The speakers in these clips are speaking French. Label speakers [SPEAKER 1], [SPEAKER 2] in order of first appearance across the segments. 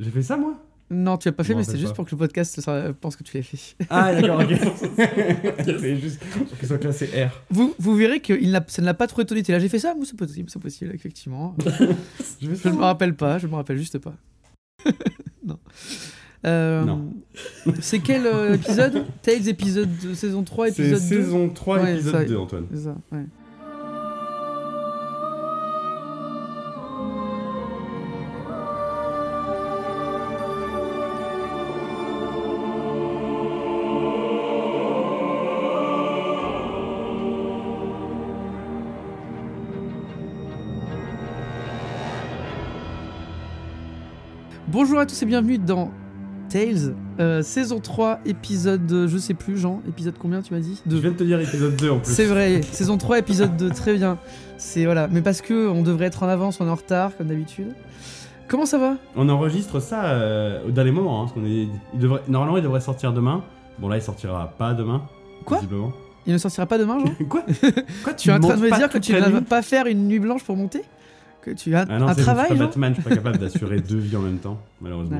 [SPEAKER 1] J'ai fait ça, moi?
[SPEAKER 2] Non, tu l'as pas fait, mais c'était
[SPEAKER 1] rappelle
[SPEAKER 2] juste pour que le podcast pense que tu l'as fait.
[SPEAKER 1] Ah, d'accord, ok. C'est juste pour qu'il soit classé R.
[SPEAKER 2] Vous, vous verrez que il n'a- ça ne l'a pas trop étonné. T'es là, j'ai fait ça Moi, c'est possible, c'est possible, effectivement.
[SPEAKER 1] Je
[SPEAKER 2] ne me rappelle pas, je me rappelle juste pas. non. Euh,
[SPEAKER 1] Non.
[SPEAKER 2] C'est quel euh, épisode? Tales épisode de saison 3,
[SPEAKER 1] C'est
[SPEAKER 2] épisode 2
[SPEAKER 1] saison 3,
[SPEAKER 2] Ouais,
[SPEAKER 1] épisode
[SPEAKER 2] ça-
[SPEAKER 1] 2, Antoine.
[SPEAKER 2] C'est ça, ouais. Bonjour à tous et bienvenue dans Tales, euh, saison 3, épisode, je sais plus, Jean, épisode combien tu m'as dit?
[SPEAKER 1] Je
[SPEAKER 2] Deux.
[SPEAKER 1] viens de te dire épisode 2 en plus.
[SPEAKER 2] C'est vrai, saison 3, épisode 2, très bien. C'est voilà, mais parce que on devrait être en avance, on est en retard comme d'habitude. Comment ça va?
[SPEAKER 1] On enregistre ça euh, au dernier moment. Hein, parce qu'on est... il devrait... Normalement, il devrait sortir demain. Bon, là, il sortira pas demain.
[SPEAKER 2] Quoi?
[SPEAKER 1] Visiblement.
[SPEAKER 2] Il ne sortira pas demain, Jean?
[SPEAKER 1] Quoi? Quoi
[SPEAKER 2] Tu es en train de me dire que tu ne vas pas faire une nuit blanche pour monter? Que tu as
[SPEAKER 1] Ah non,
[SPEAKER 2] un travail,
[SPEAKER 1] je suis pas Batman, je suis pas capable d'assurer deux vies en même temps, malheureusement.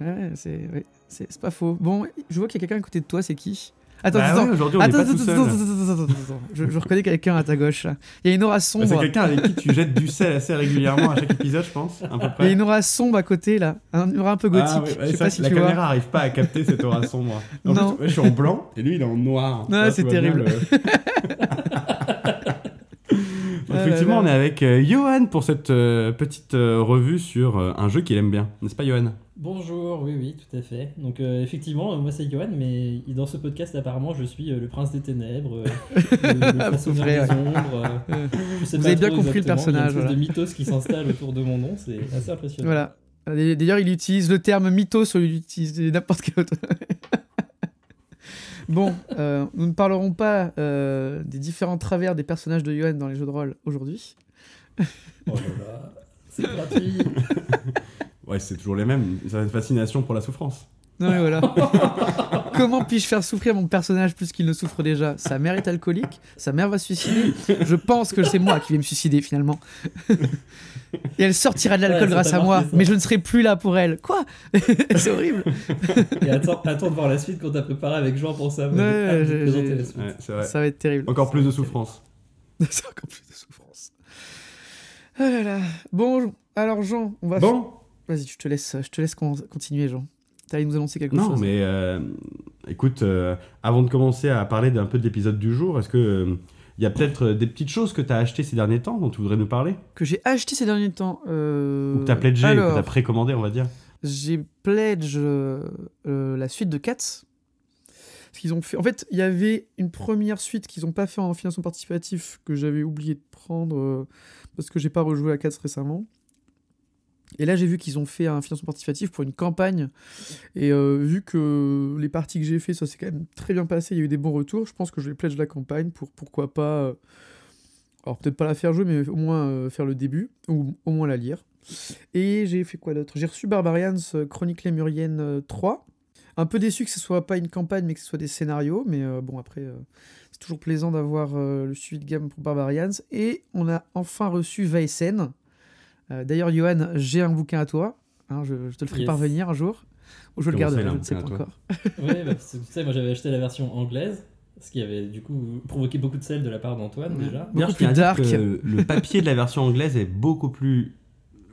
[SPEAKER 2] Ouais. Ouais, c'est ouais, c'est c'est pas faux. Bon, je vois qu'il y a quelqu'un à côté de toi, c'est qui? Attends,
[SPEAKER 1] Bah
[SPEAKER 2] attends,
[SPEAKER 1] ouais, on
[SPEAKER 2] attends, attends, attends, attends, attends, attends, attends, attends. Je, je reconnais quelqu'un à ta gauche là. Il y a une aura
[SPEAKER 1] Bah, c'est
[SPEAKER 2] sombre.
[SPEAKER 1] quelqu'un avec qui tu jettes du sel assez régulièrement à chaque épisode, je pense, à peu
[SPEAKER 2] Il y a
[SPEAKER 1] près.
[SPEAKER 2] une aura sombre à côté là, un aura un peu gothique.
[SPEAKER 1] Ah, ouais, ouais,
[SPEAKER 2] je sais
[SPEAKER 1] ça,
[SPEAKER 2] pas si
[SPEAKER 1] la
[SPEAKER 2] tu
[SPEAKER 1] caméra
[SPEAKER 2] vois.
[SPEAKER 1] arrive pas à capter cette aura sombre. En
[SPEAKER 2] Non.
[SPEAKER 1] plus, ouais, je suis en blanc et lui il est en noir. Là,
[SPEAKER 2] c'est terrible.
[SPEAKER 1] le-
[SPEAKER 2] Là
[SPEAKER 1] Effectivement,
[SPEAKER 2] là.
[SPEAKER 1] on est avec euh, Johan pour cette euh, petite euh, revue sur euh, un jeu qu'il aime bien, n'est-ce pas, Johan?
[SPEAKER 3] Bonjour, oui, oui, tout à fait. Donc, euh, effectivement, moi c'est Johan, mais dans ce podcast, apparemment, je suis euh, le prince des ténèbres, euh, le, le façonneur des ombres. euh, je sais
[SPEAKER 2] Vous
[SPEAKER 3] pas
[SPEAKER 2] avez bien compris le personnage,
[SPEAKER 3] Il y a une
[SPEAKER 2] voilà.
[SPEAKER 3] espèce de mythos qui s'installe autour de mon nom, c'est assez impressionnant.
[SPEAKER 2] Voilà. D'ailleurs, il utilise le terme mythos au lieu d'utiliser n'importe quel autre. bon, euh, nous ne parlerons pas euh, des différents travers des personnages de Yoann dans les jeux de rôle aujourd'hui.
[SPEAKER 3] Oh là là, c'est gratuit.
[SPEAKER 1] Ouais, c'est toujours les mêmes. Ça a une fascination pour la souffrance.
[SPEAKER 2] Non mais voilà. Comment puis-je faire souffrir mon personnage plus qu'il ne souffre déjà? Sa mère est alcoolique, sa mère va se suicider. Je pense que c'est moi qui vais me suicider finalement. Et elle sortira de l'alcool
[SPEAKER 3] Ouais,
[SPEAKER 2] grâce à moi, mais je ne serai plus là pour elle. Quoi C'est horrible.
[SPEAKER 3] Et attends, attends de voir la suite qu'on t'a préparé avec Jean pour ça.
[SPEAKER 2] Ouais.
[SPEAKER 1] Ouais.
[SPEAKER 2] Ça va être terrible.
[SPEAKER 1] Encore plus de souffrance.
[SPEAKER 2] C'est encore plus de souffrance. Ah là là. Bon, alors Jean, on va.
[SPEAKER 1] Bon,
[SPEAKER 2] Vas-y, je te laisse, je te laisse con- continuer, Jean. T'allais nous annoncer quelque
[SPEAKER 1] non,
[SPEAKER 2] chose.
[SPEAKER 1] mais euh, écoute, euh, avant de commencer à parler d'un peu de l'épisode du jour, est-ce que euh, il y a peut-être euh, des petites choses que tu as achetées ces derniers temps dont tu voudrais nous parler
[SPEAKER 2] Que j'ai acheté ces derniers temps. euh,
[SPEAKER 1] Ou que tu as pledgé, ou que tu as précommandé, on va dire
[SPEAKER 2] j'ai pledge euh, euh, la suite de Cats. Parce qu'ils ont fait. En fait, il y avait une première suite qu'ils n'ont pas fait en financement participatif que j'avais oublié de prendre parce que j'ai pas rejoué à Cats récemment. Et là, j'ai vu qu'ils ont fait un financement participatif pour une campagne. Et euh, vu que les parties que j'ai fait, ça s'est quand même très bien passé, il y a eu des bons retours, je pense que je vais pledge la campagne pour pourquoi pas. euh, alors, peut-être pas la faire jouer, mais au moins euh, faire le début, ou au moins la lire. Et j'ai fait quoi d'autre? J'ai reçu Barbarians Chronique Lémurienne euh, 3. Un peu déçu que ce soit pas une campagne, mais que ce soit des scénarios. Mais bon, après, c'est toujours plaisant d'avoir le suivi de gamme pour Barbarians. Et on a enfin reçu Vaesen. Euh, D'ailleurs, Johan, j'ai un bouquin à toi. Hein, je, je te le ferai
[SPEAKER 3] Yes.
[SPEAKER 2] parvenir un jour. Ou je le
[SPEAKER 1] Comment
[SPEAKER 2] garderai, je ne sais pas encore.
[SPEAKER 3] Ouais, bah, parce que, tu sais, moi j'avais acheté la version anglaise, ce qui avait du coup provoqué beaucoup de sel de la part d'Antoine
[SPEAKER 2] Ouais.
[SPEAKER 3] déjà.
[SPEAKER 2] Beaucoup plus dark.
[SPEAKER 1] que le papier de la version anglaise est beaucoup plus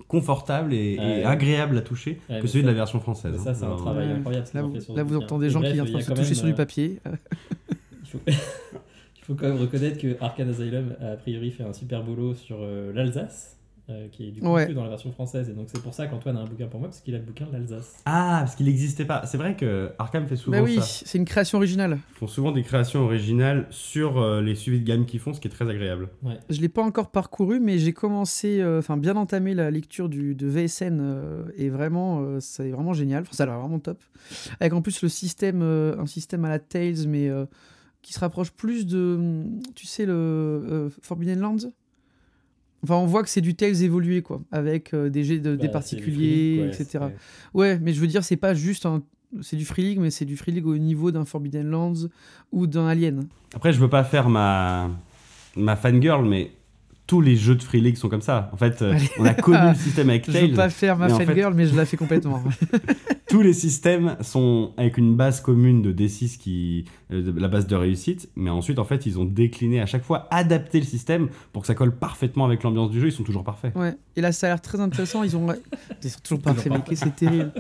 [SPEAKER 1] confortable et, et
[SPEAKER 3] Ouais.
[SPEAKER 1] agréable à toucher
[SPEAKER 3] Ouais,
[SPEAKER 1] que celui de la version française.
[SPEAKER 3] mais ça, c'est un travail
[SPEAKER 2] Ouais.
[SPEAKER 3] incroyable.
[SPEAKER 2] Là, vous, là, entendez des gens
[SPEAKER 3] bref,
[SPEAKER 2] qui sont en train de se toucher sur du
[SPEAKER 3] euh,
[SPEAKER 2] papier.
[SPEAKER 3] Il faut... il faut quand même reconnaître que Arcane Asylum a a priori fait un super boulot sur euh, l'Alsace, euh, qui est du coup
[SPEAKER 2] Ouais.
[SPEAKER 3] plus dans la version française. Et donc c'est pour ça qu'Antoine a un bouquin pour moi, parce qu'il a le bouquin de l'Alsace.
[SPEAKER 1] Ah, parce qu'il n'existait pas. C'est vrai que Arkham fait souvent
[SPEAKER 2] Bah oui,
[SPEAKER 1] ça.
[SPEAKER 2] c'est une création originale.
[SPEAKER 1] Ils font souvent des créations originales sur euh, les suivis de gamme qu'ils font, ce qui est très agréable.
[SPEAKER 2] Je l'ai pas encore parcouru, mais j'ai commencé, euh, enfin bien entamé la lecture du, de VSN euh, et vraiment, euh, c'est vraiment génial. Enfin, ça a l'air vraiment top. Avec en plus le système, euh, un système à la Tales, mais euh, qui se rapproche plus de, tu sais, le euh, Forbidden Lands? Enfin, on voit que c'est du Tales évolué, quoi, avec euh, des jets de, des
[SPEAKER 3] Bah,
[SPEAKER 2] particuliers,
[SPEAKER 3] Free League, ouais,
[SPEAKER 2] etc. Ouais, mais je veux dire, c'est pas juste un. C'est du Free League, mais c'est du Free League au niveau d'un Forbidden Lands ou d'un Alien.
[SPEAKER 1] Après, je veux pas faire ma, ma fangirl, mais tous les jeux de Free League sont comme ça. En fait, euh,
[SPEAKER 2] Allez.
[SPEAKER 1] on a connu le système avec
[SPEAKER 2] Je veux pas
[SPEAKER 1] Tails.
[SPEAKER 2] faire ma
[SPEAKER 1] fait-
[SPEAKER 2] fangirl, mais je la fais complètement.
[SPEAKER 1] Tous les systèmes sont avec une base commune de D6 qui euh, la base de réussite, mais ensuite en fait ils ont décliné à chaque fois, adapté le système pour que ça colle parfaitement avec l'ambiance du jeu. Ils sont toujours parfaits.
[SPEAKER 2] Ouais. Et là, ça a l'air très intéressant. Ils ont. Ils sont toujours pas mec. C'est terrible.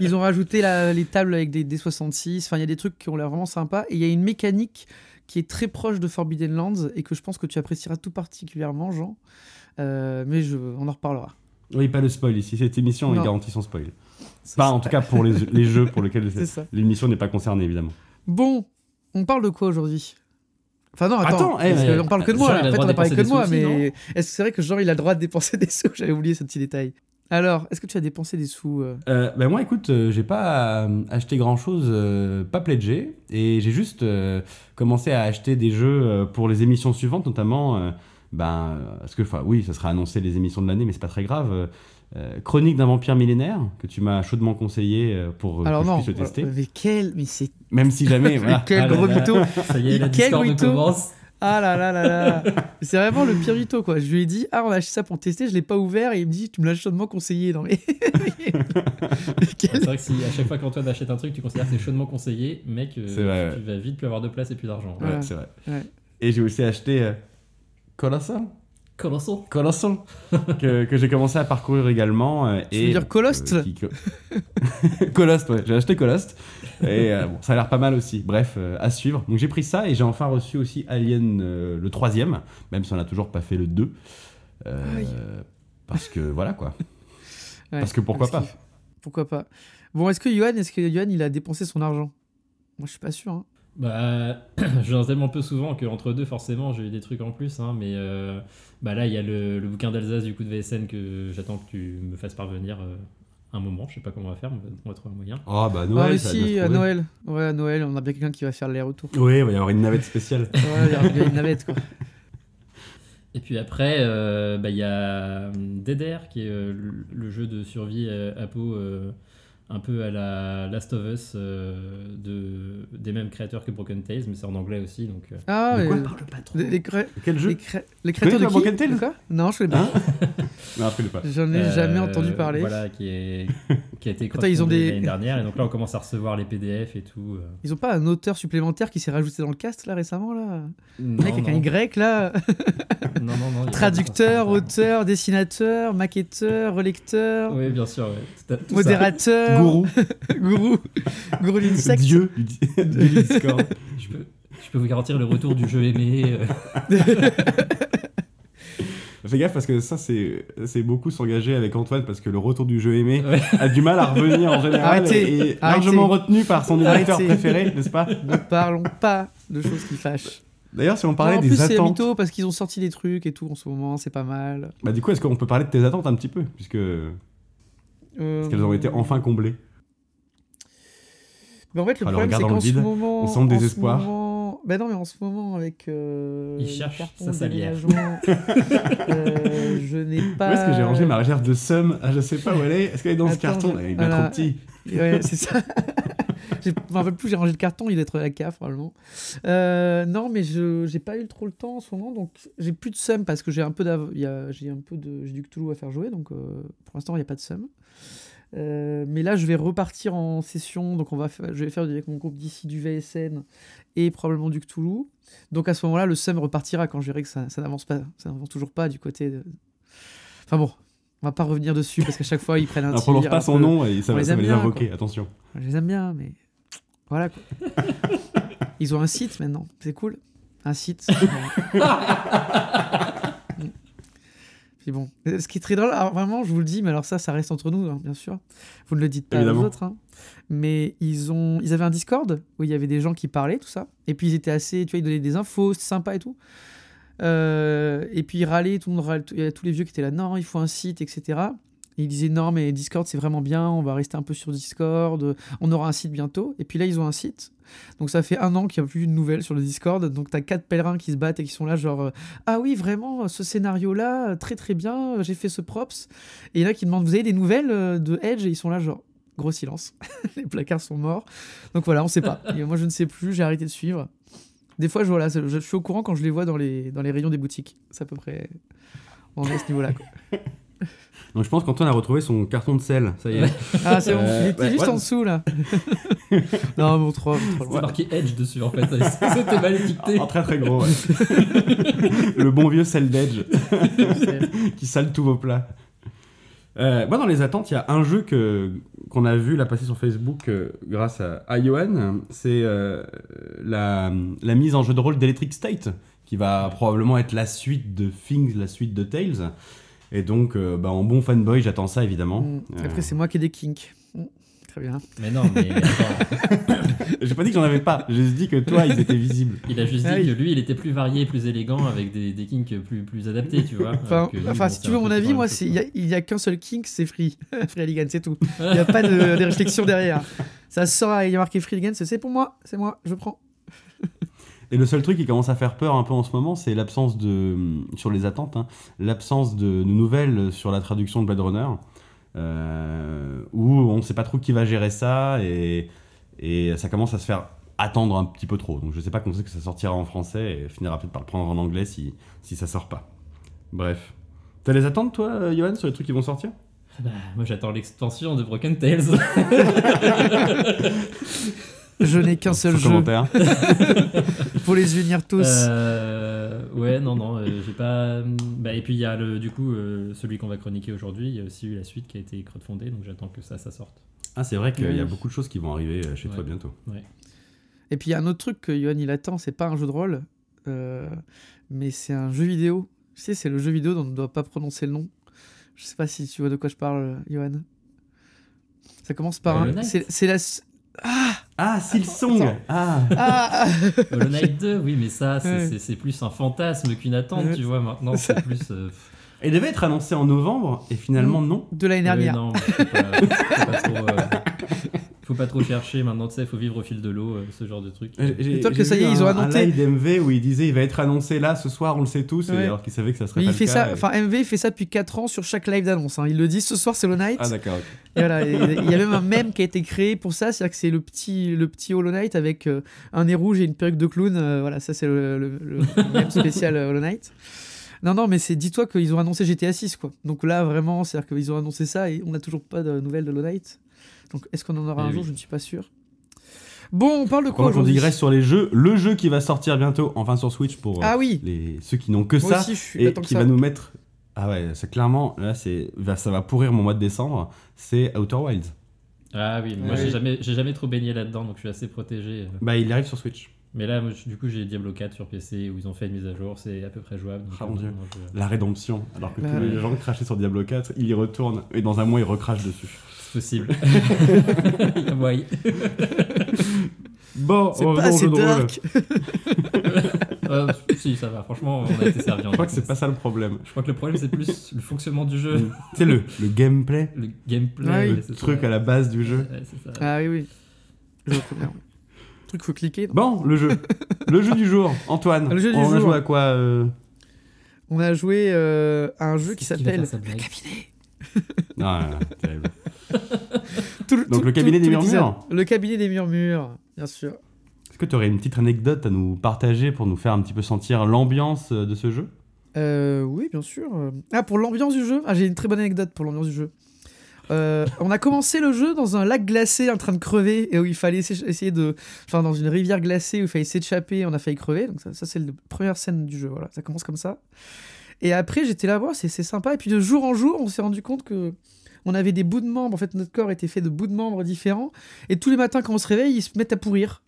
[SPEAKER 2] Ils ont rajouté la- les tables avec des D66. Enfin, il y a des trucs qui ont l'air vraiment sympas. Et il y a une mécanique qui est très proche de Forbidden Lands et que je pense que tu apprécieras tout particulièrement, Jean. Euh, mais je... on en reparlera.
[SPEAKER 1] Oui, pas le spoil ici. Cette émission
[SPEAKER 2] Non.
[SPEAKER 1] est garantie sans spoil.
[SPEAKER 2] C'est
[SPEAKER 1] Pas
[SPEAKER 2] ça.
[SPEAKER 1] en tout cas pour les, les jeux pour lesquels l'émission n'est pas concernée évidemment.
[SPEAKER 2] Bon, on parle de quoi aujourd'hui? Enfin non, attends,
[SPEAKER 1] Attends, eh,
[SPEAKER 2] parce on parle que de moi. En fait, on
[SPEAKER 3] de
[SPEAKER 2] a parlé que de moi, mais est-ce que c'est vrai que Jean, il a le droit de dépenser des sous? J'avais oublié ce petit détail. Alors, est-ce que tu as dépensé des sous euh?
[SPEAKER 1] Euh, ben moi, écoute, euh, j'ai pas euh, acheté grand chose, pas pledgé, et j'ai juste commencé à acheter des jeux pour les émissions suivantes, notamment, ben, parce que, enfin, oui, ça sera annoncé les émissions de l'année, mais c'est pas très grave. Chronique d'un vampire millénaire que tu m'as chaudement conseillé pour
[SPEAKER 2] Alors
[SPEAKER 1] que
[SPEAKER 2] non,
[SPEAKER 1] je puisse le tester,
[SPEAKER 2] mais quel, mais c'est
[SPEAKER 1] même si jamais, voilà.
[SPEAKER 2] quel
[SPEAKER 3] Ah
[SPEAKER 2] gros mytho
[SPEAKER 3] Ça y est, la
[SPEAKER 2] Quel
[SPEAKER 3] Discord
[SPEAKER 2] mytho.
[SPEAKER 3] commence.
[SPEAKER 2] Ah là là là là C'est vraiment le pire mytho quoi. Je lui ai dit ah on a acheté ça pour tester, je l'ai pas ouvert et il me dit tu me l'as chaudement conseillé. Non mais, Mais quel-
[SPEAKER 3] C'est vrai que si à chaque fois qu'Antoine achète un truc, tu considères que c'est chaudement conseillé, mec, euh,
[SPEAKER 1] vrai,
[SPEAKER 3] tu vas vite plus avoir de place et plus d'argent.
[SPEAKER 1] Ouais, c'est vrai.
[SPEAKER 2] Ouais.
[SPEAKER 1] Et j'ai aussi acheté euh, Colossal
[SPEAKER 3] Colossal.
[SPEAKER 1] Colossal que, que j'ai commencé à parcourir également. euh,
[SPEAKER 2] Tu
[SPEAKER 1] et,
[SPEAKER 2] veux dire Colost
[SPEAKER 1] euh, qui- Colost, ouais, j'ai acheté Colost. Et euh, bon, ça a l'air pas mal aussi. Bref, euh, à suivre. Donc j'ai pris ça et j'ai enfin reçu aussi Alien euh, le troisième, même si on n'a toujours pas fait le 2. Euh,
[SPEAKER 2] Aïe.
[SPEAKER 1] parce que voilà quoi.
[SPEAKER 2] Ouais,
[SPEAKER 1] Parce que pourquoi
[SPEAKER 2] parce qu'il- Pourquoi pas Bon est-ce que Johan, est-ce que Johan il a dépensé son argent? Moi je suis pas sûr. hein.
[SPEAKER 3] Bah, je viens tellement peu souvent qu'entre deux, forcément, j'ai eu des trucs en plus. hein, mais euh, bah là, il y a le, le bouquin d'Alsace du coup de VSN que j'attends que tu me fasses parvenir euh, un moment. Je sais pas comment on va faire, mais on va trouver un moyen.
[SPEAKER 1] Oh bah
[SPEAKER 2] ah
[SPEAKER 1] Noël,
[SPEAKER 2] mais
[SPEAKER 1] ça
[SPEAKER 2] si à. Noël. Ouais à Noël on a bien quelqu'un qui va faire l'aller-retour.
[SPEAKER 1] Oui, il va y avoir une navette spéciale.
[SPEAKER 2] Ouais, il y a il y a une navette quoi.
[SPEAKER 3] Et puis après, euh, bah, il y a hum, Dead Air, qui est euh, le, le jeu de survie Apo, euh, un peu à la Last of Us, euh, de, des mêmes créateurs que Broken Tales, mais c'est en anglais aussi. Donc, euh,
[SPEAKER 2] Ah
[SPEAKER 1] De
[SPEAKER 2] mais
[SPEAKER 1] quoi
[SPEAKER 3] parle pas trop.
[SPEAKER 2] les, les, cré-
[SPEAKER 1] Quel jeu
[SPEAKER 2] les, cré- les créateurs de qui
[SPEAKER 1] Broken Tales
[SPEAKER 2] quoi? Non je connais pas.
[SPEAKER 1] Hein Non, pas.
[SPEAKER 2] J'en ai jamais entendu
[SPEAKER 3] Euh,
[SPEAKER 2] parler.
[SPEAKER 3] Voilà, qui, est, qui a été
[SPEAKER 2] Attends, ils ont des-
[SPEAKER 3] l'année dernière. Et donc là, on commence à recevoir les PDF et tout. euh.
[SPEAKER 2] Ils ont pas un auteur supplémentaire qui s'est rajouté dans le cast là récemment là?
[SPEAKER 3] Non,
[SPEAKER 2] mec avec un. Y là
[SPEAKER 3] Non, non, non,
[SPEAKER 2] Traducteur, auteur, dessinateur, maquetteur, relecteur,
[SPEAKER 3] Oui, bien sûr. ouais. Tout- ça.
[SPEAKER 1] Gourou,
[SPEAKER 2] gourou, gourou d'insecte.
[SPEAKER 1] Dieu du, du Discord.
[SPEAKER 3] Je peux, je peux vous garantir le retour du jeu aimé. euh.
[SPEAKER 1] Fais gaffe parce que ça, c'est c'est beaucoup s'engager avec Antoine parce que le retour du jeu aimé
[SPEAKER 3] Ouais.
[SPEAKER 1] a du mal à revenir en général
[SPEAKER 2] Arrêtez,
[SPEAKER 1] et est largement
[SPEAKER 2] arrêtez.
[SPEAKER 1] retenu par son éditeur
[SPEAKER 2] Arrêtez.
[SPEAKER 1] préféré, n'est-ce pas?
[SPEAKER 2] Ne parlons pas de choses qui fâchent.
[SPEAKER 1] D'ailleurs, si on parlait
[SPEAKER 2] Non, en
[SPEAKER 1] des
[SPEAKER 2] plus, c'est
[SPEAKER 1] attentes,
[SPEAKER 2] mytho parce qu'ils ont sorti des trucs et tout en ce moment, c'est pas mal.
[SPEAKER 1] bah, du coup, est-ce qu'on peut parler de tes attentes un petit peu? Puisque
[SPEAKER 2] Euh,
[SPEAKER 1] parce qu'elles ont été enfin comblées
[SPEAKER 2] Mais en fait, le problème, c'est qu'en ce
[SPEAKER 1] vide,
[SPEAKER 2] moment.
[SPEAKER 1] on sent désespoir.
[SPEAKER 2] moment- Bah non, mais en ce moment, avec. Euh,
[SPEAKER 3] Il
[SPEAKER 2] le
[SPEAKER 3] cherche
[SPEAKER 2] carton
[SPEAKER 3] sa salière.
[SPEAKER 2] euh, je n'ai pas.
[SPEAKER 1] Où est-ce que j'ai rangé ma réserve de somme? Ah, Je sais pas où elle est. Est-ce qu'elle est dans ce carton?
[SPEAKER 2] je-
[SPEAKER 1] Elle est bien
[SPEAKER 2] voilà.
[SPEAKER 1] trop petit.
[SPEAKER 2] Ouais, c'est ça. Je me rappelle plus, j'ai rangé le carton, il doit être à la cave probablement. Euh, non, mais je j'ai pas eu trop le temps en ce moment, donc j'ai plus de seum parce que j'ai un peu j'ai un peu de j'ai du Cthulhu à faire jouer, donc euh, pour l'instant il n'y a pas de seum. Euh, mais là, je vais repartir en session, donc on va je vais faire avec mon groupe d'ici du VSN et probablement du Cthulhu. Donc à ce moment-là, le seum repartira quand je verrai que ça, ça n'avance pas, ça n'avance toujours pas du côté. De... Enfin bon, on va pas revenir dessus parce qu'à chaque fois ils prennent un
[SPEAKER 1] On
[SPEAKER 2] tir.
[SPEAKER 1] prononce pas son
[SPEAKER 2] peu-
[SPEAKER 1] nom et ça va,
[SPEAKER 2] les
[SPEAKER 1] ça va les
[SPEAKER 2] bien,
[SPEAKER 1] invoquer.
[SPEAKER 2] quoi.
[SPEAKER 1] Attention.
[SPEAKER 2] Je les aime bien, mais voilà quoi. Ils ont un site maintenant, c'est cool. Un site. Mm. Puis bon, Euh, ce qui est très drôle, alors vraiment, je vous le dis, mais alors ça, ça reste entre nous, hein, bien sûr. Vous ne le dites pas
[SPEAKER 1] Évidemment.
[SPEAKER 2] aux autres. hein. Mais ils ont, ils avaient un Discord où il y avait des gens qui parlaient, tout ça. Et puis ils étaient assez, tu vois, ils donnaient des infos, c'était sympa et tout. Euh, et puis ils râlaient, tout le monde râlait, il y avait tous les vieux qui étaient là, non, il faut un site, etc. Ils disaient non, mais Discord c'est vraiment bien, on va rester un peu sur Discord, on aura un site bientôt. Et puis là, ils ont un site. Donc ça fait un an qu'il n'y a plus de nouvelles sur le Discord. Donc t'as quatre pèlerins qui se battent et qui sont là, genre euh, ah oui, vraiment, ce scénario-là, très très bien, j'ai fait ce props. Et a qui demandent vous avez des nouvelles euh, de Edge? Et ils sont là, genre gros silence. Les placards sont morts. Donc voilà, on sait pas. Et moi je ne sais plus, j'ai arrêté de suivre. Des fois, je, voilà, je suis au courant quand je les vois dans les, dans les rayons des boutiques. C'est à peu près. On est à ce niveau-là. quoi.
[SPEAKER 1] Donc je pense qu'Antoine a retrouvé son carton de sel, ça y est.
[SPEAKER 2] Ah, c'est bon,
[SPEAKER 1] Euh,
[SPEAKER 2] il était juste en dessous là. non, bon, trop, trop
[SPEAKER 3] C'est
[SPEAKER 2] loin.
[SPEAKER 3] marqué Edge dessus en fait. C'était mal étiqueté.
[SPEAKER 1] En très très gros. ouais. le bon vieux sel d'Edge qui sale tous vos plats. Euh, moi, dans les attentes, il y a un jeu que qu'on a vu là passer sur Facebook euh, grâce à, à Johan. C'est euh, la, la mise en jeu de rôle d'Electric State, qui va probablement être la suite de Things, la suite de Tales. Et donc, euh, bah, en bon fanboy, j'attends ça évidemment.
[SPEAKER 2] Mm.
[SPEAKER 1] Euh,
[SPEAKER 2] Après, c'est moi qui ai des kinks. Mm. Très bien.
[SPEAKER 3] Mais non, mais.
[SPEAKER 1] J'ai pas dit que j'en avais pas. J'ai juste dit que toi, ils étaient visibles.
[SPEAKER 3] Il a juste dit
[SPEAKER 2] Ah oui.
[SPEAKER 3] que lui, il était plus varié, plus élégant, avec des, des kinks plus, plus adaptés, tu vois.
[SPEAKER 2] Enfin,
[SPEAKER 3] bon,
[SPEAKER 2] si tu veux mon avis, moi, il y a- y a, qu'un seul kink, c'est Free. Free Alligan, c'est tout. Il n'y a pas de, de réflexion derrière. Ça sort, il y a marqué Free Alligan, c'est pour moi, c'est moi, je prends.
[SPEAKER 1] Et le seul truc qui commence à faire peur un peu en ce moment, c'est l'absence de. sur les attentes, hein, l'absence de, de nouvelles sur la traduction de Blade Runner, euh, où on ne sait pas trop qui va gérer ça, et, et ça commence à se faire attendre un petit peu trop. Donc je sais pas quand est-ce que ça sortira en français, et finira peut-être par le prendre en anglais si, si ça sort pas. Bref. T'as des attentes, toi, euh, Johan, sur les trucs qui vont sortir?
[SPEAKER 3] Bah, moi, j'attends l'extension de Broken Tales.
[SPEAKER 2] Je n'ai qu'un seul jeu
[SPEAKER 1] commentaire.
[SPEAKER 2] pour les unir tous.
[SPEAKER 3] Euh, ouais, non, non, euh, j'ai pas. Bah, et puis il y a le, du coup euh, celui qu'on va chroniquer aujourd'hui. Il y a aussi eu la suite qui a été crowdfundée, donc j'attends que ça, ça sorte.
[SPEAKER 1] Ah, c'est vrai qu'il y a beaucoup de choses qui vont arriver euh, chez toi
[SPEAKER 3] Ouais.
[SPEAKER 1] bientôt.
[SPEAKER 2] Et puis il y a un autre truc que Yohan il attend, c'est pas un jeu de rôle, euh, mais c'est un jeu vidéo. Tu sais, c'est le jeu vidéo dont on ne doit pas prononcer le nom. Je sais pas si tu vois de quoi je parle, Yohan. Ça commence par un. C'est la. Ah
[SPEAKER 1] Ah, Silsong. Ah
[SPEAKER 2] Ah
[SPEAKER 3] Hollow Knight 2, oui, mais ça, c'est plus un fantasme qu'une attente,
[SPEAKER 2] Ouais.
[SPEAKER 3] tu vois. Maintenant, c'est plus. euh,
[SPEAKER 1] Il devait être annoncé en novembre, et finalement, non.
[SPEAKER 2] De l'année
[SPEAKER 3] ouais,
[SPEAKER 2] dernière.
[SPEAKER 3] non, pas, pas trop. euh, faut pas trop chercher maintenant, tu sais, faut vivre au fil de l'eau, euh, ce genre de truc.
[SPEAKER 1] J'ai-
[SPEAKER 2] Dis-toi que ça y est, ils ont annoncé.
[SPEAKER 1] Un live d'MV où il disait il va être annoncé là ce soir, on le sait tous, et alors qu'il savait que ça serait
[SPEAKER 2] Mais
[SPEAKER 1] pas
[SPEAKER 2] il fait
[SPEAKER 1] le
[SPEAKER 2] ça,
[SPEAKER 1] et-
[SPEAKER 2] enfin MV fait ça depuis 4 ans sur chaque live d'annonce. hein. Il le dit ce soir c'est Hollow Knight.
[SPEAKER 1] Ah d'accord.
[SPEAKER 2] Et voilà, et il y a même un mème qui a été créé pour ça, c'est-à-dire que c'est le petit, le petit Hollow Knight avec euh, un nez rouge et une perruque de clown. euh, voilà, ça c'est le, le, le mème spécial Hollow Knight. Non, non, mais c'est dis-toi qu'ils ont annoncé GTA 6 quoi. Donc là vraiment, c'est-à-dire qu'ils ont annoncé ça et on n'a toujours pas de nouvelles de Hollow Knight. Donc est-ce qu'on en aura
[SPEAKER 3] Eh
[SPEAKER 2] un
[SPEAKER 3] oui.
[SPEAKER 2] jour Je ne suis pas sûr. Bon, on parle de quoi aujourd'hui?
[SPEAKER 1] digresse sur les jeux, le jeu qui va sortir bientôt, enfin sur Switch pour euh,
[SPEAKER 2] Ah oui,
[SPEAKER 1] les, ceux qui n'ont que
[SPEAKER 2] moi
[SPEAKER 1] ça,
[SPEAKER 2] aussi je suis
[SPEAKER 1] et qui
[SPEAKER 2] ça.
[SPEAKER 1] va nous mettre. Ah ouais, c'est clairement, là, c'est, ça va pourrir mon mois de décembre, c'est Outer Wilds.
[SPEAKER 3] Ah oui, moi j'ai jamais, j'ai jamais trop baigné là-dedans, donc je suis assez protégé. euh.
[SPEAKER 1] Bah, il arrive sur Switch.
[SPEAKER 3] Mais là, moi, je- du coup, j'ai Diablo 4 sur PC où ils ont fait une mise à jour, c'est à peu près jouable. donc,
[SPEAKER 1] Ah,
[SPEAKER 3] euh,
[SPEAKER 1] mon Dieu.
[SPEAKER 3] moi, je-
[SPEAKER 1] La rédemption. Alors que
[SPEAKER 2] Bah
[SPEAKER 1] tous les
[SPEAKER 2] ouais.
[SPEAKER 1] gens crachaient sur Diablo 4, il y retourne, et dans un mois, il recrache dessus.
[SPEAKER 3] C'est possible. ouais.
[SPEAKER 1] Bon,
[SPEAKER 2] C'est pas assez dark.
[SPEAKER 3] Euh, si, ça va. Franchement, on a été servi.
[SPEAKER 1] Je crois que c'est pas ça le problème.
[SPEAKER 3] Je crois que le problème, c'est plus le fonctionnement du jeu,
[SPEAKER 1] C'est le, le gameplay,
[SPEAKER 3] le gameplay.
[SPEAKER 2] Ouais,
[SPEAKER 3] ouais,
[SPEAKER 1] le truc
[SPEAKER 3] ça.
[SPEAKER 1] à la base du jeu.
[SPEAKER 3] Ouais, c'est ça.
[SPEAKER 2] Ah oui, oui. Je bien. Le truc, faut cliquer.
[SPEAKER 1] Bon, le jeu. le jeu du jour. Antoine,
[SPEAKER 2] Le jeu du
[SPEAKER 1] on a joué à quoi euh
[SPEAKER 2] On a joué euh, à un jeu qui s'appelle Le Cabinet.
[SPEAKER 1] Ah, terrible.
[SPEAKER 2] Tout
[SPEAKER 1] Donc,
[SPEAKER 2] tout-
[SPEAKER 1] le cabinet
[SPEAKER 2] tout-
[SPEAKER 1] des
[SPEAKER 2] tout
[SPEAKER 1] murmures.
[SPEAKER 2] Le cabinet des murmures, bien sûr.
[SPEAKER 1] Est-ce que tu aurais une petite anecdote à nous partager pour nous faire un petit peu sentir l'ambiance euh, de ce jeu?
[SPEAKER 2] Euh, oui, bien sûr. Ah, pour l'ambiance du jeu? Ah, j'ai une très bonne anecdote pour l'ambiance du jeu. Euh, on a commencé le jeu dans un lac glacé en train de crever et où il fallait essa- essayer de. Enfin, dans une rivière glacée où il fallait s'échapper, on a failli crever. Donc, ça, ça, c'est la première scène du jeu. Voilà, ça commence comme ça. Et après, j'étais là, voir c'est sympa. Et puis, de jour en jour, on s'est rendu compte que. On avait des bouts de membres, en fait, notre corps était fait de bouts de membres différents. Et tous les matins, quand on se réveille, ils se mettent à pourrir.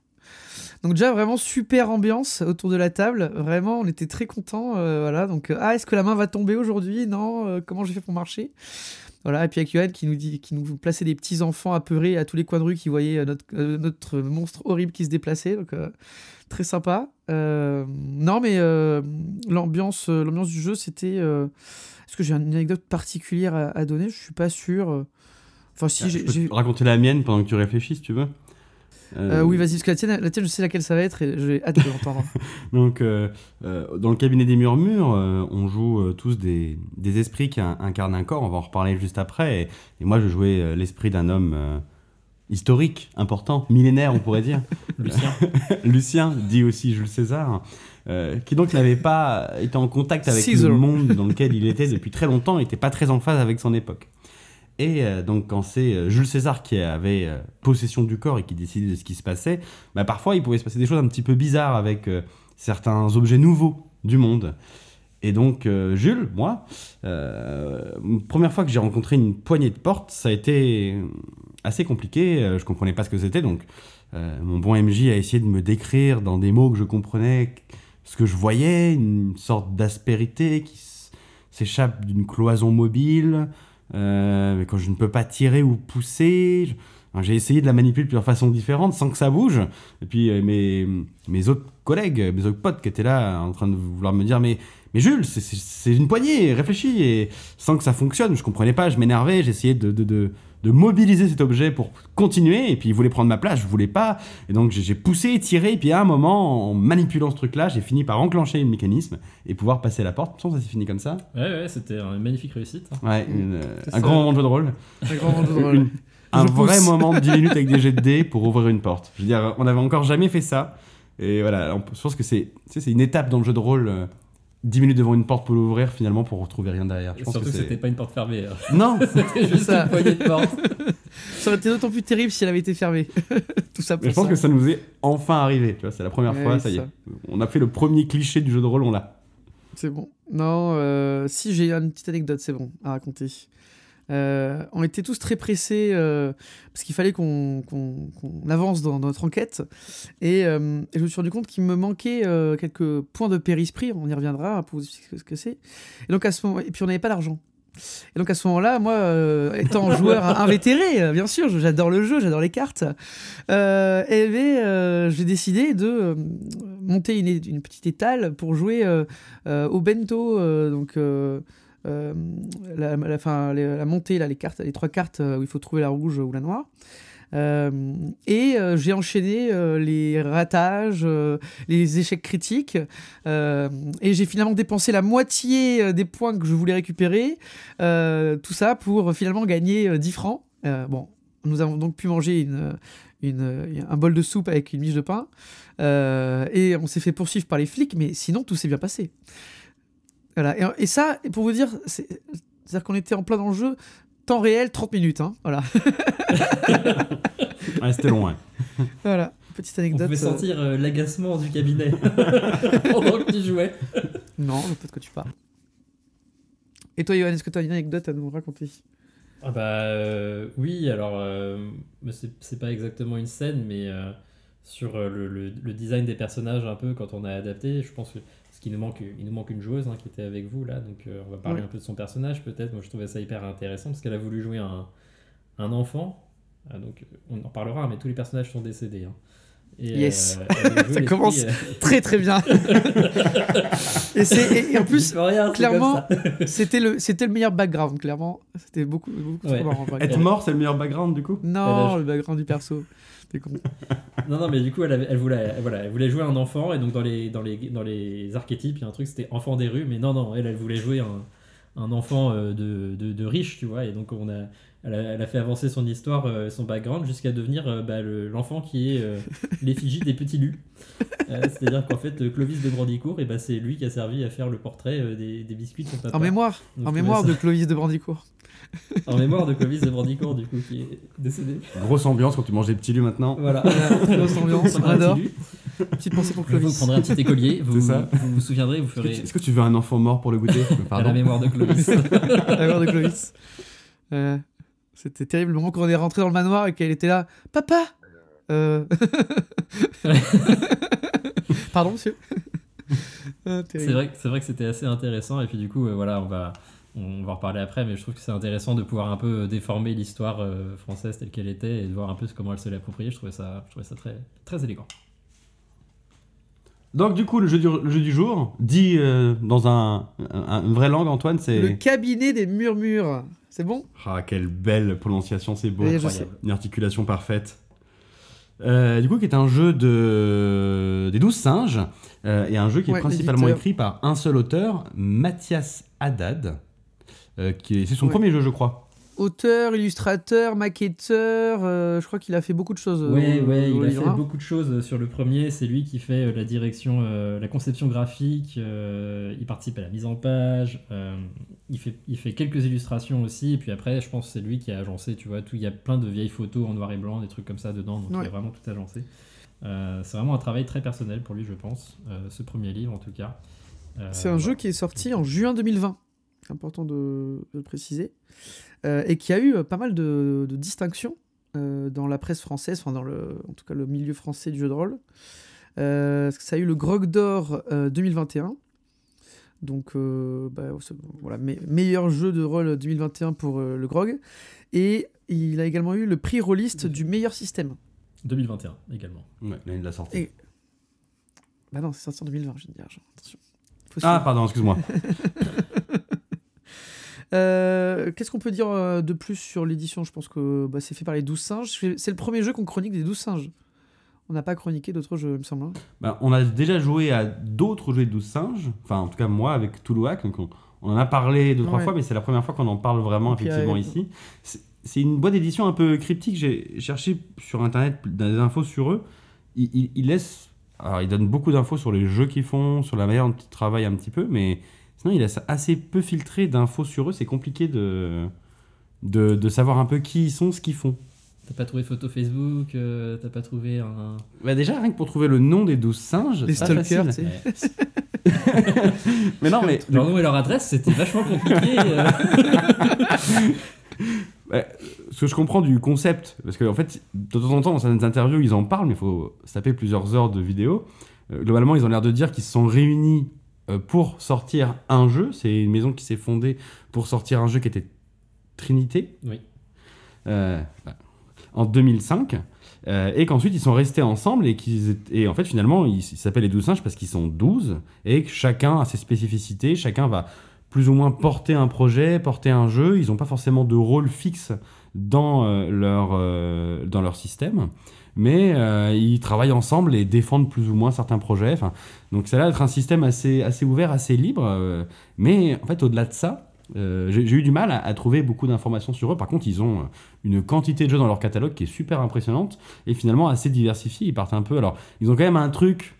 [SPEAKER 2] Donc déjà vraiment super ambiance autour de la table, vraiment on était très contents, euh, voilà. Donc euh, ah est-ce que la main va tomber aujourd'hui? Non, euh, comment j'ai fait pour marcher? Voilà et puis avec Yoann qui nous dit, qui nous plaçait des petits enfants apeurés à tous les coins de rue qui voyaient euh, notre, euh, notre monstre horrible qui se déplaçait, donc euh, très sympa. Euh, non mais l'ambiance, l'ambiance du jeu c'était. Est-ce que j'ai une anecdote particulière à, à donner? Je suis pas sûr. Enfin si
[SPEAKER 1] Ah,
[SPEAKER 2] j'ai.
[SPEAKER 1] te raconter la mienne pendant que tu réfléchis si tu veux.
[SPEAKER 2] Euh, oui, vas-y, parce que la tienne, la tienne, je sais laquelle ça va être et j'ai hâte de l'entendre.
[SPEAKER 1] Donc, euh, euh, dans le cabinet des murmures, euh, on joue euh, tous des, des esprits qui in- incarnent un corps. On va en reparler juste après. Et, et moi, je jouais euh, l'esprit d'un homme euh, historique, important, millénaire, on pourrait dire.
[SPEAKER 3] Lucien.
[SPEAKER 1] Lucien, dit aussi Jules César, euh, qui donc n'avait pas été en contact avec
[SPEAKER 2] Caesar.
[SPEAKER 1] le monde dans lequel il était depuis très longtemps, n'était pas très en phase avec son époque. Et euh, donc quand c'est euh, Jules César qui avait euh, possession du corps et qui décidait de ce qui se passait, bah, parfois il pouvait se passer des choses un petit peu bizarres avec certains objets nouveaux du monde. Et donc Jules, moi, première fois que j'ai rencontré une poignée de portes, ça a été assez compliqué, euh, je comprenais pas ce que c'était, donc mon bon MJ a essayé de me décrire dans des mots que je comprenais ce que je voyais, une sorte d'aspérité qui s'échappe d'une cloison mobile, mais quand je ne peux pas tirer ou pousser. J'ai essayé de la manipuler de plusieurs façons différentes sans que ça bouge. Et puis euh, mes, mes autres collègues, mes autres potes qui étaient là en train de vouloir me dire mais, mais Jules, c'est- une poignée, réfléchis. Et sans que ça fonctionne, je comprenais pas, je m'énervais, j'essayais de, de, de mobiliser cet objet pour continuer. Et puis il voulait prendre ma place, je voulais pas. Et donc j'ai poussé, tiré. Et puis à un moment, en manipulant ce truc-là, j'ai fini par enclencher le mécanisme et pouvoir passer la porte. Ça s'est fini comme ça.
[SPEAKER 3] Ouais, ouais, c'était une magnifique réussite.
[SPEAKER 1] Ouais, une, euh, un
[SPEAKER 2] ça.
[SPEAKER 1] grand moment de jeu de rôle.
[SPEAKER 2] Un grand moment de drôle.
[SPEAKER 1] Une- un
[SPEAKER 2] Je
[SPEAKER 1] vrai
[SPEAKER 2] pousse.
[SPEAKER 1] moment de 10 minutes avec des jets de dés pour ouvrir une porte. Je veux dire, on n'avait encore jamais fait ça. Et voilà, on- je pense que c'est une étape dans le jeu de rôle. Euh, 10 minutes devant une porte pour l'ouvrir finalement pour retrouver rien derrière. Je pense
[SPEAKER 3] Surtout
[SPEAKER 1] que
[SPEAKER 3] c'était pas une porte fermée. alors.
[SPEAKER 1] Non,
[SPEAKER 3] C'était juste
[SPEAKER 2] ça.
[SPEAKER 3] une poignée de porte.
[SPEAKER 2] Ça aurait été d'autant plus terrible si elle avait été fermée. Tout ça pour
[SPEAKER 1] mais je pense
[SPEAKER 2] ça.
[SPEAKER 1] que ça nous est enfin arrivé. Tu vois, c'est la première
[SPEAKER 2] Ouais,
[SPEAKER 1] fois, ça y est.
[SPEAKER 2] ça.
[SPEAKER 1] On a fait le premier cliché du jeu de rôle, on l'a.
[SPEAKER 2] C'est bon. Non, euh, si j'ai une petite anecdote, c'est bon à raconter. Euh, on était tous très pressés euh, parce qu'il fallait qu'on avance dans, dans notre enquête. Et, euh, et je me suis rendu compte qu'il me manquait quelques points de périspree. On y reviendra pour vous expliquer ce que c'est. Et donc à ce moment, et puis on n'avait pas d'argent. Et donc à ce moment-là, moi, euh, étant joueur invétéré, bien sûr, j'adore le jeu, j'adore les cartes. Euh, et euh, j'ai décidé de monter une, une petite étale pour jouer au bento, donc euh, la, montée, là, les cartes, les trois cartes euh, où il faut trouver la rouge ou la noire. Euh, et j'ai enchaîné les ratages, les échecs critiques, et j'ai finalement dépensé la moitié des points que je voulais récupérer, tout ça pour finalement gagner euh, 10 francs. Bon, nous avons donc pu manger un bol de soupe avec une miche de pain, et on s'est fait poursuivre par les flics, mais sinon tout s'est bien passé. Voilà. Et, et ça, pour vous dire, c'est- c'est-à-dire qu'on était en plein dans le jeu, temps réel, 30 minutes. Hein, voilà.
[SPEAKER 1] Ouais, c'était long, ouais.
[SPEAKER 2] voilà. Petite
[SPEAKER 3] On
[SPEAKER 2] anecdote.
[SPEAKER 3] pouvait
[SPEAKER 2] euh,
[SPEAKER 3] sentir euh, l'agacement du cabinet pendant que tu jouais.
[SPEAKER 2] Non, je pas de quoi tu parles. Et toi, Johan, est-ce que tu as une anecdote à nous raconter?
[SPEAKER 3] Ah bah euh, oui, alors euh, c'est pas exactement une scène, mais euh, sur euh, le, le- le design des personnages un peu quand on a adapté, je pense que qu'il nous manque, il nous manque une joueuse hein, qui était avec vous là, donc euh, on va parler
[SPEAKER 2] Ouais.
[SPEAKER 3] un peu de son personnage peut-être. Moi je trouvais ça hyper intéressant parce qu'elle a voulu jouer un, un enfant, Ah, donc euh, on en parlera, mais tous les personnages sont décédés. hein. Et,
[SPEAKER 2] Yes. Ça commence
[SPEAKER 3] euh,
[SPEAKER 2] Très très bien. et, c'est- et- et en plus,
[SPEAKER 3] rien,
[SPEAKER 2] clairement, c'était le, c'était le meilleur background, clairement. C'était beaucoup, beaucoup
[SPEAKER 3] Ouais.
[SPEAKER 2] trop marrant.
[SPEAKER 1] Être mort, c'est le meilleur background du coup?
[SPEAKER 2] Non, le background du perso. T'es con.
[SPEAKER 3] Non, non, mais du coup, elle, avait- elle voulait, elle- voilà, elle voulait jouer un enfant, et donc dans les, dans les, dans les archétypes, il y a un truc, c'était enfant des rues, mais non, non, elle, elle voulait jouer un, un enfant euh, de, de, de riche, tu vois, et donc on a, elle, a, elle a fait avancer son histoire, euh, son background, jusqu'à devenir euh, bah, le- l'enfant qui est euh, l'effigie des petits lus. C'est-à-dire qu'en fait, Clovis de Brandicourt, et bah, c'est lui qui a servi à faire le portrait des, des biscuits de son papa.
[SPEAKER 2] En mémoire,
[SPEAKER 3] Donc,
[SPEAKER 2] en mémoire de Clovis de Brandicourt.
[SPEAKER 3] En mémoire de Clovis de Brandicourt, du coup, qui est décédé.
[SPEAKER 1] Grosse ambiance quand tu manges des petits lus maintenant.
[SPEAKER 3] Voilà.
[SPEAKER 2] Grosse ambiance,
[SPEAKER 3] Vous
[SPEAKER 2] adore. Petite pensée pour
[SPEAKER 3] Vous
[SPEAKER 2] Clovis.
[SPEAKER 3] prendrez un petit écolier, vous,
[SPEAKER 1] ça.
[SPEAKER 3] vous vous souviendrez, vous
[SPEAKER 1] Est-ce que,
[SPEAKER 3] ferez
[SPEAKER 1] est-ce que tu veux un enfant mort pour le goûter
[SPEAKER 3] à la
[SPEAKER 1] Pardon.
[SPEAKER 3] mémoire de Clovis.
[SPEAKER 2] La mort de Clovis. Euh, C'était terrible le moment quand on est rentré dans le manoir et qu'elle était là. Papa Euh, Pardon, monsieur Ah,
[SPEAKER 3] c'est vrai, vrai que c'était assez intéressant et puis du coup euh, voilà on va on va en reparler après mais je trouve que c'est intéressant de pouvoir un peu déformer l'histoire euh, française telle qu'elle était et de voir un peu comment elle se. Je trouvais ça je trouvais ça très très élégant.
[SPEAKER 1] Donc du coup, le jeu du, le jeu du jour, dit euh, dans un, un- une vraie langue, Antoine,
[SPEAKER 2] Le
[SPEAKER 1] c'est...
[SPEAKER 2] cabinet des murmures. C'est bon?
[SPEAKER 1] Ah, quelle belle prononciation, c'est beau. Une articulation parfaite. Euh, du coup, qui est un jeu de... des douze singes, euh, et un jeu qui est principalement écrit par un seul auteur, Mathias Haddad, euh, qui est... c'est son
[SPEAKER 2] Ouais.
[SPEAKER 1] premier jeu, je crois.
[SPEAKER 2] auteur, illustrateur, maquetteur. euh, je crois qu'il a fait beaucoup de choses. euh,
[SPEAKER 3] Ouais,
[SPEAKER 2] au
[SPEAKER 3] il a fait beaucoup de choses sur le premier. C'est lui qui fait la direction, euh, la conception graphique. euh, il participe à la mise en page. euh, il, fait, il fait quelques illustrations aussi. Et puis après, je pense que c'est lui qui a agencé, tu vois, tout. Il y a plein de vieilles photos en noir et blanc, des trucs comme ça dedans. Donc il a vraiment tout agencé. Euh, c'est vraiment un travail très personnel pour lui, je pense. euh, ce premier livre, en tout cas. Euh,
[SPEAKER 2] C'est un
[SPEAKER 3] voilà.
[SPEAKER 2] jeu qui est sorti en juin 2020. C'est important de, de le préciser. Euh, et qui a eu euh, pas mal de, de distinctions euh, dans la presse française, enfin dans le, en tout cas le milieu français du jeu de rôle. Euh, ça a eu le Grog d'Or euh, 2021. Donc euh, bah, voilà, me- meilleur jeu de rôle 2021 pour euh, le Grog. Et il a également eu le prix rôliste du meilleur système.
[SPEAKER 3] 2021 également.
[SPEAKER 1] Ouais, l'année de la sortie.
[SPEAKER 2] Et- Bah non, c'est sorti en 2020, je veux dire. Attention.
[SPEAKER 1] Ah, pardon, excuse-moi.
[SPEAKER 2] Euh, Qu'est-ce qu'on peut dire euh, de plus sur l'édition? Je pense que bah, c'est fait par les 12 singes. C'est le premier jeu qu'on chronique des 12 singes. On n'a pas chroniqué d'autres jeux, il me semble. hein.
[SPEAKER 1] Ben, on a déjà joué à d'autres jeux de 12 singes. Enfin, en tout cas, moi, avec Toulouac. Donc, on, on en a parlé deux, trois
[SPEAKER 2] Ouais.
[SPEAKER 1] fois, mais c'est la première fois qu'on en parle vraiment, effectivement, ici. C'est- C'est une boîte d'édition un peu cryptique. J'ai cherché sur Internet des infos sur eux. Ils, ils- ils laissent. Alors, ils donnent beaucoup d'infos sur les jeux qu'ils font, sur la manière dont ils travaillent un petit peu, mais sinon, ils laissent assez peu filtré d'infos sur eux. C'est compliqué de, de, de savoir un peu qui ils sont, ce qu'ils font.
[SPEAKER 3] T'as pas trouvé photo Facebook euh, T'as pas trouvé un.
[SPEAKER 1] Bah déjà, rien que pour trouver le nom des 12 singes,
[SPEAKER 2] Les stalkers, tu sais.
[SPEAKER 1] Mais non, mais
[SPEAKER 3] Leur nom et leur adresse, c'était vachement compliqué. euh.
[SPEAKER 1] ce que je comprends du concept, parce qu'en fait, de temps en temps, dans certaines interviews, ils en parlent, mais il faut se taper plusieurs heures de vidéo. Euh, globalement, ils ont l'air de dire qu'ils se sont réunis pour sortir un jeu. C'est une maison qui s'est fondée pour sortir un jeu qui était Trinité.
[SPEAKER 3] Oui.
[SPEAKER 1] Euh, bah, en 2005. euh, et qu'ensuite ils sont restés ensemble et qu'ils et en fait finalement ils s'appellent les 12 singes parce qu'ils sont 12 et que chacun a ses spécificités, chacun va plus ou moins porter un projet, porter un jeu, ils n'ont pas forcément de rôle fixe dans, euh, leur, euh, dans leur système, mais euh, ils travaillent ensemble et défendent plus ou moins certains projets. Donc ça a l'air d'être un système assez, ouvert, assez libre, euh, mais en fait au-delà de ça, euh, j'ai eu du mal à, trouver beaucoup d'informations sur eux. Par contre, ils ont une quantité de jeux dans leur catalogue qui est super impressionnante et finalement assez diversifiée. Ils partent un peu. Alors, ils ont quand même un truc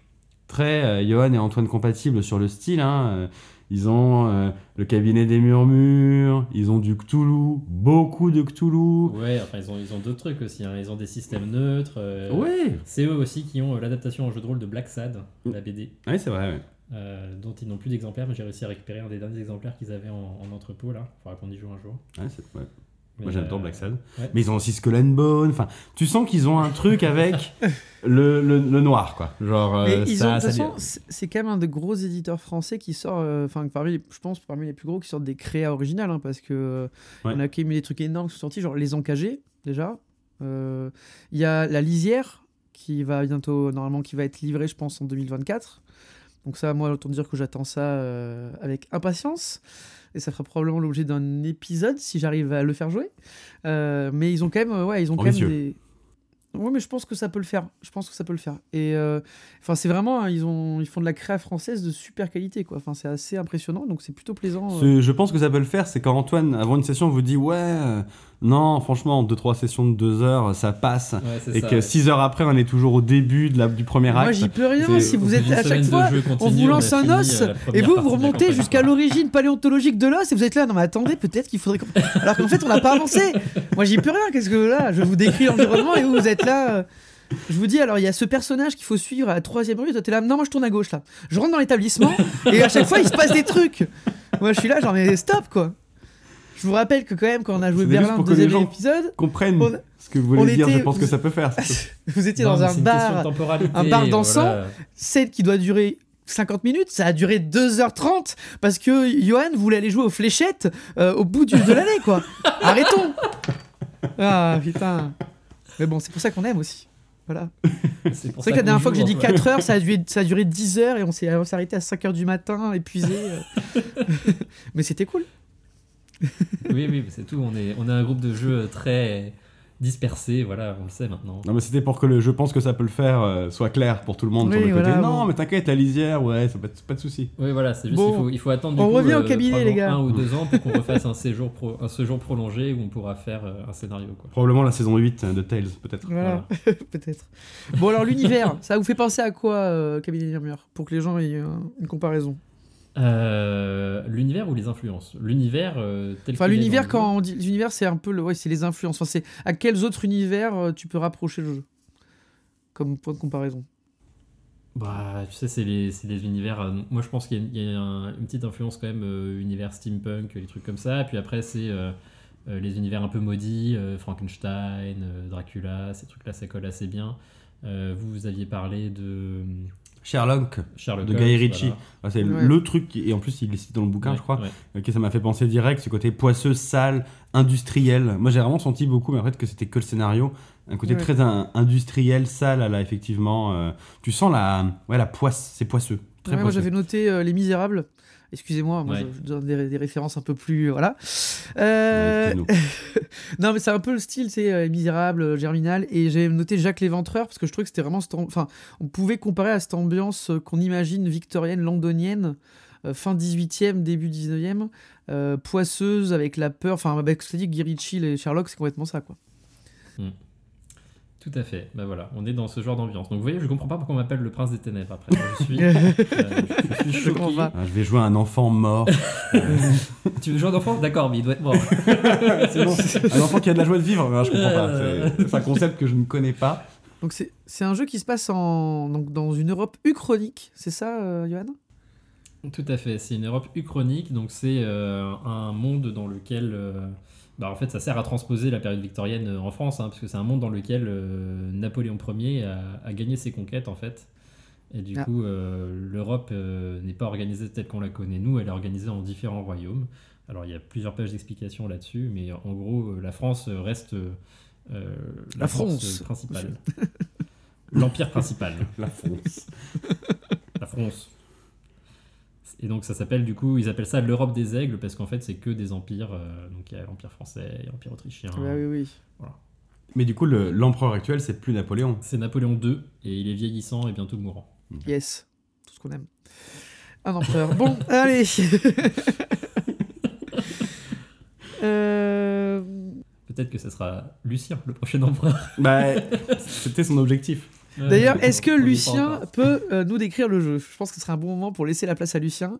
[SPEAKER 1] très Johan et Antoine compatible sur le style. hein, Ils ont euh, le cabinet des murmures, ils ont du Cthulhu, beaucoup de Cthulhu.
[SPEAKER 3] Ouais, enfin, ils ont, ils ont d'autres trucs aussi. hein. Ils ont des systèmes neutres. euh,
[SPEAKER 1] Ouais,
[SPEAKER 3] C'est eux aussi qui ont euh, l'adaptation en jeu de rôle de Black Sad, la BD,
[SPEAKER 1] ouais c'est vrai. ouais.
[SPEAKER 3] dont ils n'ont plus d'exemplaires, mais j'ai réussi à récupérer un des derniers exemplaires qu'ils avaient en, en entrepôt là. Faudra qu'on y joue un jour.
[SPEAKER 1] Ouais, c'est- ouais. Moi j'adore
[SPEAKER 3] euh,
[SPEAKER 1] Black Sad.
[SPEAKER 3] ouais.
[SPEAKER 1] Mais ils ont aussi Skull and Bone. Enfin, tu sens qu'ils ont un truc avec le, le, le noir, quoi. Genre, euh,
[SPEAKER 2] ils
[SPEAKER 1] ça, ça
[SPEAKER 2] c'est quand même un des gros éditeurs français qui sort, euh, enfin, parmi, les- je pense, parmi les plus gros qui sortent des créas originales, hein, parce que euh,
[SPEAKER 1] Ouais.
[SPEAKER 2] on a quand même des trucs énormes qui sont sortis, genre Les Encagés, déjà. Il y a La Lisière, qui va bientôt, normalement, qui va être livrée, je pense, en 2024. Donc ça, moi, autant dire que j'attends ça avec impatience. Et ça fera probablement l'objet d'un épisode si j'arrive à le faire jouer. Euh, mais ils ont quand même, euh, ouais, ils ont quand même des. Oui, mais je pense que ça peut le faire. Je pense que ça peut le faire. Et euh, enfin, c'est vraiment, hein, ils ont, ils font de la créa française de super qualité, quoi. Enfin, c'est assez impressionnant, donc c'est plutôt plaisant. euh.
[SPEAKER 1] Ce- Je pense que ça peut le faire, c'est quand Antoine, avant une session, vous dit Ouais, non, franchement, 2-3 sessions de 2 heures, ça passe.
[SPEAKER 3] Ouais,
[SPEAKER 1] Et
[SPEAKER 3] ça,
[SPEAKER 1] que
[SPEAKER 3] ouais.
[SPEAKER 1] 6 heures après, on est toujours au début de la, du premier
[SPEAKER 2] Moi,
[SPEAKER 1] acte.
[SPEAKER 2] j'y peux rien.
[SPEAKER 1] c'est-
[SPEAKER 2] Si vous êtes à chaque fois, on vous lance un os
[SPEAKER 3] euh, la
[SPEAKER 2] et vous, vous remontez jusqu'à l'origine paléontologique de l'os et vous êtes là. Non, mais attendez, peut-être qu'il faudrait. qu'on- Alors qu'en fait, on n'a pas avancé. Moi, j'y peux rien. Qu'est-ce que là Je vous décris l'environnement et vous, vous êtes là. euh, Je vous dis, alors il y a ce personnage qu'il faut suivre à la troisième rue. Toi, t'es là. Non, moi je tourne à gauche là. Je rentre dans l'établissement et à chaque fois il se passe des trucs. Moi, je suis là, genre mais stop quoi. Je vous rappelle que quand même, quand on a joué Berlin,
[SPEAKER 1] pour que les
[SPEAKER 2] deuxième
[SPEAKER 1] gens-
[SPEAKER 2] épisode,
[SPEAKER 1] Comprennent
[SPEAKER 2] On-
[SPEAKER 1] ce que vous voulez
[SPEAKER 2] on
[SPEAKER 1] dire, je
[SPEAKER 2] était-
[SPEAKER 1] pense que ça peut faire. ça peut-
[SPEAKER 2] vous étiez
[SPEAKER 3] Non,
[SPEAKER 2] dans un bar, un bar dansant.
[SPEAKER 3] voilà.
[SPEAKER 2] scène qui doit durer 50 minutes, ça a duré 2h30 parce que Johan voulait aller jouer aux fléchettes euh, au bout du- de l'année, quoi. Arrêtons Ah putain. Mais bon, c'est pour ça qu'on aime aussi. Voilà.
[SPEAKER 3] C'est
[SPEAKER 2] vrai
[SPEAKER 3] ça
[SPEAKER 2] que la dernière fois que j'ai dit
[SPEAKER 3] en fait.
[SPEAKER 2] 4 heures, ça a duré, ça a duré 10 heures et on s'est arrêté à 5 heures du matin, épuisé. Mais c'était cool.
[SPEAKER 3] Oui, oui, c'est tout. On est, on est un groupe de jeux très, dispersé, voilà, on le sait maintenant.
[SPEAKER 1] Non, mais c'était pour que le je pense que ça peut le faire euh, soit clair pour tout le monde
[SPEAKER 2] Oui,
[SPEAKER 1] sur le côté.
[SPEAKER 2] voilà,
[SPEAKER 1] non,
[SPEAKER 2] bon.
[SPEAKER 1] mais t'inquiète, la lisière, ouais, ça pas, pas de souci.
[SPEAKER 3] Oui, voilà, c'est juste
[SPEAKER 2] Bon,
[SPEAKER 3] il, faut, il faut attendre du
[SPEAKER 2] on
[SPEAKER 3] coup,
[SPEAKER 2] revient au
[SPEAKER 3] euh,
[SPEAKER 2] cabinet, les gars.
[SPEAKER 3] un ou deux ans pour qu'on refasse un séjour, pro- un séjour prolongé où on pourra faire euh, un scénario. Quoi.
[SPEAKER 1] Probablement la saison 8 de Tales, peut-être.
[SPEAKER 2] Voilà, peut-être. Bon, alors l'univers, ça vous fait penser à quoi, euh, Cabinet des Murmures Pour que les gens aient euh, une comparaison?
[SPEAKER 3] Euh, l'univers ou les influences? L'univers euh, tel
[SPEAKER 2] Enfin, l'univers, quand on dit l'univers, c'est un peu le, ouais, c'est les influences. Enfin, c'est à quels autres univers euh, tu peux rapprocher le jeu? Comme point de comparaison.
[SPEAKER 3] Bah, tu sais, c'est les, c'est les univers. moi, je pense qu'il y a, il y a un- une petite influence quand même, univers steampunk, les trucs comme ça. Et puis après, c'est les univers un peu maudits, Frankenstein, Dracula, ces trucs-là, ça colle assez bien. Vous, vous aviez parlé de
[SPEAKER 1] Sherlock,
[SPEAKER 3] Sherlock
[SPEAKER 1] de
[SPEAKER 3] Holmes,
[SPEAKER 1] Guy Ritchie.
[SPEAKER 3] voilà.
[SPEAKER 1] Ah, c'est
[SPEAKER 2] Ouais.
[SPEAKER 1] le truc, qui- et en plus il est cité dans le bouquin,
[SPEAKER 3] Ouais,
[SPEAKER 1] je crois.
[SPEAKER 3] ouais.
[SPEAKER 1] Ok, ça m'a fait penser direct, ce côté poisseux, sale, industriel. Moi j'ai vraiment senti beaucoup, mais en fait que c'était que le scénario. Un côté
[SPEAKER 2] Ouais.
[SPEAKER 1] très in- industriel, sale, là, effectivement. euh, tu sens la, ouais, la poisse, c'est poisseux. Très
[SPEAKER 2] Ouais, moi,
[SPEAKER 1] poisseux.
[SPEAKER 2] j'avais noté euh, Les Misérables. Excusez-moi, moi,
[SPEAKER 3] Ouais.
[SPEAKER 2] je, donne des, des références un peu plus. Voilà. Euh,
[SPEAKER 1] Ouais,
[SPEAKER 2] non, mais c'est un peu le style, c'est euh, Les Misérables, euh, Germinal. Et j'ai noté Jacques Léventreur parce que je trouvais que c'était vraiment. cette Enfin, on pouvait comparer à cette ambiance qu'on imagine victorienne, londonienne, euh, fin 18e, début 19e, euh, poisseuse avec la peur. Enfin, avec ce que dit Guy Ritchie et Sherlock, c'est complètement ça, quoi.
[SPEAKER 3] Tout à fait. Bah voilà, on est dans ce genre d'ambiance. Donc vous voyez, je comprends pas pourquoi on m'appelle le prince des ténèbres après. Je suis, euh, je suis
[SPEAKER 2] Je comprends
[SPEAKER 3] choqué.
[SPEAKER 2] pas.
[SPEAKER 1] Ah, je vais jouer un enfant mort.
[SPEAKER 3] Tu veux jouer un enfant? D'accord, mais il doit être mort.
[SPEAKER 1] Sinon, un enfant qui a de la joie de vivre, je comprends pas.
[SPEAKER 3] Euh.
[SPEAKER 1] C'est- C'est un concept que je ne connais pas.
[SPEAKER 2] Donc, c'est c'est un jeu qui se passe en, donc, dans une Europe uchronique, c'est ça, euh, Johan?
[SPEAKER 3] Tout à fait, c'est une Europe uchronique, donc c'est euh, un monde dans lequel, euh, bah, en fait, ça sert à transposer la période victorienne euh, en France, hein, parce que c'est un monde dans lequel euh, Napoléon Ier a, a gagné ses conquêtes, en fait. Et du
[SPEAKER 2] Ah.
[SPEAKER 3] coup, euh, l'Europe euh, n'est pas organisée telle qu'on la connaît nous, elle est organisée en différents royaumes. Alors, il y a plusieurs pages d'explications là-dessus, mais en gros, la France reste euh,
[SPEAKER 2] La France.
[SPEAKER 3] principale. L'empire principal.
[SPEAKER 1] La France.
[SPEAKER 3] La France. Et donc ça s'appelle du coup, ils appellent ça l'Europe des aigles parce qu'en fait c'est que des empires. euh, donc il y a l'empire français, il y a l'empire autrichien.
[SPEAKER 2] Ouais, Oui, oui.
[SPEAKER 1] Mais du coup, le- l'empereur actuel, c'est plus Napoléon.
[SPEAKER 3] C'est Napoléon II et il est vieillissant et bientôt mourant.
[SPEAKER 2] Yes, tout ce qu'on aime. Un empereur. bon, allez. Euh,
[SPEAKER 3] Peut-être que ce sera Lucien le prochain empereur.
[SPEAKER 1] Bah, c'était son objectif.
[SPEAKER 2] D'ailleurs, est-ce que
[SPEAKER 3] On
[SPEAKER 2] Lucien peut euh, nous décrire le jeu? Je pense que ce serait un bon moment pour laisser la place à Lucien.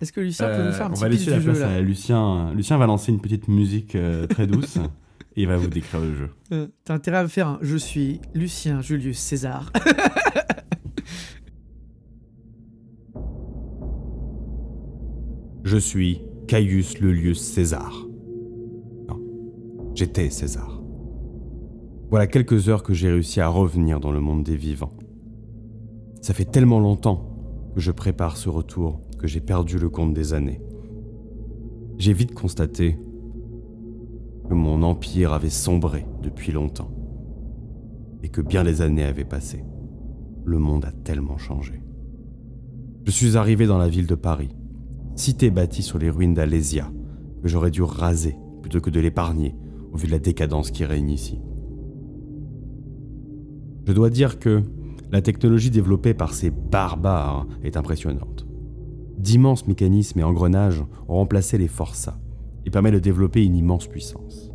[SPEAKER 2] Est-ce que Lucien peut nous faire un
[SPEAKER 1] Euh, on
[SPEAKER 2] petit
[SPEAKER 1] va
[SPEAKER 2] pitch
[SPEAKER 1] laisser
[SPEAKER 2] du
[SPEAKER 1] la
[SPEAKER 2] jeu
[SPEAKER 1] place
[SPEAKER 2] là?
[SPEAKER 1] à Lucien. Lucien va lancer une petite musique euh, très douce et il va vous décrire le jeu.
[SPEAKER 2] Euh, T'as intérêt à me faire un Je suis Lucien Julius César.
[SPEAKER 1] Je suis Caius Leulius César. Non, j'étais César. Voilà quelques heures que j'ai réussi à revenir dans le monde des vivants. Ça fait tellement longtemps que je prépare ce retour que j'ai perdu le compte des années. J'ai vite constaté que mon empire avait sombré depuis longtemps et que bien des années avaient passé. Le monde a tellement changé. Je suis arrivé dans la ville de Paris cité bâtie sur les ruines d'Alésia, que j'aurais dû raser plutôt que de l'épargner, au vu de la décadence qui règne ici. Je dois dire que la technologie développée par ces barbares est impressionnante. D'immenses mécanismes et engrenages ont remplacé les forçats et permettent de développer une immense puissance.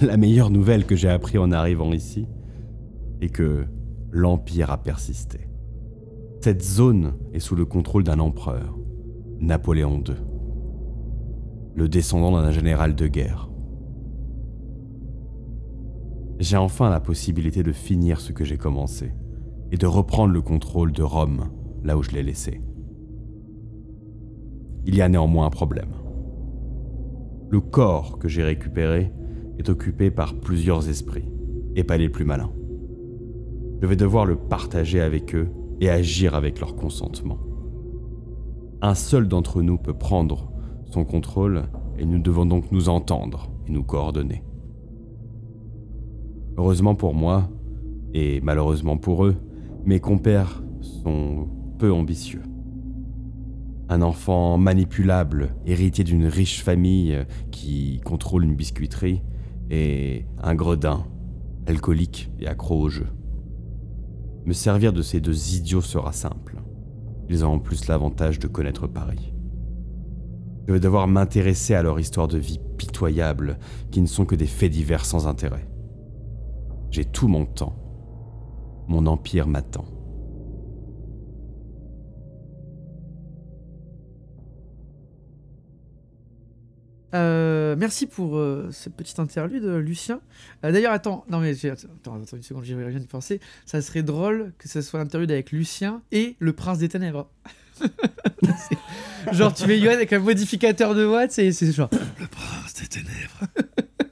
[SPEAKER 1] La meilleure nouvelle que j'ai appris en arrivant ici est que l'Empire a persisté. Cette zone est sous le contrôle d'un empereur, Napoléon II, le descendant d'un général de guerre. J'ai enfin la possibilité de finir ce que j'ai commencé et de reprendre le contrôle de Rome là où je l'ai laissé. Il y a néanmoins un problème. Le corps que j'ai récupéré est occupé par plusieurs esprits, et pas les plus malins. Je vais devoir le partager avec eux et agir avec leur consentement. Un seul d'entre nous peut prendre son contrôle et nous devons donc nous entendre et nous coordonner. Heureusement pour moi, et malheureusement pour eux, mes compères sont peu ambitieux. Un enfant manipulable, héritier d'une riche famille qui contrôle une biscuiterie, et un gredin, alcoolique et accro au jeu. Me servir de ces deux idiots sera simple. Ils ont en plus l'avantage de connaître Paris. Je vais devoir m'intéresser à leur histoire de vie pitoyable, qui ne sont que des faits divers sans intérêt. J'ai tout mon temps. Mon empire m'attend.
[SPEAKER 2] Euh, merci pour euh, cette petite interlude, Lucien. Euh, D'ailleurs, attends, non mais attends, attends une seconde, j'y viens de penser. Ça serait drôle que ce soit l'interlude avec Lucien et le prince des ténèbres. Genre, tu mets Yoann avec un modificateur de voix, c'est genre le prince des ténèbres.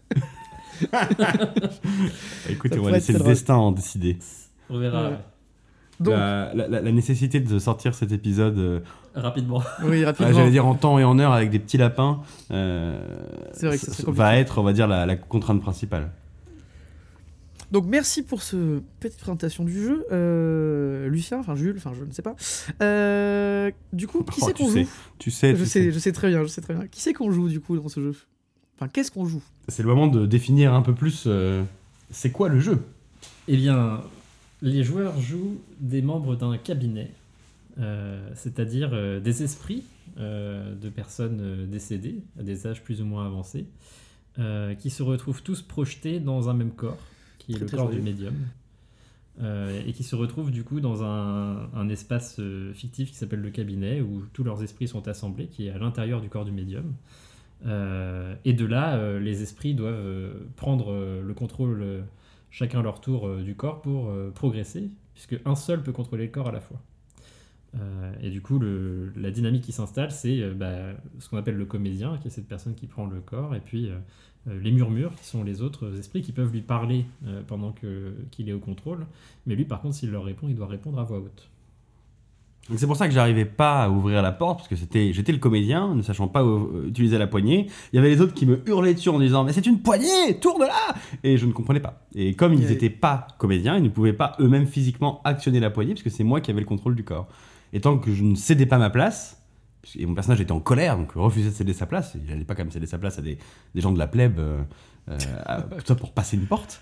[SPEAKER 1] Écoutez, on va laisser le
[SPEAKER 2] drôle.
[SPEAKER 1] destin en décider.
[SPEAKER 3] On verra
[SPEAKER 2] Ouais. Donc,
[SPEAKER 1] La, la- la- la nécessité de sortir cet épisode, euh,
[SPEAKER 3] rapidement.
[SPEAKER 2] oui,
[SPEAKER 1] ah,
[SPEAKER 2] rapidement.
[SPEAKER 1] j'allais dire en temps et en heure avec des petits lapins, euh,
[SPEAKER 2] C'est vrai que ça
[SPEAKER 1] va être, on va dire, la, la contrainte principale.
[SPEAKER 2] Donc merci pour ce petite présentation du jeu, Euh, Lucien, enfin Jules, enfin je ne sais pas. Euh, du coup, qui
[SPEAKER 1] Oh,
[SPEAKER 2] c'est qu'on
[SPEAKER 1] sais,
[SPEAKER 2] joue
[SPEAKER 1] Tu sais,
[SPEAKER 2] Je
[SPEAKER 1] tu
[SPEAKER 2] sais,
[SPEAKER 1] sais.
[SPEAKER 2] je sais très bien, je sais très bien. Qui c'est qu'on joue du coup dans ce jeu? Enfin, qu'est-ce qu'on joue?
[SPEAKER 1] C'est le moment de définir un peu plus euh, c'est quoi le jeu?
[SPEAKER 3] Eh bien, les joueurs jouent des membres d'un cabinet, euh, c'est-à-dire euh, des esprits euh, de personnes euh, décédées à des âges plus ou moins avancés, euh, qui se retrouvent tous projetés dans un même corps, qui est
[SPEAKER 2] Très,
[SPEAKER 3] le
[SPEAKER 2] très
[SPEAKER 3] corps
[SPEAKER 2] joyeux.
[SPEAKER 3] du médium, euh, et qui se retrouvent du coup dans un, un espace euh, fictif qui s'appelle le cabinet, où tous leurs esprits sont assemblés, qui est à l'intérieur du corps du médium. Euh, et de là, euh, les esprits doivent euh, prendre le contrôle chacun leur tour du corps pour progresser, puisque un seul peut contrôler le corps à la fois. Et du coup, la dynamique qui s'installe, c'est bah, ce qu'on appelle le comédien, qui est cette personne qui prend le corps, et puis les murmures, qui sont les autres esprits qui peuvent lui parler pendant qu'il est au contrôle. Mais lui, par contre, s'il leur répond, il doit répondre à voix haute.
[SPEAKER 1] Donc c'est pour ça que j'arrivais pas à ouvrir la porte parce que c'était j'étais le comédien ne sachant pas euh, utiliser la poignée. Il y avait les autres qui me hurlaient dessus en disant mais c'est une poignée, tourne là et je ne comprenais pas. Et comme ils n'étaient pas comédiens, ils ne pouvaient pas eux-mêmes physiquement actionner la poignée parce que c'est moi qui avais le contrôle du corps. Et tant que je ne cédais pas ma place et mon personnage était en colère donc refusait de céder sa place, il n'allait pas quand même céder sa place à des, des gens de la plèbe euh, euh, tout ça pour passer une porte.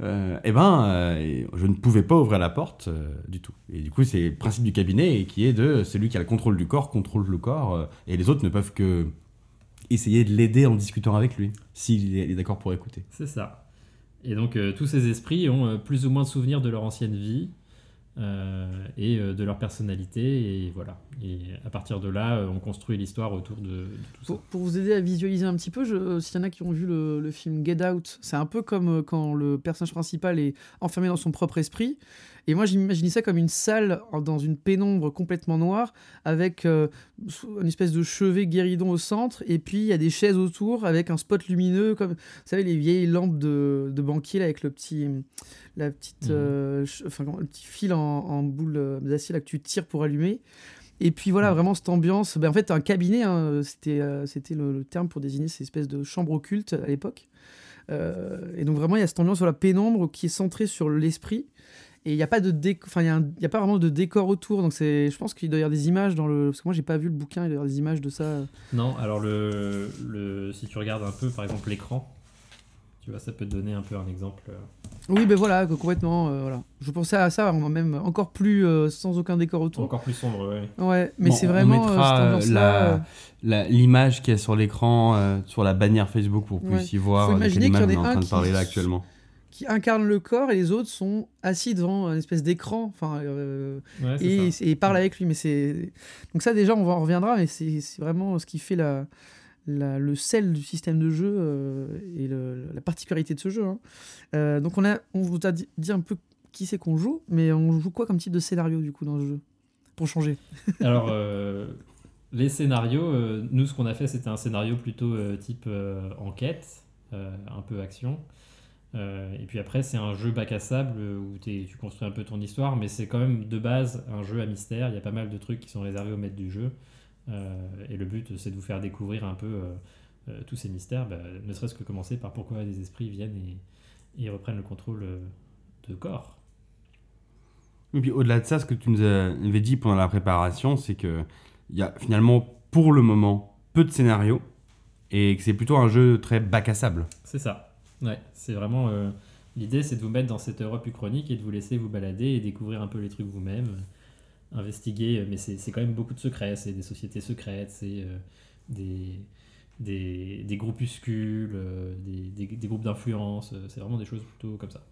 [SPEAKER 1] Euh, eh ben, euh, je ne pouvais pas ouvrir la porte euh, du tout. Et du coup, c'est le principe du cabinet et qui est de celui qui a le contrôle du corps contrôle le corps et les autres ne peuvent que essayer de l'aider en discutant avec lui s'il est, d'accord pour écouter.
[SPEAKER 3] C'est ça. Et donc, tous ces esprits ont plus ou moins de souvenirs de leur ancienne vie euh, et euh, de leur personnalité. Et voilà. Et à partir de là, euh, on construit l'histoire autour de, de tout ça.
[SPEAKER 2] pour, vous aider à visualiser un petit peu, s'il y en a qui ont vu le, le film Get Out, c'est un peu comme quand le personnage principal est enfermé dans son propre esprit. Et moi, j'imaginais ça comme une salle dans une pénombre complètement noire, avec euh, une espèce de chevet guéridon au centre, et puis il y a des chaises autour avec un spot lumineux, comme vous savez les vieilles lampes de, de banquier là, avec le petit, la petite,
[SPEAKER 3] Mhm.
[SPEAKER 2] euh, enfin le petit fil en, en boule euh, d'acier que tu tires pour allumer. Et puis voilà,
[SPEAKER 3] Mhm.
[SPEAKER 2] vraiment cette ambiance. Ben, en fait, un cabinet, hein, c'était euh, c'était le, le terme pour désigner ces espèces de chambres occultes à l'époque. Euh, et donc vraiment, il y a cette ambiance sur la pénombre qui est centrée sur l'esprit. Et il n'y a pas de déc- enfin il y a un- y a pas vraiment de décor autour. Donc c'est, je pense qu'il doit y avoir des images dans le, parce que moi j'ai pas vu le bouquin, il doit y avoir des images de ça.
[SPEAKER 3] Non, alors le, le, si tu regardes un peu, par exemple, l'écran, tu vois, ça peut te donner un peu un exemple. euh,
[SPEAKER 2] Oui, ben voilà, complètement. euh, voilà. Je pensais à ça, même encore plus euh, sans aucun décor autour.
[SPEAKER 3] Encore plus sombre, ouais.
[SPEAKER 2] Ouais, mais
[SPEAKER 1] Bon,
[SPEAKER 2] c'est vraiment euh,
[SPEAKER 1] euh, la- la- l'image qui est sur l'écran, euh, sur la bannière Facebook pour que vous
[SPEAKER 2] Ouais.
[SPEAKER 1] puissiez voir
[SPEAKER 2] Faut imaginer qu'il y en
[SPEAKER 1] en train de
[SPEAKER 2] qui-
[SPEAKER 1] parler là actuellement.
[SPEAKER 2] Qui incarne le corps et les autres sont assis devant une espèce d'écran. Enfin, euh,
[SPEAKER 3] Ouais,
[SPEAKER 2] et,
[SPEAKER 3] ça.
[SPEAKER 2] et parle avec lui. Mais c'est donc ça déjà on on reviendra, mais c'est vraiment ce qui fait la, la- le sel du système de jeu euh, et le- la particularité de ce jeu. hein. Euh, donc on a on vous a dit, dit un peu qui c'est qu'on joue, mais on joue quoi comme type de scénario du coup dans le jeu pour changer?
[SPEAKER 3] Alors, les scénarios, nous, ce qu'on a fait, c'était un scénario plutôt type enquête, un peu action. Euh, et puis après, c'est un jeu bac à sable euh, où tu construis un peu ton histoire, mais c'est quand même de base un jeu à mystère. Il y a pas mal de trucs qui sont réservés au maître du jeu. Euh, et le but, c'est de vous faire découvrir un peu euh, tous ces mystères, bah, ne serait-ce que commencer par pourquoi les esprits viennent et, et reprennent le contrôle de corps.
[SPEAKER 1] Et puis au-delà de ça, ce que tu nous avais dit pendant la préparation, c'est que il y a finalement, pour le moment, peu de scénarios et que c'est plutôt un jeu très bac à sable.
[SPEAKER 3] C'est ça. Ouais, c'est vraiment. euh, L'idée, c'est de vous mettre dans cette Europe uchronique et de vous laisser vous balader et découvrir un peu les trucs vous-même, investiguer. euh, Mais c'est quand même beaucoup de secrets. C'est des sociétés secrètes, c'est euh, des, des, groupuscules, des, des- groupes d'influence. C'est vraiment des choses plutôt comme ça.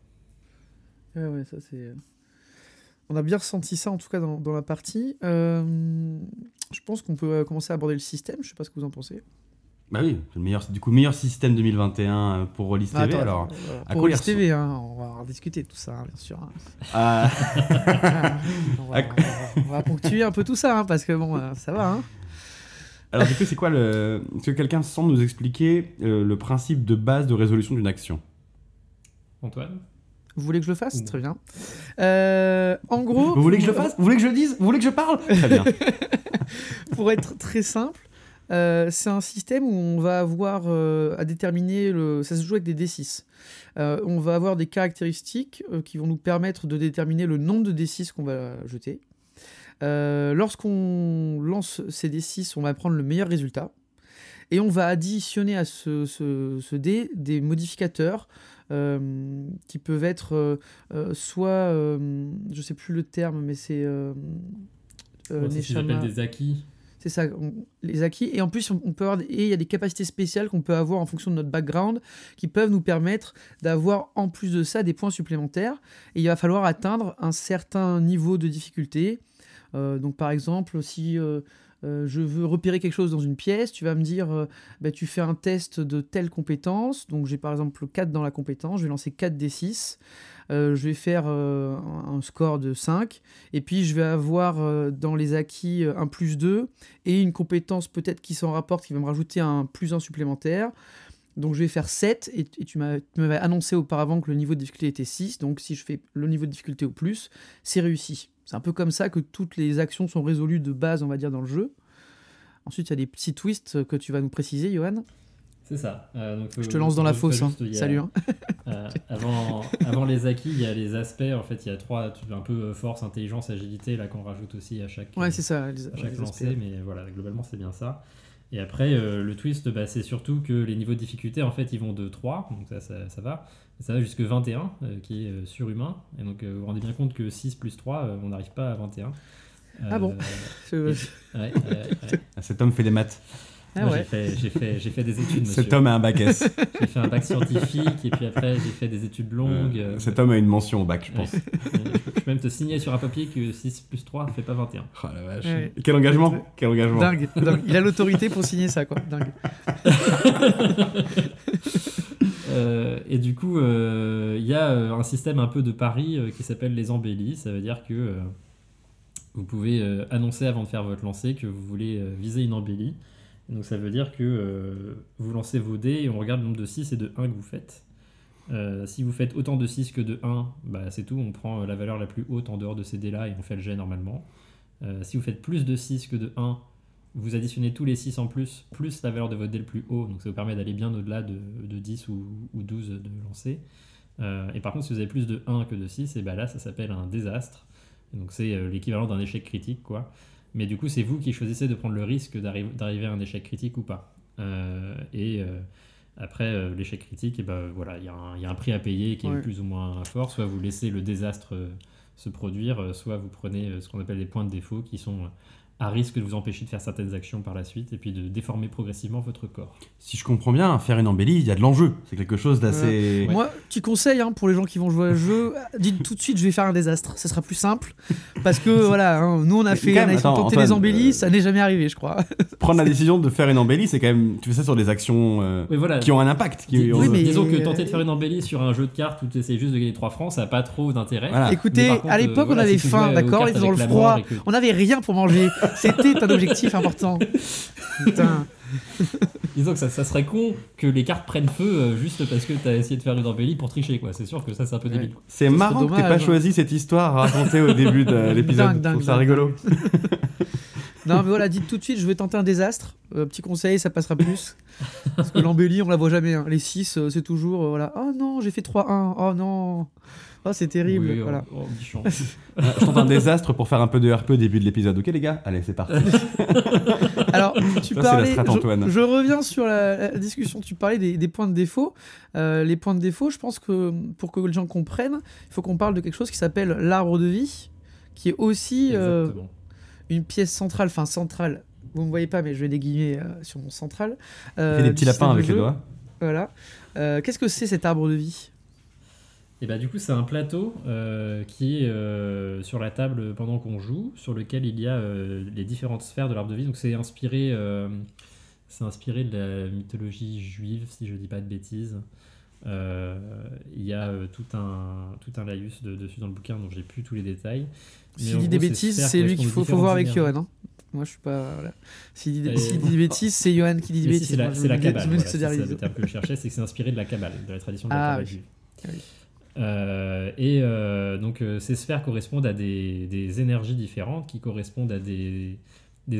[SPEAKER 2] Ouais, ouais, ça c'est. On a bien ressenti ça en tout cas dans, dans la partie. Je pense qu'on peut commencer à aborder le système. Je sais pas ce que vous en pensez.
[SPEAKER 1] Bah oui, c'est le meilleur, du coup, meilleur système 2021 pour Rollis TV.
[SPEAKER 2] Ah, attends,
[SPEAKER 1] alors, à
[SPEAKER 2] pour
[SPEAKER 1] quoi il
[SPEAKER 2] Rollis TV, hein, on va en discuter de tout ça, hein, bien sûr. hein.
[SPEAKER 1] Ah,
[SPEAKER 2] on, va, on va- on va ponctuer un peu tout ça, hein, parce que bon, euh, ça va. Hein.
[SPEAKER 1] alors du coup, c'est quoi le. Est-ce que quelqu'un semble nous expliquer euh, le principe de base de résolution d'une action?
[SPEAKER 3] Antoine?
[SPEAKER 2] Vous voulez que je le fasse? Très bien. Euh, en gros.
[SPEAKER 1] Vous voulez que je le fasse? Vous voulez que je le dise? Vous voulez que je parle? Très bien.
[SPEAKER 2] pour être très simple, euh, c'est un système où on va avoir euh, à déterminer le. Ça se joue avec des D6. Euh, on va avoir des caractéristiques qui vont nous permettre de déterminer le nombre de D6 qu'on va jeter. Lorsqu'on lance ces D6, on va prendre le meilleur résultat. Et on va additionner à ce, ce, ce dé des modificateurs euh, qui peuvent être euh, euh, soit, je sais plus le terme, mais c'est euh,
[SPEAKER 3] c'est ce des acquis?
[SPEAKER 2] C'est ça, les acquis. Et en plus, on, peut avoir, des- et il y a des capacités spéciales qu'on peut avoir en fonction de notre background qui peuvent nous permettre d'avoir en plus de ça des points supplémentaires. Et il va falloir atteindre un certain niveau de difficulté. Euh, donc par exemple, si euh, euh, je veux repérer quelque chose dans une pièce, tu vas me dire, bah, tu fais un test de telle compétence. Donc j'ai par exemple 4 dans la compétence, je vais lancer 4 d 6. Euh, je vais faire euh, un score de 5. Et puis je vais avoir euh, dans les acquis un plus 2 et une compétence peut-être qui s'en rapporte, qui va me rajouter un plus 1 supplémentaire. Donc je vais faire 7 et, tu m'avais annoncé auparavant que le niveau de difficulté était 6. Donc si je fais le niveau de difficulté au plus, c'est réussi. C'est un peu comme ça que toutes les actions sont résolues de base, on va dire, dans le jeu. Ensuite, il y a des petits twists que tu vas nous préciser, Johan.
[SPEAKER 3] C'est ça. Euh, donc,
[SPEAKER 2] Je te lance dans la fosse. hein.
[SPEAKER 3] a-
[SPEAKER 2] Salut. hein.
[SPEAKER 3] Euh, avant, avant les acquis, il y a les aspects. En fait, il y a trois, tu- un peu euh, force, intelligence, agilité, là qu'on rajoute aussi à chaque,
[SPEAKER 2] Ouais, c'est ça. les-
[SPEAKER 3] à
[SPEAKER 2] ouais,
[SPEAKER 3] chaque lancée.
[SPEAKER 2] aspects.
[SPEAKER 3] Mais voilà, globalement, c'est bien ça. Et après, euh, le twist, bah, c'est surtout que les niveaux de difficulté, en fait, ils vont de 3, donc ça, ça, ça va. Ça va jusque 21, euh, qui est euh, surhumain. Et donc, euh, vous vous rendez bien compte que 6 plus 3, euh, on n'arrive pas à 21.
[SPEAKER 2] Ah bon C'est-
[SPEAKER 3] et- ouais, ouais, ouais.
[SPEAKER 1] Cet homme fait des maths.
[SPEAKER 2] Ah ouais.
[SPEAKER 3] j'ai fait, des études, monsieur.
[SPEAKER 1] Cet homme a un bac S.
[SPEAKER 3] J'ai fait un bac scientifique et puis après j'ai fait des études longues.
[SPEAKER 1] Euh,
[SPEAKER 3] euh,
[SPEAKER 1] Cet homme a une mention au bac, je pense.
[SPEAKER 3] Je, peux, je peux même te signer sur un papier que 6 plus 3 fait pas 21.
[SPEAKER 1] Oh la vache.
[SPEAKER 2] Ouais.
[SPEAKER 1] Quel engagement Quel engagement
[SPEAKER 2] Dingue, dingue. Il a l'autorité pour signer ça, quoi. Dingue.
[SPEAKER 3] Euh, et du coup, euh, il y a un système un peu de pari euh, qui s'appelle les embellis. Ça veut dire que euh, vous pouvez euh, annoncer avant de faire votre lancer que vous voulez euh, viser une embellie. Donc ça veut dire que euh, vous lancez vos dés et on regarde le nombre de 6 et de 1 que vous faites. Euh, si vous faites autant de 6 que de 1, bah, c'est tout, on prend euh, la valeur la plus haute en dehors de ces dés-là et on fait le jet normalement. Si vous faites plus de 6 que de 1, vous additionnez tous les 6 en plus, plus la valeur de votre dé le plus haut, donc ça vous permet d'aller bien au-delà de, de 10 ou, ou 12 de lancer. Et par contre, si vous avez plus de 1 que de 6, et ben là, ça s'appelle un désastre. Donc c'est l'équivalent d'un échec critique, quoi. Mais du coup, c'est vous qui choisissez de prendre le risque d'arriv- d'arriver à un échec critique ou pas. Euh, et euh, après euh, l'échec critique, et ben voilà, il y, a un- il y a un prix à payer qui
[SPEAKER 2] Ouais.
[SPEAKER 3] est plus ou moins fort. Soit vous laissez le désastre euh, se produire, soit vous prenez ce qu'on appelle les points de défaut qui sont à risque de vous empêcher de faire certaines actions par la suite et puis de déformer progressivement votre corps.
[SPEAKER 1] Si je comprends bien, faire une embellie, il y a de l'enjeu. C'est quelque chose d'assez.
[SPEAKER 2] Moi, petit conseil hein, pour les gens qui vont jouer à ce jeu, dites tout de suite je vais faire un désastre. Ça sera plus simple. Parce que voilà, hein, nous on a fait, on a
[SPEAKER 1] même,
[SPEAKER 2] essayé de
[SPEAKER 1] attends,
[SPEAKER 2] tenter les
[SPEAKER 1] Antoine,
[SPEAKER 2] embellis,
[SPEAKER 1] euh,
[SPEAKER 2] ça n'est jamais arrivé, je crois.
[SPEAKER 1] Prendre la décision de faire une embellie, c'est quand même. Tu fais ça sur des actions euh,
[SPEAKER 3] Oui, voilà.
[SPEAKER 1] qui ont un impact. Qui
[SPEAKER 3] Dis-
[SPEAKER 1] ont-
[SPEAKER 2] Oui, mais-
[SPEAKER 3] Disons que tenter de faire une embellie sur un jeu de cartes où tu essaies juste de gagner 3 francs, ça n'a pas trop d'intérêt.
[SPEAKER 1] Voilà.
[SPEAKER 2] Écoutez,
[SPEAKER 3] contre,
[SPEAKER 2] à l'époque
[SPEAKER 3] euh,
[SPEAKER 2] on
[SPEAKER 3] voilà,
[SPEAKER 2] avait
[SPEAKER 3] si
[SPEAKER 2] faim, d'accord On
[SPEAKER 3] cartes
[SPEAKER 2] était dans le froid, on n'avait rien pour manger. C'était un objectif important. Putain.
[SPEAKER 3] Disons que ça, ça serait con que les cartes prennent feu euh, juste parce que tu as essayé de faire une embellie pour tricher, quoi. C'est sûr que ça, c'est un peu
[SPEAKER 2] Ouais.
[SPEAKER 3] débile.
[SPEAKER 1] C'est
[SPEAKER 2] serait
[SPEAKER 1] marrant que t'aies
[SPEAKER 2] dommage,
[SPEAKER 1] pas
[SPEAKER 2] hein.
[SPEAKER 1] choisi cette histoire à raconter au début de l'épisode. Je ça rigolo.
[SPEAKER 2] Non, mais voilà, dites tout de suite, je vais tenter un désastre. Euh, petit conseil, ça passera plus. Parce que l'embellie, on la voit jamais. hein. Les 6, c'est toujours, euh, voilà. Oh non, j'ai fait 3-1. Oh non. Oh, c'est terrible.
[SPEAKER 3] Oui, oh,
[SPEAKER 2] voilà.
[SPEAKER 3] oh.
[SPEAKER 1] Ah, Je tente un désastre pour faire un peu de RP au début de l'épisode. Ok les gars? Allez, c'est parti.
[SPEAKER 2] Alors, tu
[SPEAKER 1] Ça, c'est la
[SPEAKER 2] parlais.
[SPEAKER 1] strat
[SPEAKER 2] je- reviens sur la, la discussion. Tu parlais des, des points de défaut. Euh, les points de défaut, je pense que pour que les gens comprennent, il faut qu'on parle de quelque chose qui s'appelle l'arbre de vie, qui est aussi euh, une pièce centrale, enfin centrale. Vous me voyez pas, mais je vais des guillemets euh, sur mon central.
[SPEAKER 1] Il
[SPEAKER 2] euh,
[SPEAKER 1] fait des petits lapins avec les doigts.
[SPEAKER 2] Voilà. Euh, Qu'est-ce que c'est cet arbre de vie?
[SPEAKER 3] Et bah du coup c'est un plateau euh, qui est euh, sur la table pendant qu'on joue, sur lequel il y a euh, les différentes sphères de l'arbre de vie. Donc c'est inspiré, c'est inspiré de la mythologie juive, si je dis pas de bêtises. Il y a tout un tout un laïus de- dessus dans le bouquin dont j'ai plus tous les détails.
[SPEAKER 2] S'il dit des bêtises, c'est lui qu'il faut, faut voir avec. Johan. hein. Moi, je suis pas. Voilà. S'il dit, des- dit des bêtises, c'est Johan qui dit des bêtises.
[SPEAKER 3] c'est la, la voilà, c'est le terme que je cherchais, c'est que c'est inspiré de la Kabbale, de la tradition de la
[SPEAKER 2] Ah,
[SPEAKER 3] Kabbale
[SPEAKER 2] oui.
[SPEAKER 3] juive.
[SPEAKER 2] Ah oui.
[SPEAKER 3] Euh, et euh, donc euh, ces sphères correspondent à des, énergies différentes qui correspondent à des,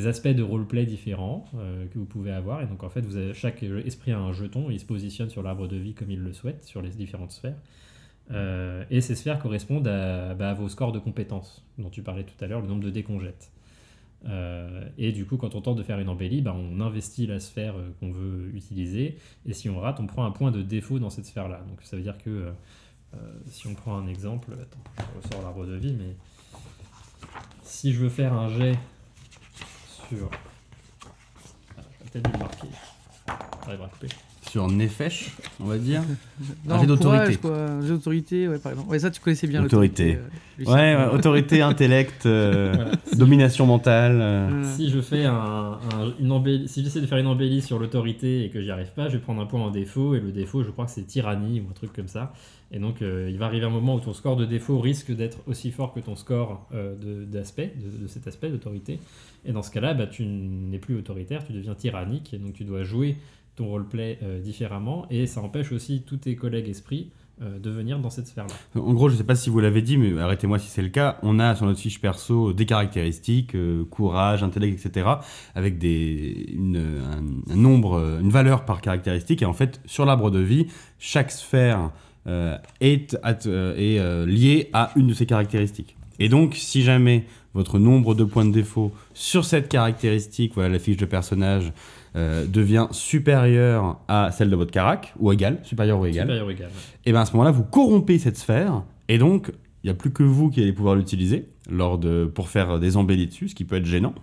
[SPEAKER 3] aspects de roleplay différents que vous pouvez avoir. Et donc en fait, chaque esprit a un jeton, il se positionne sur l'arbre de vie comme il le souhaite, sur les différentes sphères. Et ces sphères correspondent à, bah, à vos scores de compétences dont tu parlais tout à l'heure, le nombre de dés qu'on jette. Et du coup, quand on tente de faire une embellie, bah, on investit la sphère qu'on veut utiliser. Et si on rate, on prend un point de défaut dans cette sphère-là. Donc ça veut dire que si on prend un exemple, attends, je ressors l'arbre de vie, mais si je veux faire un jet sur. Ah, je vais peut-être le marquer. J'arriverai à couper.
[SPEAKER 1] Sur Nefesh, on va dire.
[SPEAKER 2] Non,
[SPEAKER 1] jet d'autorité.
[SPEAKER 2] Un jet d'autorité, ouais, par exemple. Ouais, ça, tu connaissais bien
[SPEAKER 1] Autorité.
[SPEAKER 2] l'autorité, euh, Lucien.
[SPEAKER 1] Ouais, ouais, autorité, intellect, euh,
[SPEAKER 3] Voilà.
[SPEAKER 1] Domination mentale. euh.
[SPEAKER 2] Voilà.
[SPEAKER 3] Si je fais un, un- une embellie, si j'essaie de faire une embellie sur l'autorité et que j'y arrive pas, je vais prendre un point en défaut et le défaut, je crois que c'est tyrannie ou un truc comme ça. Et donc euh, il va arriver un moment où ton score de défaut risque d'être aussi fort que ton score euh, de, d'aspect, de, de cet aspect d'autorité. Et dans ce cas-là, bah, tu n'es plus autoritaire, tu deviens tyrannique et donc tu dois jouer ton roleplay euh, différemment et ça empêche aussi tous tes collègues esprits euh, de venir dans cette sphère-là.
[SPEAKER 1] En gros, je sais pas si vous l'avez dit, mais arrêtez-moi si c'est le cas. On a sur notre fiche perso des caractéristiques, euh, courage, intellect, etc., avec des, une, un, nombre, euh, une valeur par caractéristique. Et en fait, sur l'arbre de vie, chaque sphère euh, est, euh, est euh, liée à une de ces caractéristiques. Et donc, si jamais votre nombre de points de défaut sur cette caractéristique, voilà la fiche de personnage, euh, devient supérieur à celle de votre carac, ou égal, supérieur ou égal,
[SPEAKER 3] Supérieur ou égal.
[SPEAKER 1] et bien à ce moment-là, vous corrompez cette sphère, et donc il n'y a plus que vous qui allez pouvoir l'utiliser lors de, pour faire des embellies dessus, ce qui peut être gênant.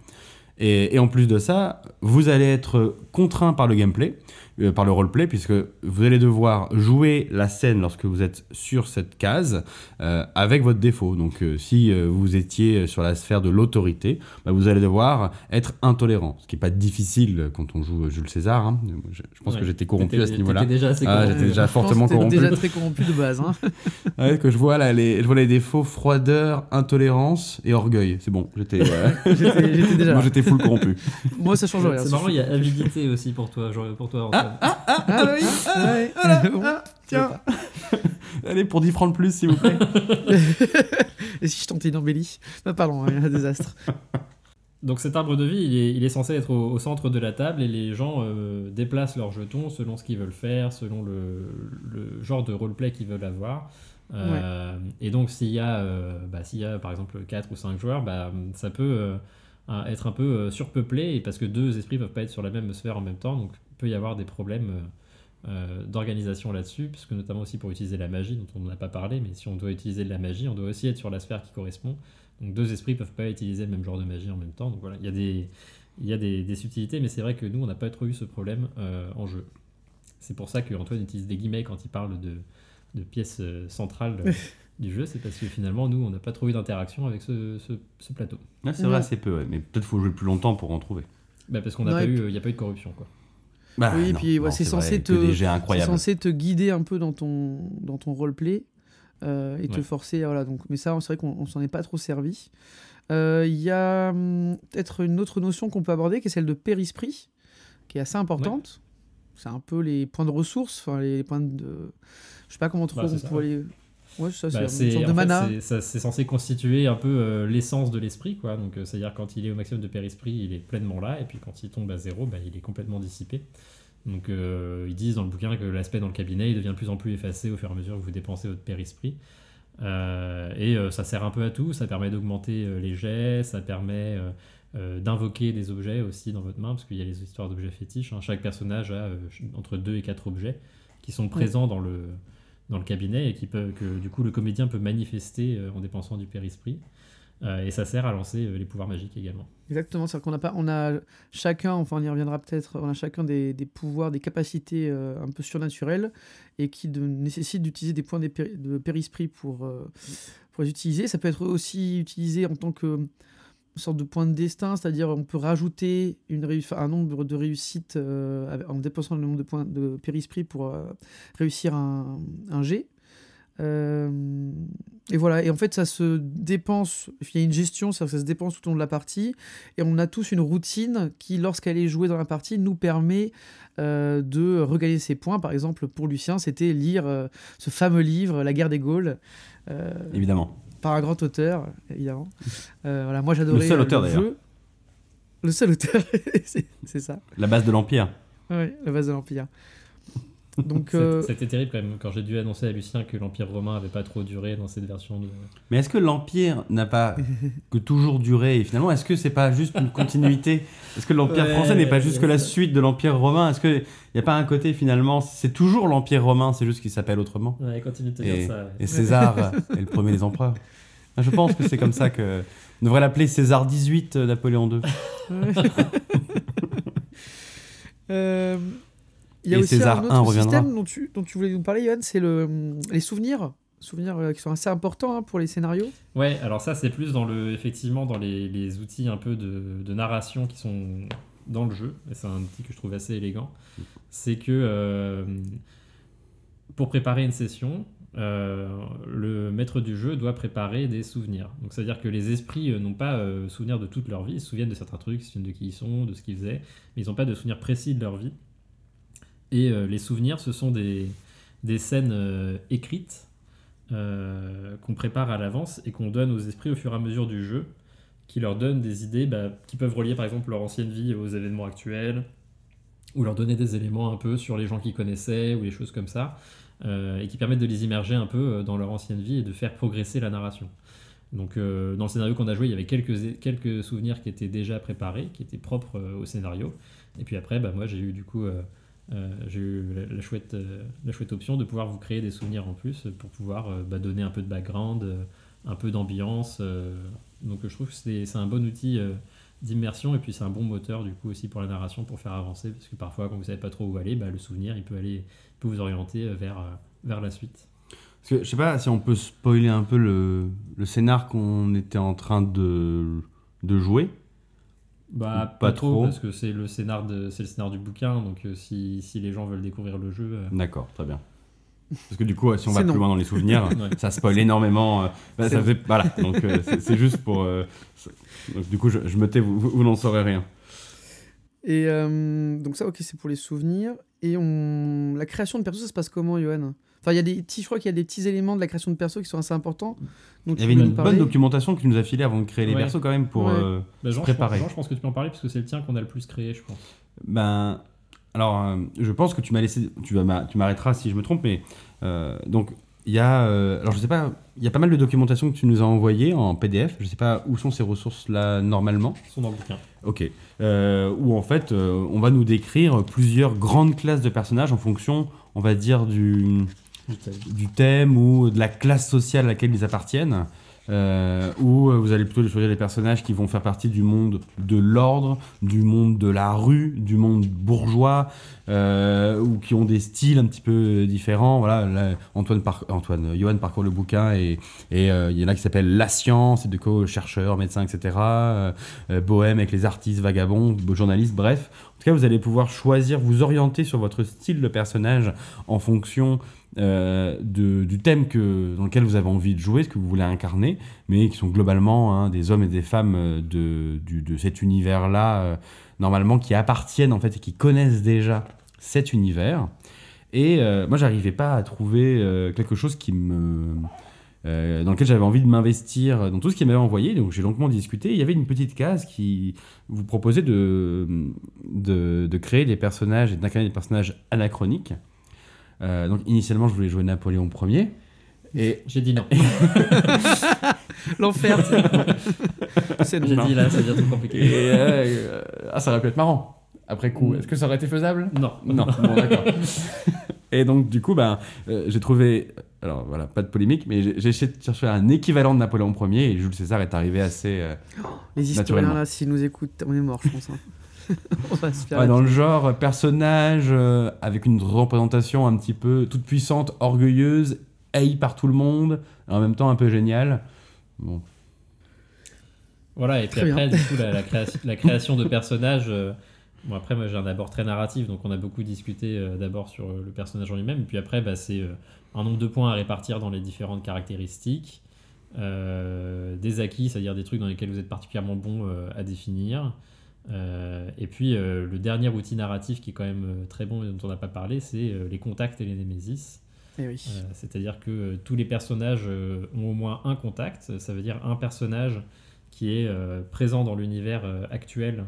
[SPEAKER 1] Et, et en plus de ça, vous allez être contraint par le gameplay, euh, par le roleplay, puisque vous allez devoir jouer la scène lorsque vous êtes sur cette case euh, avec votre défaut. Donc euh, si euh, vous étiez sur la sphère de l'autorité, bah, vous allez devoir être intolérant, ce qui n'est pas difficile quand on joue Jules César. hein. Je, je pense
[SPEAKER 3] Ouais.
[SPEAKER 1] que j'étais corrompu à ce niveau-là.
[SPEAKER 3] déjà assez
[SPEAKER 1] Ah,
[SPEAKER 3] corrompu.
[SPEAKER 1] j'étais déjà
[SPEAKER 2] Je pense
[SPEAKER 1] fortement
[SPEAKER 2] que t'es
[SPEAKER 1] corrompu.
[SPEAKER 2] déjà très corrompu de base. Hein.
[SPEAKER 1] Ouais, que je vois là, les, je vois les défauts froideur, intolérance et orgueil. C'est bon, j'étais ouais.
[SPEAKER 2] J'étais j'étais déjà
[SPEAKER 1] moi
[SPEAKER 2] là.
[SPEAKER 1] j'étais full corrompu.
[SPEAKER 2] Moi, ça change rien.
[SPEAKER 3] C'est marrant, il y a avidité aussi pour toi, genre, pour toi Antoine.
[SPEAKER 2] Ah oui ouais. Bon,
[SPEAKER 1] Tiens, allez pour 10 francs de plus s'il vous plaît.
[SPEAKER 2] Et si je tentais une embellie? Ah, Pardon, hein, un désastre.
[SPEAKER 3] Donc cet arbre de vie, il est, il est censé être au, au centre de la table et les gens euh, déplacent leurs jetons selon ce qu'ils veulent faire, selon le, le genre de roleplay qu'ils veulent avoir. Euh, Et donc s'il y, a, euh, bah, s'il y a par exemple 4 ou 5 joueurs, bah, ça peut euh, être un peu euh, surpeuplé parce que deux esprits peuvent pas être sur la même sphère en même temps, donc peut y avoir des problèmes euh, euh, d'organisation là-dessus, puisque notamment aussi pour utiliser la magie, dont on n'a pas parlé, mais si on doit utiliser de la magie, on doit aussi être sur la sphère qui correspond. Donc deux esprits peuvent pas utiliser le même genre de magie en même temps. Donc voilà, il y a des, il y a des, des subtilités, mais c'est vrai que nous, on n'a pas trop eu ce problème euh, en jeu. C'est pour ça qu'Antoine utilise des guillemets quand il parle de, de pièces centrales du jeu. C'est parce que finalement, nous, on n'a pas trop eu d'interaction avec ce, ce, ce plateau.
[SPEAKER 1] Ouais, c'est
[SPEAKER 2] Ouais.
[SPEAKER 1] vrai, assez peu, ouais, mais peut-être faut jouer plus longtemps pour en trouver.
[SPEAKER 3] Bah, parce qu'on n'a pas eu, il n'y a pas eu de corruption. Quoi.
[SPEAKER 1] Bah,
[SPEAKER 2] Oui,
[SPEAKER 1] non,
[SPEAKER 2] puis, ouais, c'est censé censé te guider un peu dans ton, dans ton roleplay euh, et te forcer. Voilà, donc, mais ça, c'est vrai qu'on on s'en est pas trop servi. Euh, Il y a hum, peut-être une autre notion qu'on peut aborder qui est celle de périsprit, qui est assez importante. C'est un peu les points de ressources, enfin les points de. Je sais pas comment trop
[SPEAKER 3] Bah,
[SPEAKER 2] on
[SPEAKER 3] ça,
[SPEAKER 2] pourrait les. Ouais, ça,
[SPEAKER 3] Bah,
[SPEAKER 2] c'est une sorte de mana.
[SPEAKER 3] c'est- ça- c'est censé constituer un peu euh, l'essence de l'esprit, quoi. Donc, euh, c'est-à-dire quand il est au maximum de périsprit, il est pleinement là, et puis quand il tombe à zéro, bah, il est complètement dissipé. Donc, euh, ils disent dans le bouquin que l'aspect dans le cabinet, il devient de plus en plus effacé au fur et à mesure que vous dépensez votre périsprit. Euh, et ça sert un peu à tout. Ça permet d'augmenter les jets, ça permet d'invoquer des objets aussi dans votre main, parce qu'il y a les histoires d'objets fétiches. hein. Chaque personnage a entre 2 et 4 objets qui sont présents dans le, dans le cabinet et qui peut, que du coup le comédien peut manifester euh, en dépensant du périsprit. Euh, et ça sert à lancer euh, les pouvoirs magiques également.
[SPEAKER 2] Exactement, c'est-à-dire qu'on a pas, on a chacun, enfin on y reviendra peut-être, on a chacun des, pouvoirs, des capacités un peu surnaturelles et qui nécessitent d'utiliser des points de, péri- de périsprit pour les utiliser. Ça peut être aussi utilisé en tant que une sorte de point de destin, c'est-à-dire on peut rajouter un nombre de réussites euh, en dépensant le nombre de points de périsprit pour euh, réussir un, un jet. Euh, et voilà, et en fait ça se dépense, il y a une gestion, ça se dépense tout au long de la partie, et on a tous une routine qui, lorsqu'elle est jouée dans la partie, nous permet de regagner ses points. Par exemple, pour Lucien, c'était lire ce fameux livre, La guerre des Gaules,
[SPEAKER 1] Évidemment.
[SPEAKER 2] Par un grand auteur, évidemment. Euh, voilà, moi j'adorais
[SPEAKER 1] Le seul
[SPEAKER 2] euh,
[SPEAKER 1] auteur, d'ailleurs.
[SPEAKER 2] jeu. Le seul auteur, c'est ça.
[SPEAKER 1] La base de l'Empire.
[SPEAKER 2] Ouais, la base de l'Empire. Donc,
[SPEAKER 3] C'est-
[SPEAKER 2] euh,
[SPEAKER 3] C'était terrible quand même quand j'ai dû annoncer à Lucien que l'Empire romain avait pas trop duré dans cette version de.
[SPEAKER 1] Mais est-ce que l'Empire n'a pas que toujours duré Et finalement, est-ce que c'est pas juste une continuité? Est-ce que l'Empire
[SPEAKER 3] Ouais,
[SPEAKER 1] français n'est pas juste que la suite de l'Empire romain? Est-ce qu'il n'y a pas un côté finalement C'est toujours l'Empire romain, c'est juste qu'il s'appelle autrement?
[SPEAKER 3] Ouais, continue de te
[SPEAKER 1] Et,
[SPEAKER 3] dire ça. ouais.
[SPEAKER 1] et César est le premier des empereurs. Ah, Je pense que c'est comme ça que. On devrait l'appeler César 18 euh, Napoléon II.
[SPEAKER 2] Euh, Il y a
[SPEAKER 1] Et
[SPEAKER 2] aussi
[SPEAKER 1] César
[SPEAKER 2] un autre
[SPEAKER 1] reviendra.
[SPEAKER 2] système dont tu, dont tu voulais nous parler, Johan, c'est le, les souvenirs. Souvenirs euh, qui sont assez importants hein, pour les scénarios.
[SPEAKER 3] Ouais, alors ça c'est plus dans le effectivement dans les, les outils un peu de, de narration qui sont dans le jeu. Et c'est un outil que je trouve assez élégant. C'est que euh, pour préparer une session, euh, le maître du jeu doit préparer des souvenirs. Donc c'est-à-dire que les esprits n'ont pas euh, souvenir de toute leur vie. Ils se souviennent de certains trucs, ils se souviennent de qui ils sont, de ce qu'ils faisaient, mais ils n'ont pas de souvenir précis de leur vie. Et euh, les souvenirs, ce sont des, des scènes euh, écrites euh, qu'on prépare à l'avance et qu'on donne aux esprits au fur et à mesure du jeu, qui leur donnent des idées bah, qui peuvent relier par exemple leur ancienne vie aux événements actuels, ou leur donner des éléments un peu sur les gens qu'ils connaissaient, ou les choses comme ça, et qui permettent de les immerger un peu dans leur ancienne vie et de faire progresser la narration. Donc dans le scénario qu'on a joué, il y avait quelques, quelques souvenirs qui étaient déjà préparés, qui étaient propres au scénario. Et puis après, bah, moi j'ai eu du coup euh, j'ai eu la, chouette, euh, la chouette option de pouvoir vous créer des souvenirs en plus pour pouvoir euh, bah, donner un peu de background, un peu d'ambiance. donc je trouve que c'est un bon outil d'immersion et puis c'est un bon moteur du coup aussi pour la narration pour faire avancer parce que parfois quand vous savez pas trop où aller, bah, le souvenir il peut aller peut vous orienter vers, vers la suite.
[SPEAKER 1] Parce que je sais pas si on peut spoiler un peu le, le scénar qu'on était en train de, de jouer.
[SPEAKER 3] Bah,
[SPEAKER 1] Pas
[SPEAKER 3] pas, trop,
[SPEAKER 1] trop.
[SPEAKER 3] parce que c'est le scénar de c'est le scénar du bouquin donc euh, si, si les gens veulent découvrir le jeu euh,
[SPEAKER 1] D'accord, très bien. Parce que du coup, si on va plus
[SPEAKER 2] non.
[SPEAKER 1] loin dans les souvenirs,
[SPEAKER 3] Ouais.
[SPEAKER 1] ça spoil énormément. euh, bah, ça fait- voilà, donc euh, c'est juste pour. euh, donc, du coup, je, je me tais, vous, vous- vous n'en saurez rien.
[SPEAKER 2] Et euh, donc ça, ok, c'est pour les souvenirs. Et on... la création de perso, ça se passe comment, Johan? Enfin, il y a des petits, je crois qu'il y a des petits éléments de la création de perso qui sont assez importants. Donc,
[SPEAKER 1] Il y avait une bonne documentation que tu nous as filée avant de créer les
[SPEAKER 3] Ouais.
[SPEAKER 1] persos quand même pour.
[SPEAKER 2] Ouais.
[SPEAKER 1] euh,
[SPEAKER 3] bah, Jean, je
[SPEAKER 1] préparer.
[SPEAKER 3] pense, Jean, je pense que tu peux en parler parce que c'est le tien qu'on a le plus créé je pense.
[SPEAKER 1] Ben, alors, euh, je pense que tu m'as laissé, tu tu m'arrêteras si je me trompe, mais euh, donc il y a, euh, alors je sais pas, il y a pas mal de documentation que tu nous as envoyées en PDF. Je sais pas où sont ces ressources là normalement.
[SPEAKER 3] Ils sont dans le bouquin.
[SPEAKER 1] Ok. Euh, où en fait, euh, on va nous décrire plusieurs grandes classes de personnages en fonction, on va dire du du thème ou de la classe sociale à laquelle ils appartiennent. Euh, ou euh, vous allez plutôt choisir des personnages qui vont faire partie du monde de l'ordre, du monde de la rue, du monde bourgeois, euh, ou qui ont des styles un petit peu différents. Voilà, là, Antoine, Antoine, Johan parcourt le bouquin et il y en a qui s'appellent La Science, et de quoi chercheurs, médecins, etc. Bohème avec les artistes, vagabonds, journalistes, bref. En tout cas, vous allez pouvoir choisir, vous orienter sur votre style de personnage en fonction euh, de- du thème dans lequel vous avez envie de jouer, ce que vous voulez incarner, mais qui sont globalement hein, des hommes et des femmes euh, de, du- de cet univers-là, euh, normalement, qui appartiennent en fait et qui connaissent déjà cet univers. Et euh, moi, j'arrivais pas à trouver quelque chose qui me. dans lequel j'avais envie de m'investir dans tout ce qu'il m'avait envoyé. Donc j'ai longuement discuté. Il y avait une petite case qui vous proposait de, de, de créer des personnages et d'incarner des personnages anachroniques. Euh, donc initialement, je voulais jouer Napoléon Ier. Et
[SPEAKER 3] J'ai dit non.
[SPEAKER 2] L'enfer. c'est-
[SPEAKER 3] J'ai dit là, ça devient trop compliqué.
[SPEAKER 1] Et, euh, euh, ah, ça aurait pu être marrant. Après coup, est-ce que ça aurait été faisable?
[SPEAKER 3] Non.
[SPEAKER 1] Non, bon, d'accord. Et donc, du coup, ben, euh, j'ai trouvé. Alors voilà, pas de polémique, mais j'ai j'ai essayé de chercher un équivalent de Napoléon Ier et Jules César est arrivé assez. euh,
[SPEAKER 2] Les historiens
[SPEAKER 1] Naturellement.
[SPEAKER 2] là, s'ils nous écoutent, on est mort, je pense. hein. on va se faire.
[SPEAKER 1] ouais, dans le genre personnage euh, avec une représentation un petit peu toute puissante, orgueilleuse, haïe par tout le monde, et en même temps un peu géniale. Bon,
[SPEAKER 3] Voilà, et puis
[SPEAKER 2] Très
[SPEAKER 3] après, du coup, la, la création, la création de personnages. euh, bon, après, moi, j'ai un abord très narratif, donc on a beaucoup discuté euh, d'abord sur le personnage en lui-même. Puis après, bah, c'est euh, un nombre de points à répartir dans les différentes caractéristiques, euh, des acquis, c'est-à-dire des trucs dans lesquels vous êtes particulièrement bon euh, à définir. Euh, et puis, euh, le dernier outil narratif qui est quand même euh, très bon et dont on n'a pas parlé, c'est euh, les contacts et les némésis.
[SPEAKER 2] Eh oui.
[SPEAKER 3] C'est-à-dire que tous les personnages ont au moins un contact, ça veut dire un personnage qui est présent dans l'univers actuel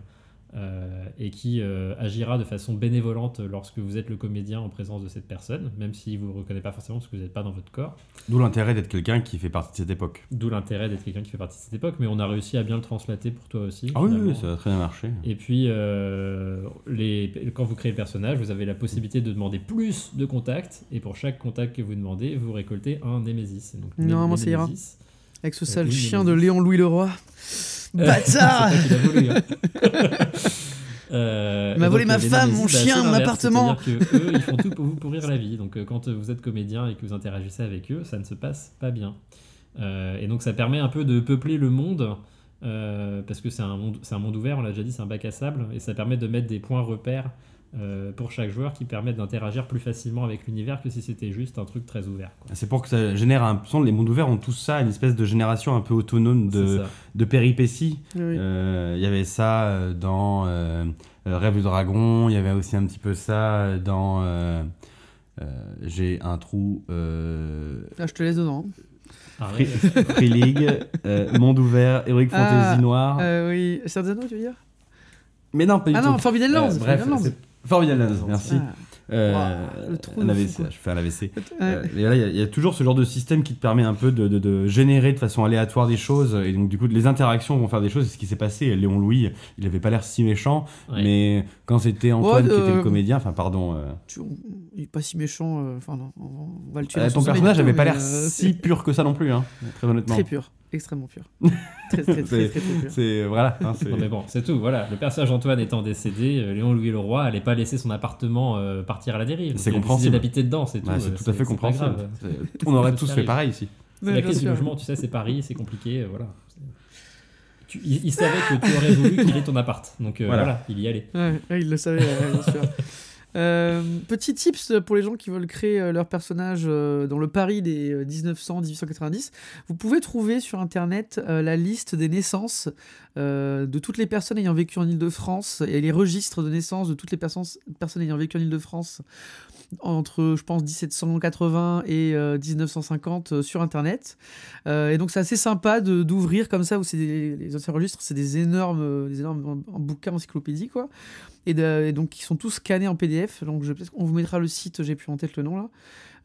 [SPEAKER 3] euh, et qui euh, agira de façon bénévolente lorsque vous êtes le comédien en présence de cette personne, même si vous ne le reconnaissez pas forcément parce que vous n'êtes pas dans votre corps.
[SPEAKER 1] D'où l'intérêt d'être quelqu'un qui fait partie de cette époque.
[SPEAKER 3] D'où l'intérêt d'être quelqu'un qui fait partie de cette époque, mais on a réussi à bien le translater pour toi aussi.
[SPEAKER 1] Ah oui, oui, ça a très bien marché.
[SPEAKER 3] Et puis, euh, les, quand vous créez le personnage, vous avez la possibilité de demander plus de contacts, et pour chaque contact que vous demandez, vous récoltez un Némésis. Donc,
[SPEAKER 2] Non, moi, ça ira. Avec ce
[SPEAKER 3] Euh,
[SPEAKER 2] sale
[SPEAKER 3] oui,
[SPEAKER 2] chien de Léon Louis Leroy.
[SPEAKER 3] Euh,
[SPEAKER 2] Bâtard
[SPEAKER 3] c'est hein. Euh,
[SPEAKER 2] Il m'a volé ma femme, mon chien, mon appartement.
[SPEAKER 3] C'est-à-dire que eux, ils font tout pour vous pourrir la vie. Donc, euh, quand vous êtes comédien et que vous interagissez avec eux, ça ne se passe pas bien. Euh, et donc, ça permet un peu de peupler le monde. euh, parce que c'est un, monde, un monde ouvert, on l'a déjà dit, c'est un bac à sable, et ça permet de mettre des points repères euh, pour chaque joueur qui permettent d'interagir plus facilement avec l'univers que si c'était juste un truc très ouvert.
[SPEAKER 1] C'est pour que ça génère un. son, Les mondes ouverts ont tous ça, une espèce de génération un peu autonome de, de péripéties.
[SPEAKER 2] Oui.
[SPEAKER 1] Euh, Il y avait ça euh, dans euh, Rêve du Dragon, il y avait aussi un petit peu ça dans. euh, euh, J'ai un trou. Euh,
[SPEAKER 2] Ah, je te laisse dedans.
[SPEAKER 3] Arrête.
[SPEAKER 1] Free, Free League, euh, Monde ouvert, Heroic
[SPEAKER 2] Ah,
[SPEAKER 1] Fantasy Noir.
[SPEAKER 2] Euh, oui, Cerdano, tu veux dire?
[SPEAKER 1] Mais non, pas du
[SPEAKER 2] Ah
[SPEAKER 1] tout.
[SPEAKER 2] non, Forbidden Lands.
[SPEAKER 1] Euh, bref,
[SPEAKER 2] Lands,
[SPEAKER 1] merci. Euh,
[SPEAKER 2] trou
[SPEAKER 1] un
[SPEAKER 2] de
[SPEAKER 1] AVC, je fais un AVC.
[SPEAKER 2] ouais.
[SPEAKER 1] Euh, et là, il y a- il y, a toujours ce genre de système qui te permet un peu de, de- de générer de façon aléatoire des choses. Et donc, du coup, les interactions vont faire des choses. C'est ce qui s'est passé. Léon Louis, il avait pas l'air si méchant.
[SPEAKER 3] Ouais.
[SPEAKER 1] Mais quand c'était Antoine
[SPEAKER 2] Ouais,
[SPEAKER 1] qui était
[SPEAKER 2] euh,
[SPEAKER 1] le comédien, enfin, pardon. euh,
[SPEAKER 2] Tu- il est pas si méchant. euh, Enfin, on, va le tuer.
[SPEAKER 1] euh, ton personnage
[SPEAKER 2] et tout,
[SPEAKER 1] avait pas l'air
[SPEAKER 2] euh,
[SPEAKER 1] si pur que ça non plus, hein, très honnêtement.
[SPEAKER 2] Très pur. Extrêmement pur. très, très, très, très, très, pur.
[SPEAKER 1] C'est voilà. hein,
[SPEAKER 3] Non mais bon, c'est tout, voilà. Le personnage d'Antoine étant décédé, euh, Léon-Louis Leroy allait pas laisser son appartement euh, partir à la dérive.
[SPEAKER 1] C'est
[SPEAKER 3] il
[SPEAKER 1] compréhensible.
[SPEAKER 3] d'habiter dedans, c'est tout.
[SPEAKER 1] C'est
[SPEAKER 3] euh,
[SPEAKER 1] tout à fait compréhensible. On aurait tous fait pareil ici.
[SPEAKER 3] La crise du logement, tu sais, c'est Paris, c'est compliqué, euh, voilà. Tu- il, il savait que tu aurais voulu qu'il ait ton appart, donc euh,
[SPEAKER 1] Voilà.
[SPEAKER 3] voilà. il y allait.
[SPEAKER 2] Ouais, il le savait, ouais, bien sûr. Euh, petit tips pour les gens qui veulent créer euh, leur personnage euh, dans le Paris des euh, 1900-1890. Vous pouvez trouver sur internet euh, la liste des naissances euh, de toutes les personnes ayant vécu en Ile-de-France et les registres de naissance de toutes les personnes, personnes ayant vécu en Ile-de-France entre, je pense, 1780 et euh, 1950 euh, sur internet. Euh, et donc c'est assez sympa d'ouvrir comme ça où c'est les anciens registres, c'est des énormes, euh, des énormes bouquins encyclopédiques quoi et donc ils sont tous scannés en PDF. Donc je, on vous mettra le site, j'ai plus en tête le nom là.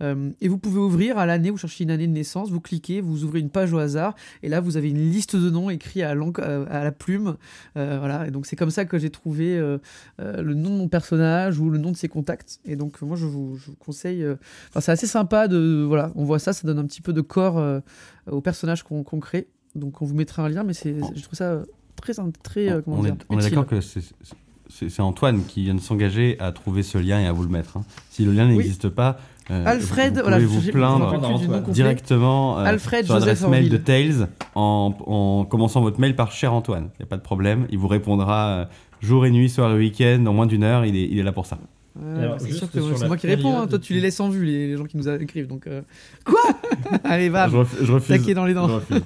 [SPEAKER 2] Euh, et vous pouvez ouvrir à l'année, vous cherchez une année de naissance, vous cliquez, vous ouvrez une page au hasard, et là vous avez une liste de noms écrits à, la plume. Euh, voilà, et donc c'est comme ça que j'ai trouvé euh, le nom de mon personnage ou le nom de ses contacts. Et donc moi je vous, je vous conseille. Enfin c'est assez sympa de voilà, on voit ça, ça donne un petit peu de corps au personnage qu'on crée. Donc on vous mettra un lien, mais c'est, je trouve ça très très euh, comment
[SPEAKER 1] on,
[SPEAKER 2] dire,
[SPEAKER 1] est, on est d'accord que c'est- Antoine qui vient de s'engager à trouver ce lien et à vous le mettre. hein. Si le lien n'existe pas,
[SPEAKER 2] Alfred,
[SPEAKER 1] vous, vous
[SPEAKER 2] voilà,
[SPEAKER 1] pouvez vous plaindre directement euh,
[SPEAKER 2] Alfred
[SPEAKER 1] sur l'adresse mail de. Tales en, en commençant votre mail par cher Antoine. Il n'y a pas de problème. Il vous répondra euh, jour et nuit, soir et week-end, en moins d'une heure. Il est, il est là pour ça.
[SPEAKER 3] Alors,
[SPEAKER 2] c'est sûr que
[SPEAKER 3] sur
[SPEAKER 2] c'est moi qui réponds, hein. toi tu les laisses en vue, les, les gens qui nous écrivent. Donc, euh, Quoi? Allez, va,
[SPEAKER 1] je, ref- je refuse.
[SPEAKER 2] dans les dents.
[SPEAKER 1] Je refuse.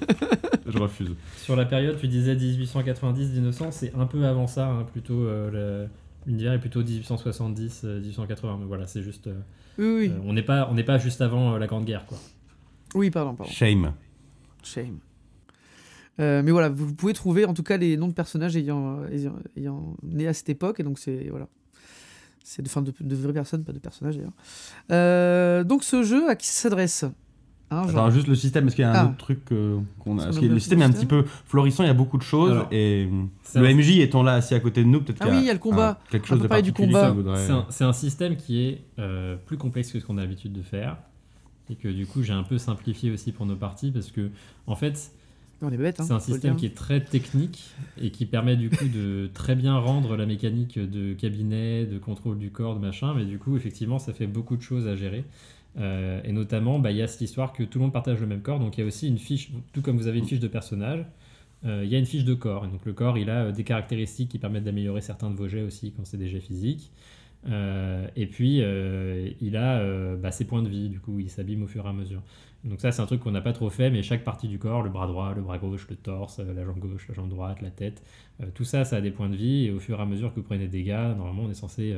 [SPEAKER 1] je refuse.
[SPEAKER 3] Sur la période, tu disais 1890-1900, c'est un peu avant ça, hein, plutôt euh, le- L'univers est plutôt 1870, euh, 1880, mais voilà, c'est juste.
[SPEAKER 2] Oui, oui.
[SPEAKER 3] euh, on n'est pas, on n'est pas juste avant euh, la Grande Guerre, quoi.
[SPEAKER 2] Oui, pardon, pardon.
[SPEAKER 1] Shame.
[SPEAKER 2] Shame. Euh, mais voilà, vous pouvez trouver en tout cas les noms de personnages ayant, ayant, ayant né à cette époque, et donc c'est voilà, c'est de, de, de vraies personnes, pas de personnages d'ailleurs. Euh, donc ce jeu, à qui s'adresse? Genre-
[SPEAKER 1] Attends, juste le système, est-ce qu'il y a un
[SPEAKER 2] Ah.
[SPEAKER 1] autre truc euh, qu'on a
[SPEAKER 2] Parce
[SPEAKER 1] que le système est un petit peu florissant, il y a beaucoup de choses,
[SPEAKER 3] Alors,
[SPEAKER 1] et le
[SPEAKER 3] un-
[SPEAKER 1] MJ étant là assis à côté de nous, peut-être
[SPEAKER 2] Ah
[SPEAKER 1] qu'il y a
[SPEAKER 2] oui, il y a le combat.
[SPEAKER 1] un- quelque
[SPEAKER 2] On
[SPEAKER 1] chose
[SPEAKER 2] peut
[SPEAKER 1] de
[SPEAKER 2] parler du
[SPEAKER 1] particulier
[SPEAKER 2] combat.
[SPEAKER 1] voudrait-
[SPEAKER 3] C'est un, système qui est euh, plus complexe que ce qu'on a l'habitude de faire. Et que du coup, j'ai un peu simplifié aussi pour nos parties parce que, en fait.
[SPEAKER 2] Hein,
[SPEAKER 3] c'est un système qui est très technique et qui permet du coup de très bien rendre la mécanique de cabinet, de contrôle du corps, de machin. Mais du coup, effectivement, ça fait beaucoup de choses à gérer. Euh, et notamment, bah, il y a cette histoire que tout le monde partage le même corps. Donc, il y a aussi une fiche, tout comme vous avez une fiche de personnage, euh, il y a une fiche de corps. Et donc, le corps, il a euh, des caractéristiques qui permettent d'améliorer certains de vos jets aussi quand c'est des jets physiques. Et puis, il a bah, ses points de vie, du coup, il s'abîme au fur et à mesure. Donc ça, c'est un truc qu'on n'a pas trop fait, mais chaque partie du corps, le bras droit, le bras gauche, le torse, la jambe gauche, la jambe droite, la tête, tout ça, ça a des points de vie, et au fur et à mesure que vous prenez des dégâts, normalement, on est censé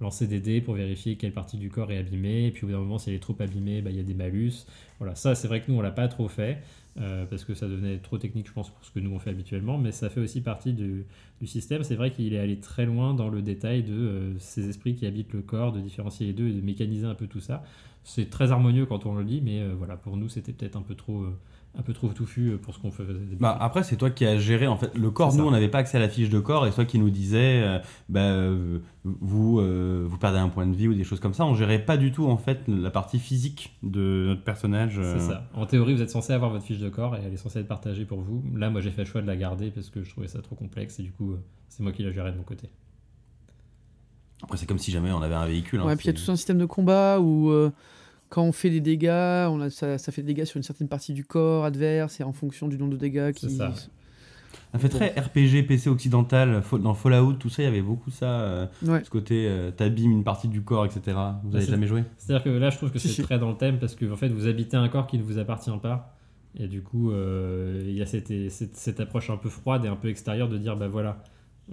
[SPEAKER 3] lancer des dés pour vérifier quelle partie du corps est abîmée, et puis au bout d'un moment, si elle est trop abîmée, bah, il y a des malus. Voilà, ça, c'est vrai que nous, on l'a pas trop fait, euh, parce que ça devenait trop technique, je pense, pour ce que nous, on fait habituellement, mais ça fait aussi partie du, du système. C'est vrai qu'il est allé très loin dans le détail de euh, ces esprits qui habitent le corps, de différencier les deux et de mécaniser un peu tout ça. C'est très harmonieux quand on le lit, mais euh, voilà, pour nous, c'était peut-être un peu trop, un peu trop touffu euh, pour ce qu'on faisait.
[SPEAKER 1] Bah, après, c'est toi qui as géré en fait le corps. Nous, on n'avait pas accès à la fiche de corps, et c'est toi qui nous disais, euh, bah, euh, vous, euh, vous perdez un point de vie ou des choses comme ça. On gérait pas du tout en fait la partie physique de notre personnage. euh.
[SPEAKER 3] C'est ça. En théorie, vous êtes censé avoir votre fiche de corps et elle est censée être partagée pour vous. Là, moi, j'ai fait le choix de la garder parce que je trouvais ça trop complexe et du coup, c'est moi qui la gérais de mon côté.
[SPEAKER 1] Après, c'est comme si jamais on avait un véhicule. hein,
[SPEAKER 2] Ouais, puis il y a tout un système de combat où euh, quand on fait des dégâts, on a, ça, ça fait des dégâts sur une certaine partie du corps adverse et en fonction du nombre de dégâts qui.
[SPEAKER 3] C'est ça.
[SPEAKER 1] Ça fait très RPG PC occidental. Dans Fallout, tout ça, il y avait beaucoup ça. euh,
[SPEAKER 2] Ouais.
[SPEAKER 1] ce côté, euh, t'abîmes une partie du corps, etc. Vous avez
[SPEAKER 3] c'est-
[SPEAKER 1] jamais joué?
[SPEAKER 3] C'est-à-dire que là, je trouve que c'est très dans le thème parce que en fait, vous habitez un corps qui ne vous appartient pas. Et du coup, euh, il y a cette, cette, cette approche un peu froide et un peu extérieure de dire bah voilà,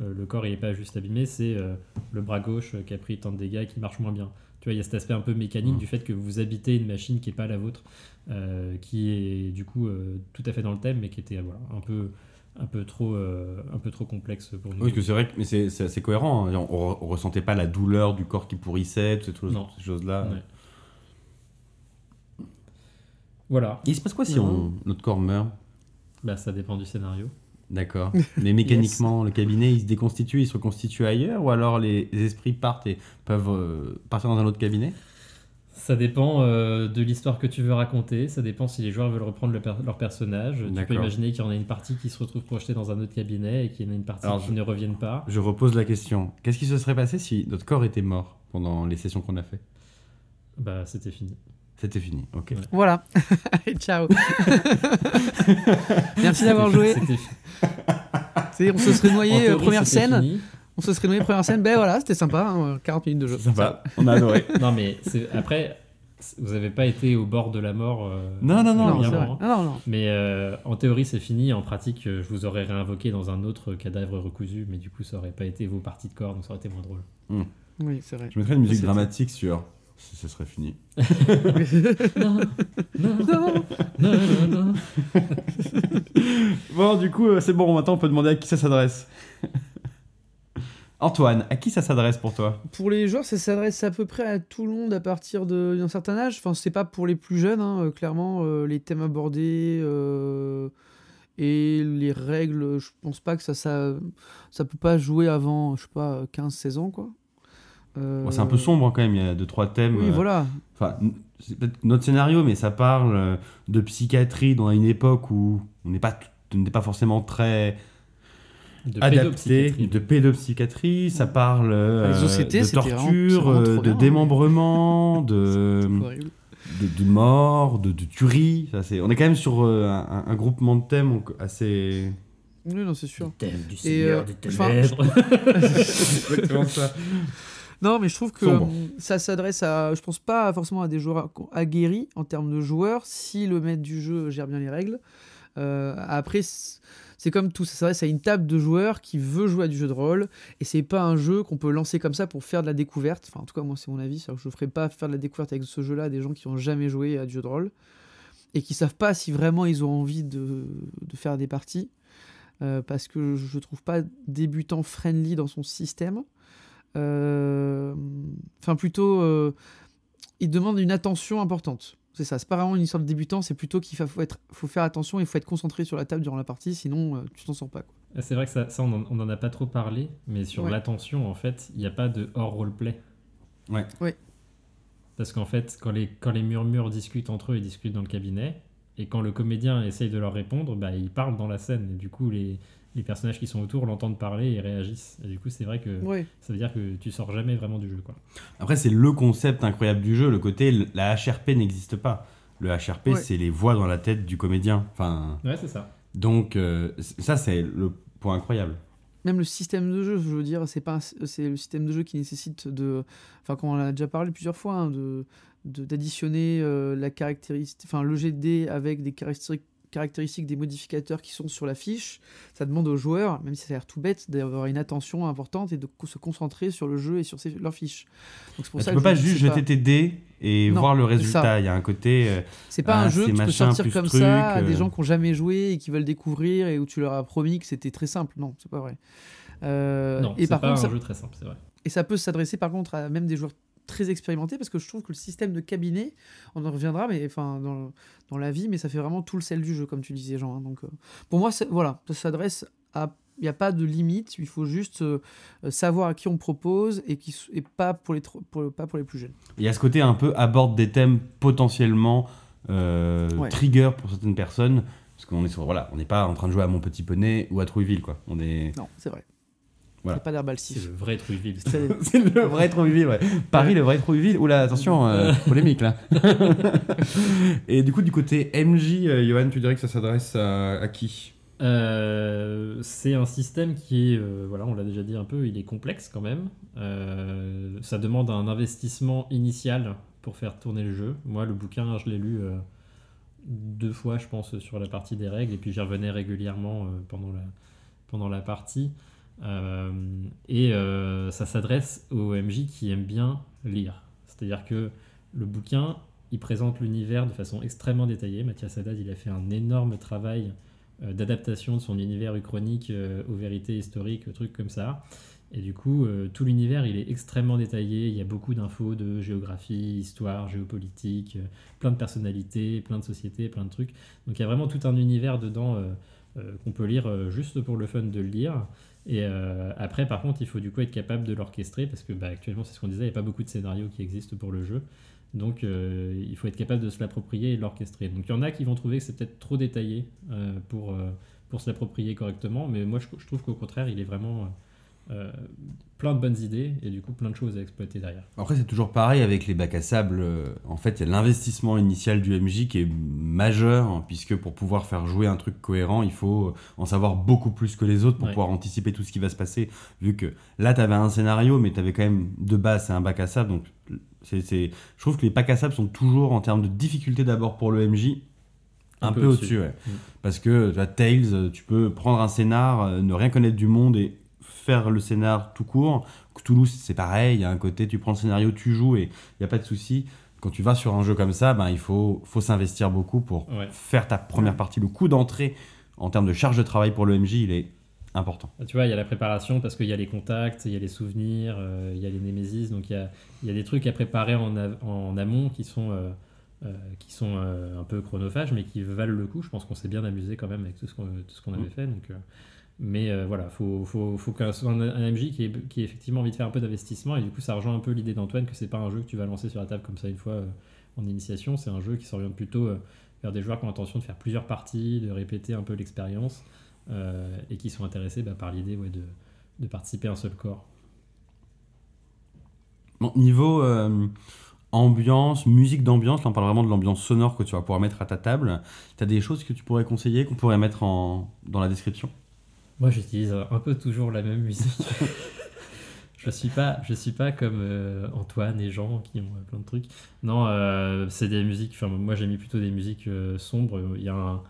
[SPEAKER 3] euh, le corps il est pas juste abîmé, c'est euh, le bras gauche qui a pris tant de dégâts et qui marche moins bien. Tu vois, il y a cet aspect un peu mécanique
[SPEAKER 1] Mm.
[SPEAKER 3] du fait que vous habitez une machine qui est pas la vôtre, euh, qui est du coup euh, tout à fait dans le thème, mais qui était voilà, un peu un peu trop euh, un peu trop complexe pour nous.
[SPEAKER 1] Oui, que c'est vrai que mais c'est c'est assez cohérent. hein. On, on- ressentait pas la douleur du corps qui pourrissait, toutes ces choses-
[SPEAKER 3] Non.
[SPEAKER 1] choses-là.
[SPEAKER 3] Ouais. Voilà,
[SPEAKER 1] Il se passe quoi si on, notre corps meurt?
[SPEAKER 3] Bah ça dépend du scénario.
[SPEAKER 1] D'accord. Mais mécaniquement, le cabinet, il se déconstitue, il se reconstitue ailleurs Ou alors les, esprits partent et peuvent euh, partir dans un autre cabinet?
[SPEAKER 3] Ça dépend euh, de l'histoire que tu veux raconter, ça dépend si les joueurs veulent reprendre le per- leur personnage. Tu peux imaginer qu'il y en a une partie qui se retrouve projetée dans un autre cabinet et qu'il y en a une partie
[SPEAKER 1] Alors,
[SPEAKER 3] qui
[SPEAKER 1] je-
[SPEAKER 3] ne reviennent pas.
[SPEAKER 1] Je repose la question. Qu'est-ce qui se serait passé si notre corps était mort pendant les sessions qu'on a fait?
[SPEAKER 3] Bah c'était fini.
[SPEAKER 1] C'était fini, ok.
[SPEAKER 3] Ouais.
[SPEAKER 2] Voilà. Allez, ciao. Merci d'avoir joué. On se serait noyé euh, première scène.
[SPEAKER 3] fini.
[SPEAKER 2] On se serait noyé première scène. Ben voilà, c'était sympa. hein, 40 minutes de jeu.
[SPEAKER 1] Sympa, on a adoré.
[SPEAKER 3] Non mais après, vous n'avez pas été au bord de la mort. euh,
[SPEAKER 1] Non, non, non,
[SPEAKER 2] Non, c'est
[SPEAKER 3] évidemment,
[SPEAKER 2] vrai.
[SPEAKER 3] hein.
[SPEAKER 2] Non, non, non.
[SPEAKER 3] Mais euh, en théorie, c'est fini. En pratique, euh, je vous aurais réinvoqué dans un autre cadavre recousu, mais du coup, ça aurait pas été vos parties de corps, donc ça aurait été moins drôle.
[SPEAKER 2] Oui, c'est vrai.
[SPEAKER 1] Je mettrais une musique dramatique sur si ce serait fini.
[SPEAKER 3] Non, non,
[SPEAKER 2] Non.
[SPEAKER 3] non, non, non.
[SPEAKER 1] Bon, du coup, euh, c'est bon, maintenant on peut demander à qui ça s'adresse. Antoine, à qui ça s'adresse pour toi?
[SPEAKER 2] Pour les joueurs, ça s'adresse à peu près à tout le monde à partir de- d'un certain âge. Enfin, c'est pas pour les plus jeunes, hein, euh, clairement. euh, les thèmes abordés euh, et les règles, je pense pas que ça, ça, ça peut pas jouer avant, je sais pas, 15-16 ans, quoi. Euh,
[SPEAKER 1] Bon, C'est un peu sombre hein, quand même, il y a deux, trois thèmes.
[SPEAKER 2] Oui,
[SPEAKER 1] euh,
[SPEAKER 2] voilà.
[SPEAKER 1] Enfin, c'est peut-être notre scénario, mais ça parle euh, de psychiatrie dans une époque où on n'est pas, t- on n'est pas forcément très
[SPEAKER 3] De
[SPEAKER 1] adapté,
[SPEAKER 3] pédopsychiatrie.
[SPEAKER 1] de pédopsychiatrie. Ça parle euh, de
[SPEAKER 2] vraiment-
[SPEAKER 1] torture,
[SPEAKER 2] vraiment
[SPEAKER 1] de
[SPEAKER 2] bien,
[SPEAKER 1] démembrement, de, de, de mort, de, de tuerie. Ça, c'est- on est quand même sur euh, un, un groupement de thèmes assez.
[SPEAKER 2] Oui, non, c'est sûr.
[SPEAKER 3] Le thème du Seigneur
[SPEAKER 2] euh,
[SPEAKER 3] des
[SPEAKER 2] enfin,
[SPEAKER 3] ténèbres.
[SPEAKER 1] exactement ça.
[SPEAKER 2] Non, mais je trouve que
[SPEAKER 1] Sombre.
[SPEAKER 2] euh, ça s'adresse à, je pense pas forcément à des joueurs aguerris en termes de joueurs, si le maître du jeu gère bien les règles. Euh, après, c'est comme tout, ça s'adresse à une table de joueurs qui veut jouer à du jeu de rôle, et c'est pas un jeu qu'on peut lancer comme ça pour faire de la découverte. Enfin, en tout cas, moi, c'est mon avis, que je ne ferai pas faire de la découverte avec ce jeu-là à des gens qui ont jamais joué à du jeu de rôle et qui savent pas si vraiment ils ont envie de, de faire des parties, euh, parce que je trouve pas débutant friendly dans son système. Euh, Enfin, plutôt, euh, il demande une attention importante. C'est ça, c'est pas vraiment une histoire de débutant, c'est plutôt qu'il faut, faut être, faut faire attention et il faut être concentré sur la table durant la partie, sinon euh, tu t'en sors pas. Quoi.
[SPEAKER 3] Ah, C'est vrai que ça, ça, on, en, on en a pas trop parlé, mais sur
[SPEAKER 2] Ouais.
[SPEAKER 3] l'attention, en fait, il n'y a pas de hors roleplay.
[SPEAKER 1] Ouais.
[SPEAKER 2] Ouais.
[SPEAKER 3] Parce qu'en fait, quand les, quand les murmures discutent entre eux, ils discutent dans le cabinet, et quand le comédien essaye de leur répondre, bah, ils parlent dans la scène, et du coup, les, les personnages qui sont autour l'entendent parler et réagissent. Et du coup, c'est vrai que
[SPEAKER 2] Ouais.
[SPEAKER 3] ça veut dire que tu sors jamais vraiment du jeu, quoi.
[SPEAKER 1] Après, c'est le concept incroyable du jeu. Le côté, la HRP n'existe pas. Le HRP,
[SPEAKER 2] Ouais.
[SPEAKER 1] c'est les voix dans la tête du comédien. Enfin,
[SPEAKER 3] Ouais, c'est ça.
[SPEAKER 1] donc, euh, ça, c'est le point incroyable.
[SPEAKER 2] Même le système de jeu, je veux dire, c'est pas c'est le système de jeu qui nécessite de, enfin, comme on en a déjà parlé plusieurs fois, hein, de d'additionner euh, la caractéristique, enfin le jet de dés avec des caractéristiques caractéristiques des modificateurs qui sont sur la fiche, ça demande aux joueurs, même si ça a l'air tout bête, d'avoir une attention importante et de co- se concentrer sur le jeu et sur ses- leurs fiches. Donc c'est pour
[SPEAKER 1] Bah,
[SPEAKER 2] ça
[SPEAKER 1] tu
[SPEAKER 2] que
[SPEAKER 1] peux pas juste jeter tes dés et
[SPEAKER 2] Non,
[SPEAKER 1] voir le résultat. Il y a un côté. euh,
[SPEAKER 2] C'est pas
[SPEAKER 1] Ah,
[SPEAKER 2] un jeu
[SPEAKER 1] c'est
[SPEAKER 2] que tu peux
[SPEAKER 1] machin
[SPEAKER 2] sortir
[SPEAKER 1] plus
[SPEAKER 2] comme
[SPEAKER 1] truc,
[SPEAKER 2] ça à
[SPEAKER 1] euh.
[SPEAKER 2] des gens qui ont jamais joué et qui veulent découvrir et où tu leur as promis que c'était très simple. Non, c'est pas vrai. Euh,
[SPEAKER 3] non,
[SPEAKER 2] et
[SPEAKER 3] c'est
[SPEAKER 2] par
[SPEAKER 3] pas
[SPEAKER 2] contre,
[SPEAKER 3] un
[SPEAKER 2] ça,
[SPEAKER 3] jeu très simple, c'est vrai.
[SPEAKER 2] et ça peut s'adresser par contre à même des joueurs très expérimentés parce que je trouve que le système de cabinet, on en reviendra, mais enfin dans, dans la vie, mais ça fait vraiment tout le sel du jeu, comme tu disais, Jean. hein. donc euh, pour moi, voilà, ça s'adresse à il n'y a pas de limite, il faut juste euh, savoir à qui on propose et, qui, et pas, pour les pour, pas pour les plus jeunes.
[SPEAKER 1] Il y a ce côté un peu aborde des thèmes potentiellement euh,
[SPEAKER 2] Ouais.
[SPEAKER 1] trigger pour certaines personnes. Parce qu'on est sur, voilà, on n'est pas en train de jouer à Mon Petit Poney ou à Trouilleville, quoi. On est.
[SPEAKER 2] Non, c'est vrai.
[SPEAKER 1] Voilà.
[SPEAKER 2] Pas
[SPEAKER 3] C'est le vrai Trouilleville.
[SPEAKER 2] C'est-
[SPEAKER 1] C'est le vrai Trouilleville, ouais. Paris, le vrai Trouilleville. Oula, attention, euh, polémique là. Et du coup, du côté MJ, euh, Johan, tu dirais que ça s'adresse à, à qui?
[SPEAKER 3] Euh, c'est un système qui est, euh, voilà, on l'a déjà dit un peu, il est complexe quand même. Euh, ça demande un investissement initial pour faire tourner le jeu. Moi, le bouquin, je l'ai lu euh, deux fois, je pense, sur la partie des règles, et puis j'y revenais régulièrement euh, pendant, la, pendant la partie. Euh, et euh, ça s'adresse aux MJ qui aiment bien lire. C'est-à-dire que le bouquin, il présente l'univers de façon extrêmement détaillée. Mathias Haddad, il a fait un énorme travail euh, d'adaptation de son univers uchronique aux vérités historiques, aux trucs comme ça. Et du coup, tout l'univers, il est extrêmement détaillé. Il y a beaucoup d'infos de géographie, histoire, géopolitique, plein de personnalités, plein de sociétés, plein de trucs. Donc il y a vraiment tout un univers dedans qu'on peut lire euh, juste pour le fun de le lire. Et euh, après, par contre, il faut du coup être capable de l'orchestrer parce que bah, actuellement, c'est ce qu'on disait, il n'y a pas beaucoup de scénarios qui existent pour le jeu. Donc euh, il faut être capable de se l'approprier et l'orchestrer. Donc il y en a qui vont trouver que c'est peut-être trop détaillé euh, pour, euh, pour se l'approprier correctement, mais moi je trouve qu'au contraire, il est vraiment euh, euh, plein de bonnes idées et du coup plein de choses à exploiter derrière.
[SPEAKER 1] Après, c'est toujours pareil avec les bacs à sable. euh, En fait, il y a l'investissement initial du MJ qui est majeur, hein, puisque pour pouvoir faire jouer un truc cohérent, il faut en savoir beaucoup plus que les autres pour
[SPEAKER 3] Ouais.
[SPEAKER 1] pouvoir anticiper tout ce qui va se passer. Vu que là, tu avais un scénario, mais tu avais quand même de base, c'est un bac à sable. Donc, c'est, c'est- je trouve que les bacs à sable sont toujours, en termes de difficulté d'abord pour le MJ, un,
[SPEAKER 3] Un
[SPEAKER 1] peu,
[SPEAKER 3] peu
[SPEAKER 1] au-dessus.
[SPEAKER 3] au-dessus.
[SPEAKER 1] ouais.
[SPEAKER 3] Mm.
[SPEAKER 1] Parce que tu vois, Tales, euh, tu peux prendre un scénar, euh, ne rien connaître du monde et faire le scénar tout court. Toulouse, c'est pareil, il y a un côté, tu prends le scénario, tu joues et il n'y a pas de souci. Quand tu vas sur un jeu comme ça, ben, il faut, faut s'investir beaucoup pour
[SPEAKER 3] Ouais.
[SPEAKER 1] faire ta première partie. Le coût d'entrée en termes de charge de travail pour le MJ, il est important.
[SPEAKER 3] Ah, Tu vois, il y a la préparation parce qu'il y a les contacts, il y a les souvenirs, euh, il y a les némésis, donc il y a, il y a des trucs à préparer en, en amont qui sont, euh, euh, qui sont un peu chronophages, mais qui valent le coup. Je pense qu'on s'est bien amusé quand même avec tout ce qu'on tout ce qu'on avait
[SPEAKER 1] Mm.
[SPEAKER 3] fait. Donc, mais euh, voilà, faut, faut, faut soit un, MJ qui ait, effectivement envie de faire un peu d'investissement, et du coup, ça rejoint un peu l'idée d'Antoine que c'est pas un jeu que tu vas lancer sur la table comme ça une fois euh, en initiation, c'est un jeu qui s'oriente plutôt euh, vers des joueurs qui ont l'intention de faire plusieurs parties, de répéter un peu l'expérience et qui sont intéressés bah, par l'idée de, participer à un seul corps.
[SPEAKER 1] Niveau ambiance, musique d'ambiance, là on parle vraiment de l'ambiance sonore que tu vas pouvoir mettre à ta table. Tu as des choses que tu pourrais conseiller, qu'on pourrait mettre dans la description?
[SPEAKER 3] Moi, j'utilise un peu toujours la même musique. je suis pas, je suis pas comme euh, Antoine et Jean qui ont plein de trucs. Non, euh, c'est des musiques. Enfin, moi, j'ai mis plutôt des musiques euh, sombres. Il y a un,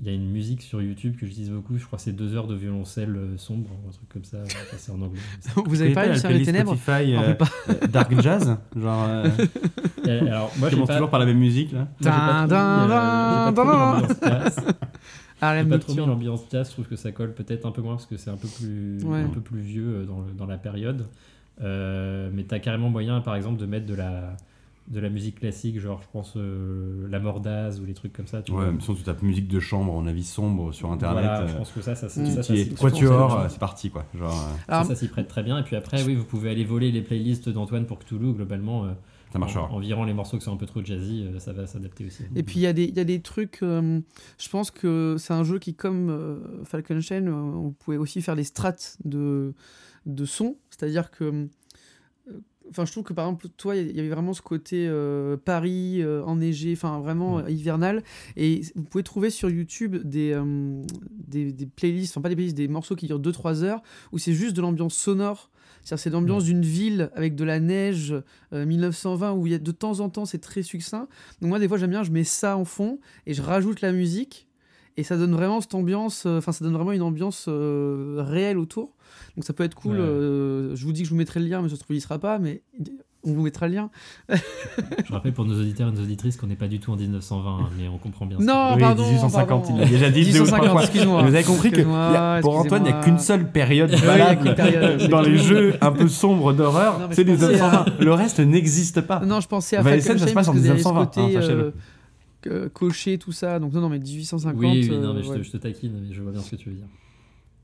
[SPEAKER 3] il y a une musique sur YouTube que j'utilise beaucoup, je crois que c'est deux heures de violoncelle euh, sombre, un truc comme ça, enfin, c'est en anglais.
[SPEAKER 2] Vous avez pas
[SPEAKER 1] la
[SPEAKER 2] sur les
[SPEAKER 1] playlist
[SPEAKER 2] ténèbres
[SPEAKER 1] Spotify,
[SPEAKER 2] On
[SPEAKER 1] euh, euh, Dark Jazz Genre, euh,
[SPEAKER 3] Et alors, moi,
[SPEAKER 1] je commence
[SPEAKER 3] pas,
[SPEAKER 1] toujours par la même musique là.
[SPEAKER 3] moi, pas trop j'ai pas trop mis l'ambiance jazz.
[SPEAKER 2] Ah,
[SPEAKER 3] pas trop mis l'ambiance jazz, je trouve que ça colle peut-être un peu moins parce que c'est un peu plus,
[SPEAKER 2] Ouais.
[SPEAKER 3] un peu plus vieux euh, dans, le- dans la période. Euh, mais t'as carrément moyen, par exemple, de mettre de la, de la musique classique, genre je pense euh, la Mordaz ou les trucs comme ça. Tu
[SPEAKER 1] Ouais,
[SPEAKER 3] vois.
[SPEAKER 1] mais sinon tu tapes musique de chambre, en avis sombre sur internet.
[SPEAKER 3] Voilà,
[SPEAKER 1] euh,
[SPEAKER 3] je pense que ça, ça, ça,
[SPEAKER 2] Mm.
[SPEAKER 3] ça, ça,
[SPEAKER 1] quatuor, euh, c'est parti quoi. Genre, euh,
[SPEAKER 3] ça s'y prête très bien. Et puis après, oui, vous pouvez aller voler les playlists d'Antoine pour Cthulhu, globalement.
[SPEAKER 1] Ça marchera.
[SPEAKER 3] en, en virant les morceaux qui sont un peu trop jazzy, euh, ça va s'adapter aussi.
[SPEAKER 2] Et puis il y, a des- il y a des trucs, euh, je pense que c'est un jeu qui, comme euh, Falkenstein, euh, vous pouvez aussi faire des strates de, de son. C'est-à-dire que, euh, enfin, je trouve que par exemple, toi, il y avait vraiment ce côté euh, Paris, euh, enneigé, enfin vraiment
[SPEAKER 3] Mm.
[SPEAKER 2] euh, hivernal. Et vous pouvez trouver sur YouTube des, euh, des, des playlists, enfin pas des playlists, des morceaux qui durent 2-3 heures, où c'est juste de l'ambiance sonore. C'est-à-dire c'est l'ambiance d'une ville avec de la neige euh, 1920 où il y a de temps en temps c'est très succinct. Donc moi des fois j'aime bien, je mets ça en fond et je rajoute la musique et ça donne vraiment cette ambiance, euh, enfin ça donne vraiment une ambiance euh, réelle autour. Donc ça peut être cool.
[SPEAKER 3] Ouais.
[SPEAKER 2] euh, je vous dis que je vous mettrai le lien, mais ça se trouve il y sera pas, mais on vous mettra le lien.
[SPEAKER 3] Je rappelle pour nos auditeurs et nos auditrices qu'on n'est pas du tout en 1920, hein, mais on comprend bien. ce
[SPEAKER 2] Non,
[SPEAKER 1] oui,
[SPEAKER 2] pardon,
[SPEAKER 1] 1850,
[SPEAKER 2] pardon.
[SPEAKER 1] il l'a déjà dit deux ou trois
[SPEAKER 2] 1850,
[SPEAKER 1] fois.
[SPEAKER 2] excuse-moi.
[SPEAKER 1] Vous avez compris que a- pour Antoine, il n'y a qu'une seule période valable
[SPEAKER 2] période,
[SPEAKER 1] dans les jeux un peu sombres d'horreur, c'est
[SPEAKER 2] je pensais
[SPEAKER 1] 1920. Le reste n'existe pas.
[SPEAKER 2] Non, je pensais à
[SPEAKER 1] Valesen, ça se passe en
[SPEAKER 2] que vous avez ce
[SPEAKER 1] 1920,
[SPEAKER 2] côté
[SPEAKER 1] hein, sachez-le.
[SPEAKER 2] Euh, cocher tout ça. Donc non, non, mais 1850.
[SPEAKER 3] Oui, oui, non,
[SPEAKER 2] euh,
[SPEAKER 3] mais je,
[SPEAKER 2] ouais.
[SPEAKER 3] te, je te taquine, mais je vois bien ce que tu veux dire.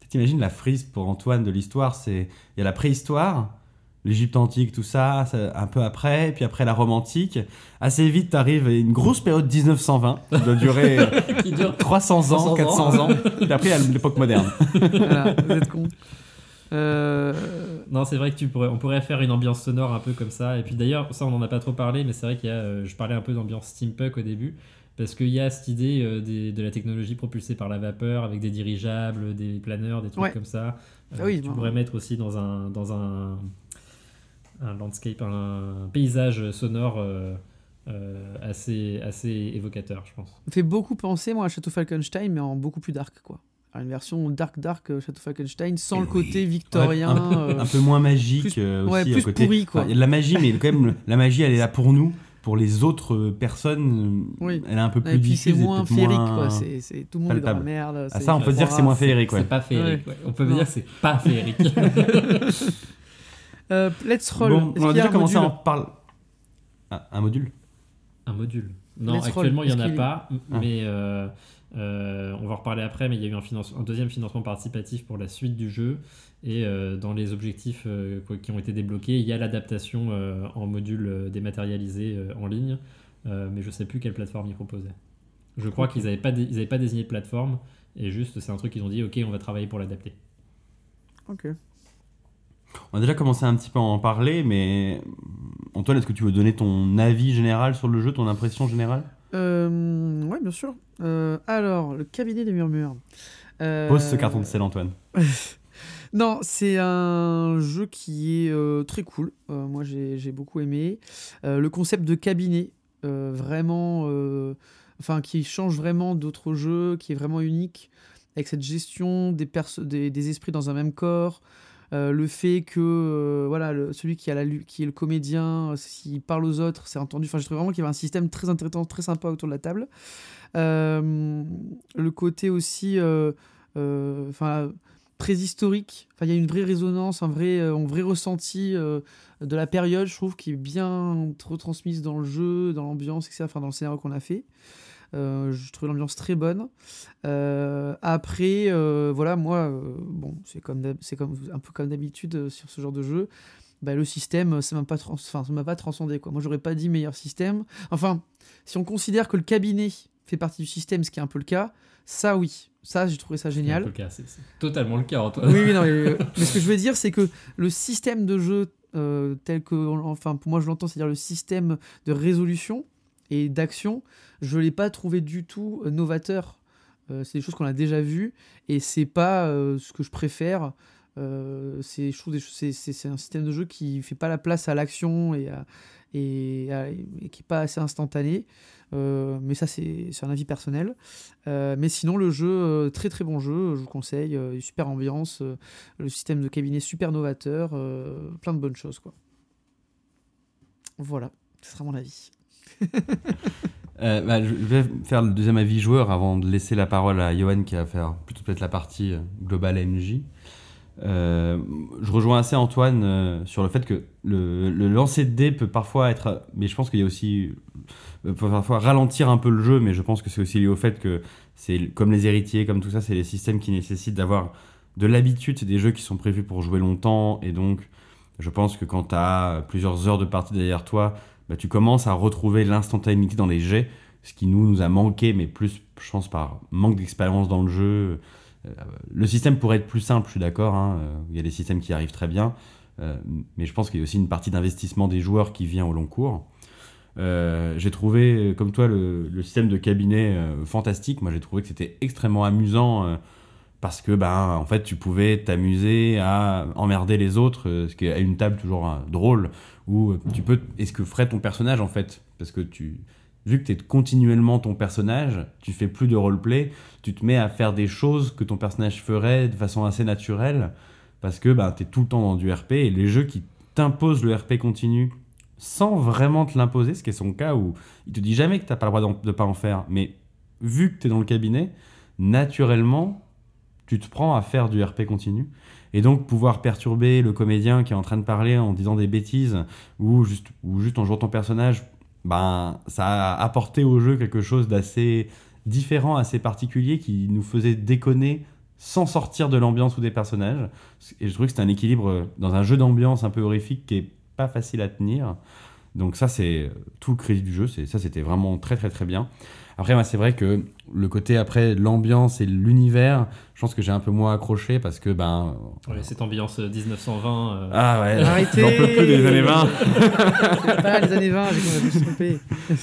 [SPEAKER 1] T'imagines la frise pour Antoine de l'histoire, c'est il y a la préhistoire, l'Égypte antique, tout ça, un peu après, puis après la Rome antique. Assez vite, t'arrives à une grosse période 1920 qui doit durer
[SPEAKER 3] Qui dure
[SPEAKER 1] 300 ans,
[SPEAKER 3] 300 ans.
[SPEAKER 1] 400 ans, puis après il y a l'époque moderne.
[SPEAKER 2] Voilà, vous êtes con. Euh,
[SPEAKER 3] Non, c'est vrai que tu pourrais, on pourrait faire une ambiance sonore un peu comme ça. Et puis d'ailleurs, ça, on n'en a pas trop parlé, mais c'est vrai qu'il y a, euh, je parlais un peu d'ambiance steampunk au début, parce qu'il y a cette idée euh, des- de la technologie propulsée par la vapeur, avec des dirigeables, des planeurs, des trucs
[SPEAKER 2] Ouais.
[SPEAKER 3] comme ça.
[SPEAKER 2] Ah oui,
[SPEAKER 3] tu pourrais mettre aussi dans un, dans un, un landscape, un paysage sonore euh, euh, assez, assez évocateur, je pense.
[SPEAKER 2] me fait beaucoup penser, moi, à Château Falkenstein, mais en beaucoup plus dark, quoi. Une version dark, dark euh, Château Falkenstein, sans le côté victorien.
[SPEAKER 1] Ouais,
[SPEAKER 2] euh,
[SPEAKER 1] Un peu moins magique
[SPEAKER 2] plus-
[SPEAKER 1] euh,
[SPEAKER 2] ouais,
[SPEAKER 1] aussi
[SPEAKER 2] plus
[SPEAKER 1] à côté.
[SPEAKER 2] pourri, quoi.
[SPEAKER 1] Enfin, il y a de la magie, mais quand même, la magie, elle est là pour nous. Pour les autres personnes,
[SPEAKER 2] Oui.
[SPEAKER 1] elle est un peu plus
[SPEAKER 2] et puis c'est moins féerique,
[SPEAKER 1] moins-
[SPEAKER 2] quoi. C'est, tout le monde est dans la merde.
[SPEAKER 1] Ah, ça, on peut dire que c'est moins féerique, ouais.
[SPEAKER 3] C'est pas féerique. ouais. On peut
[SPEAKER 2] Non.
[SPEAKER 3] dire que c'est pas féerique.
[SPEAKER 2] Euh, let's roll.
[SPEAKER 1] Bon, on
[SPEAKER 2] y
[SPEAKER 1] a déjà
[SPEAKER 2] un
[SPEAKER 1] commencé à en
[SPEAKER 2] module
[SPEAKER 1] parler. Ah, un module
[SPEAKER 3] Un module. Non,
[SPEAKER 2] Let's
[SPEAKER 3] actuellement, il n'y en a pas,
[SPEAKER 1] Ah.
[SPEAKER 3] mais euh, on va en reparler après. Mais il y a eu un, finance- un deuxième financement participatif pour la suite du jeu. Et euh, dans les objectifs euh, quoi- qui ont été débloqués, il y a l'adaptation euh, en module euh, dématérialisé euh, en ligne. Euh, mais je sais plus quelle plateforme ils proposaient. Je crois qu'ils n'avaient pas, dé- pas désigné de plateforme. Et juste, c'est un truc qu'ils ont dit ok, on va travailler pour l'adapter.
[SPEAKER 2] Ok.
[SPEAKER 1] On a déjà commencé un petit peu à en parler, mais Antoine, est-ce que tu veux donner ton avis général sur le jeu, ton impression générale?
[SPEAKER 2] Euh, ouais, bien sûr. Euh, alors, le cabinet des murmures. Euh,
[SPEAKER 1] Pose ce carton de sel, Antoine.
[SPEAKER 2] Non, c'est un jeu qui est euh, très cool. Moi, j'ai beaucoup aimé. Le concept de cabinet, vraiment, enfin, qui change vraiment d'autres jeux, qui est vraiment unique, avec cette gestion des, perso- des, des esprits dans un même corps. Euh, le fait que euh, voilà celui qui, a la, qui est le comédien, euh, s'il parle aux autres, c'est entendu. Enfin, je trouve vraiment qu'il y avait un système très intéressant, très sympa autour de la table. Le côté aussi, enfin, très historique. Enfin, il y a une vraie résonance, un vrai, un vrai ressenti de la période, je trouve, qui est bien retransmise dans le jeu, dans l'ambiance, etc. Enfin, dans le scénario qu'on a fait. Euh, je trouve l'ambiance très bonne. Euh, après, euh, voilà, moi, bon, c'est comme, c'est comme un peu comme d'habitude sur ce genre de jeu. Bah, le système, ça m'a pas, trans- ça m'a pas transcendé. Quoi. Moi, j'aurais pas dit meilleur système. Enfin, si on considère que le cabinet fait partie du système, ce qui est un peu le cas, ça, oui. Ça, j'ai trouvé ça génial.
[SPEAKER 3] C'est totalement le cas, Antoine.
[SPEAKER 2] Oui, non, mais, mais ce que je veux dire, c'est que le système de jeu tel que, enfin, pour moi, je l'entends, c'est-à-dire le système de résolution et d'action, je l'ai pas trouvé du tout euh, novateur. Euh, c'est des choses qu'on a déjà vues et c'est pas euh, ce que je préfère. C'est, c'est, un système de jeu qui fait pas la place à l'action et, qui est pas assez instantané. Mais ça, c'est un avis personnel. Mais sinon, le jeu, très très bon jeu, je vous conseille. euh, super ambiance, le système de cabinet super novateur, plein de bonnes choses. quoi. Voilà, ce sera mon avis.
[SPEAKER 1] Euh, bah, je vais faire le deuxième avis joueur avant de laisser la parole à Johan qui va faire plutôt peut-être la partie euh, globale MJ. Euh, je rejoins assez Antoine sur le fait que le, lancer de dés peut parfois être. Mais je pense qu'il y a aussi. peut parfois ralentir un peu le jeu, mais je pense que c'est aussi lié au fait que c'est comme les héritiers, comme tout ça, c'est les systèmes qui nécessitent d'avoir de l'habitude. C'est des jeux qui sont prévus pour jouer longtemps, et donc je pense que quand tu as plusieurs heures de partie derrière toi, bah, tu commences à retrouver l'instantanéité dans les jets, ce qui nous, nous a manqué, mais plus, je pense, par manque d'expérience dans le jeu. Euh, le système pourrait être plus simple, je suis d'accord. hein, euh, Il y a des systèmes qui arrivent très bien, euh, mais je pense qu'il y a aussi une partie d'investissement des joueurs qui vient au long cours. J'ai trouvé, comme toi, le, système de cabinet fantastique. Moi, j'ai trouvé que c'était extrêmement amusant parce que, ben, en fait, tu pouvais t'amuser à emmerder les autres, euh, ce qui est à une table toujours euh, drôle, où euh, tu peux. Et ce que ferait ton personnage, en fait, parce que tu. Vu que tu es continuellement ton personnage, tu fais plus de roleplay, tu te mets à faire des choses que ton personnage ferait de façon assez naturelle, parce que ben, tu es tout le temps dans du RP, et les jeux qui t'imposent le RP continu sans vraiment te l'imposer, ce qui est son cas où il te dit jamais que tu n'as pas le droit de pas en faire, mais vu que tu es dans le cabinet, naturellement, tu te prends à faire du RP continu. Et donc pouvoir perturber le comédien qui est en train de parler en disant des bêtises ou juste, ou juste en jouant ton personnage, ben, ça a apporté au jeu quelque chose d'assez différent, assez particulier qui nous faisait déconner sans sortir de l'ambiance ou des personnages. Et je trouve que c'est un équilibre dans un jeu d'ambiance un peu horrifique qui est pas facile à tenir. Donc ça, c'est tout le crédit du jeu. Ça, c'était vraiment très très très bien. Après, moi, c'est vrai que le côté après l'ambiance et l'univers, je pense que j'ai un peu moins accroché parce que ben
[SPEAKER 3] Ouais, cette ambiance euh, 1920. euh,
[SPEAKER 1] ah ouais,
[SPEAKER 2] Arrêtez
[SPEAKER 1] j'en peux plus des années 20.
[SPEAKER 2] C'est pas les années 20, j'ai qu'on a se tromper.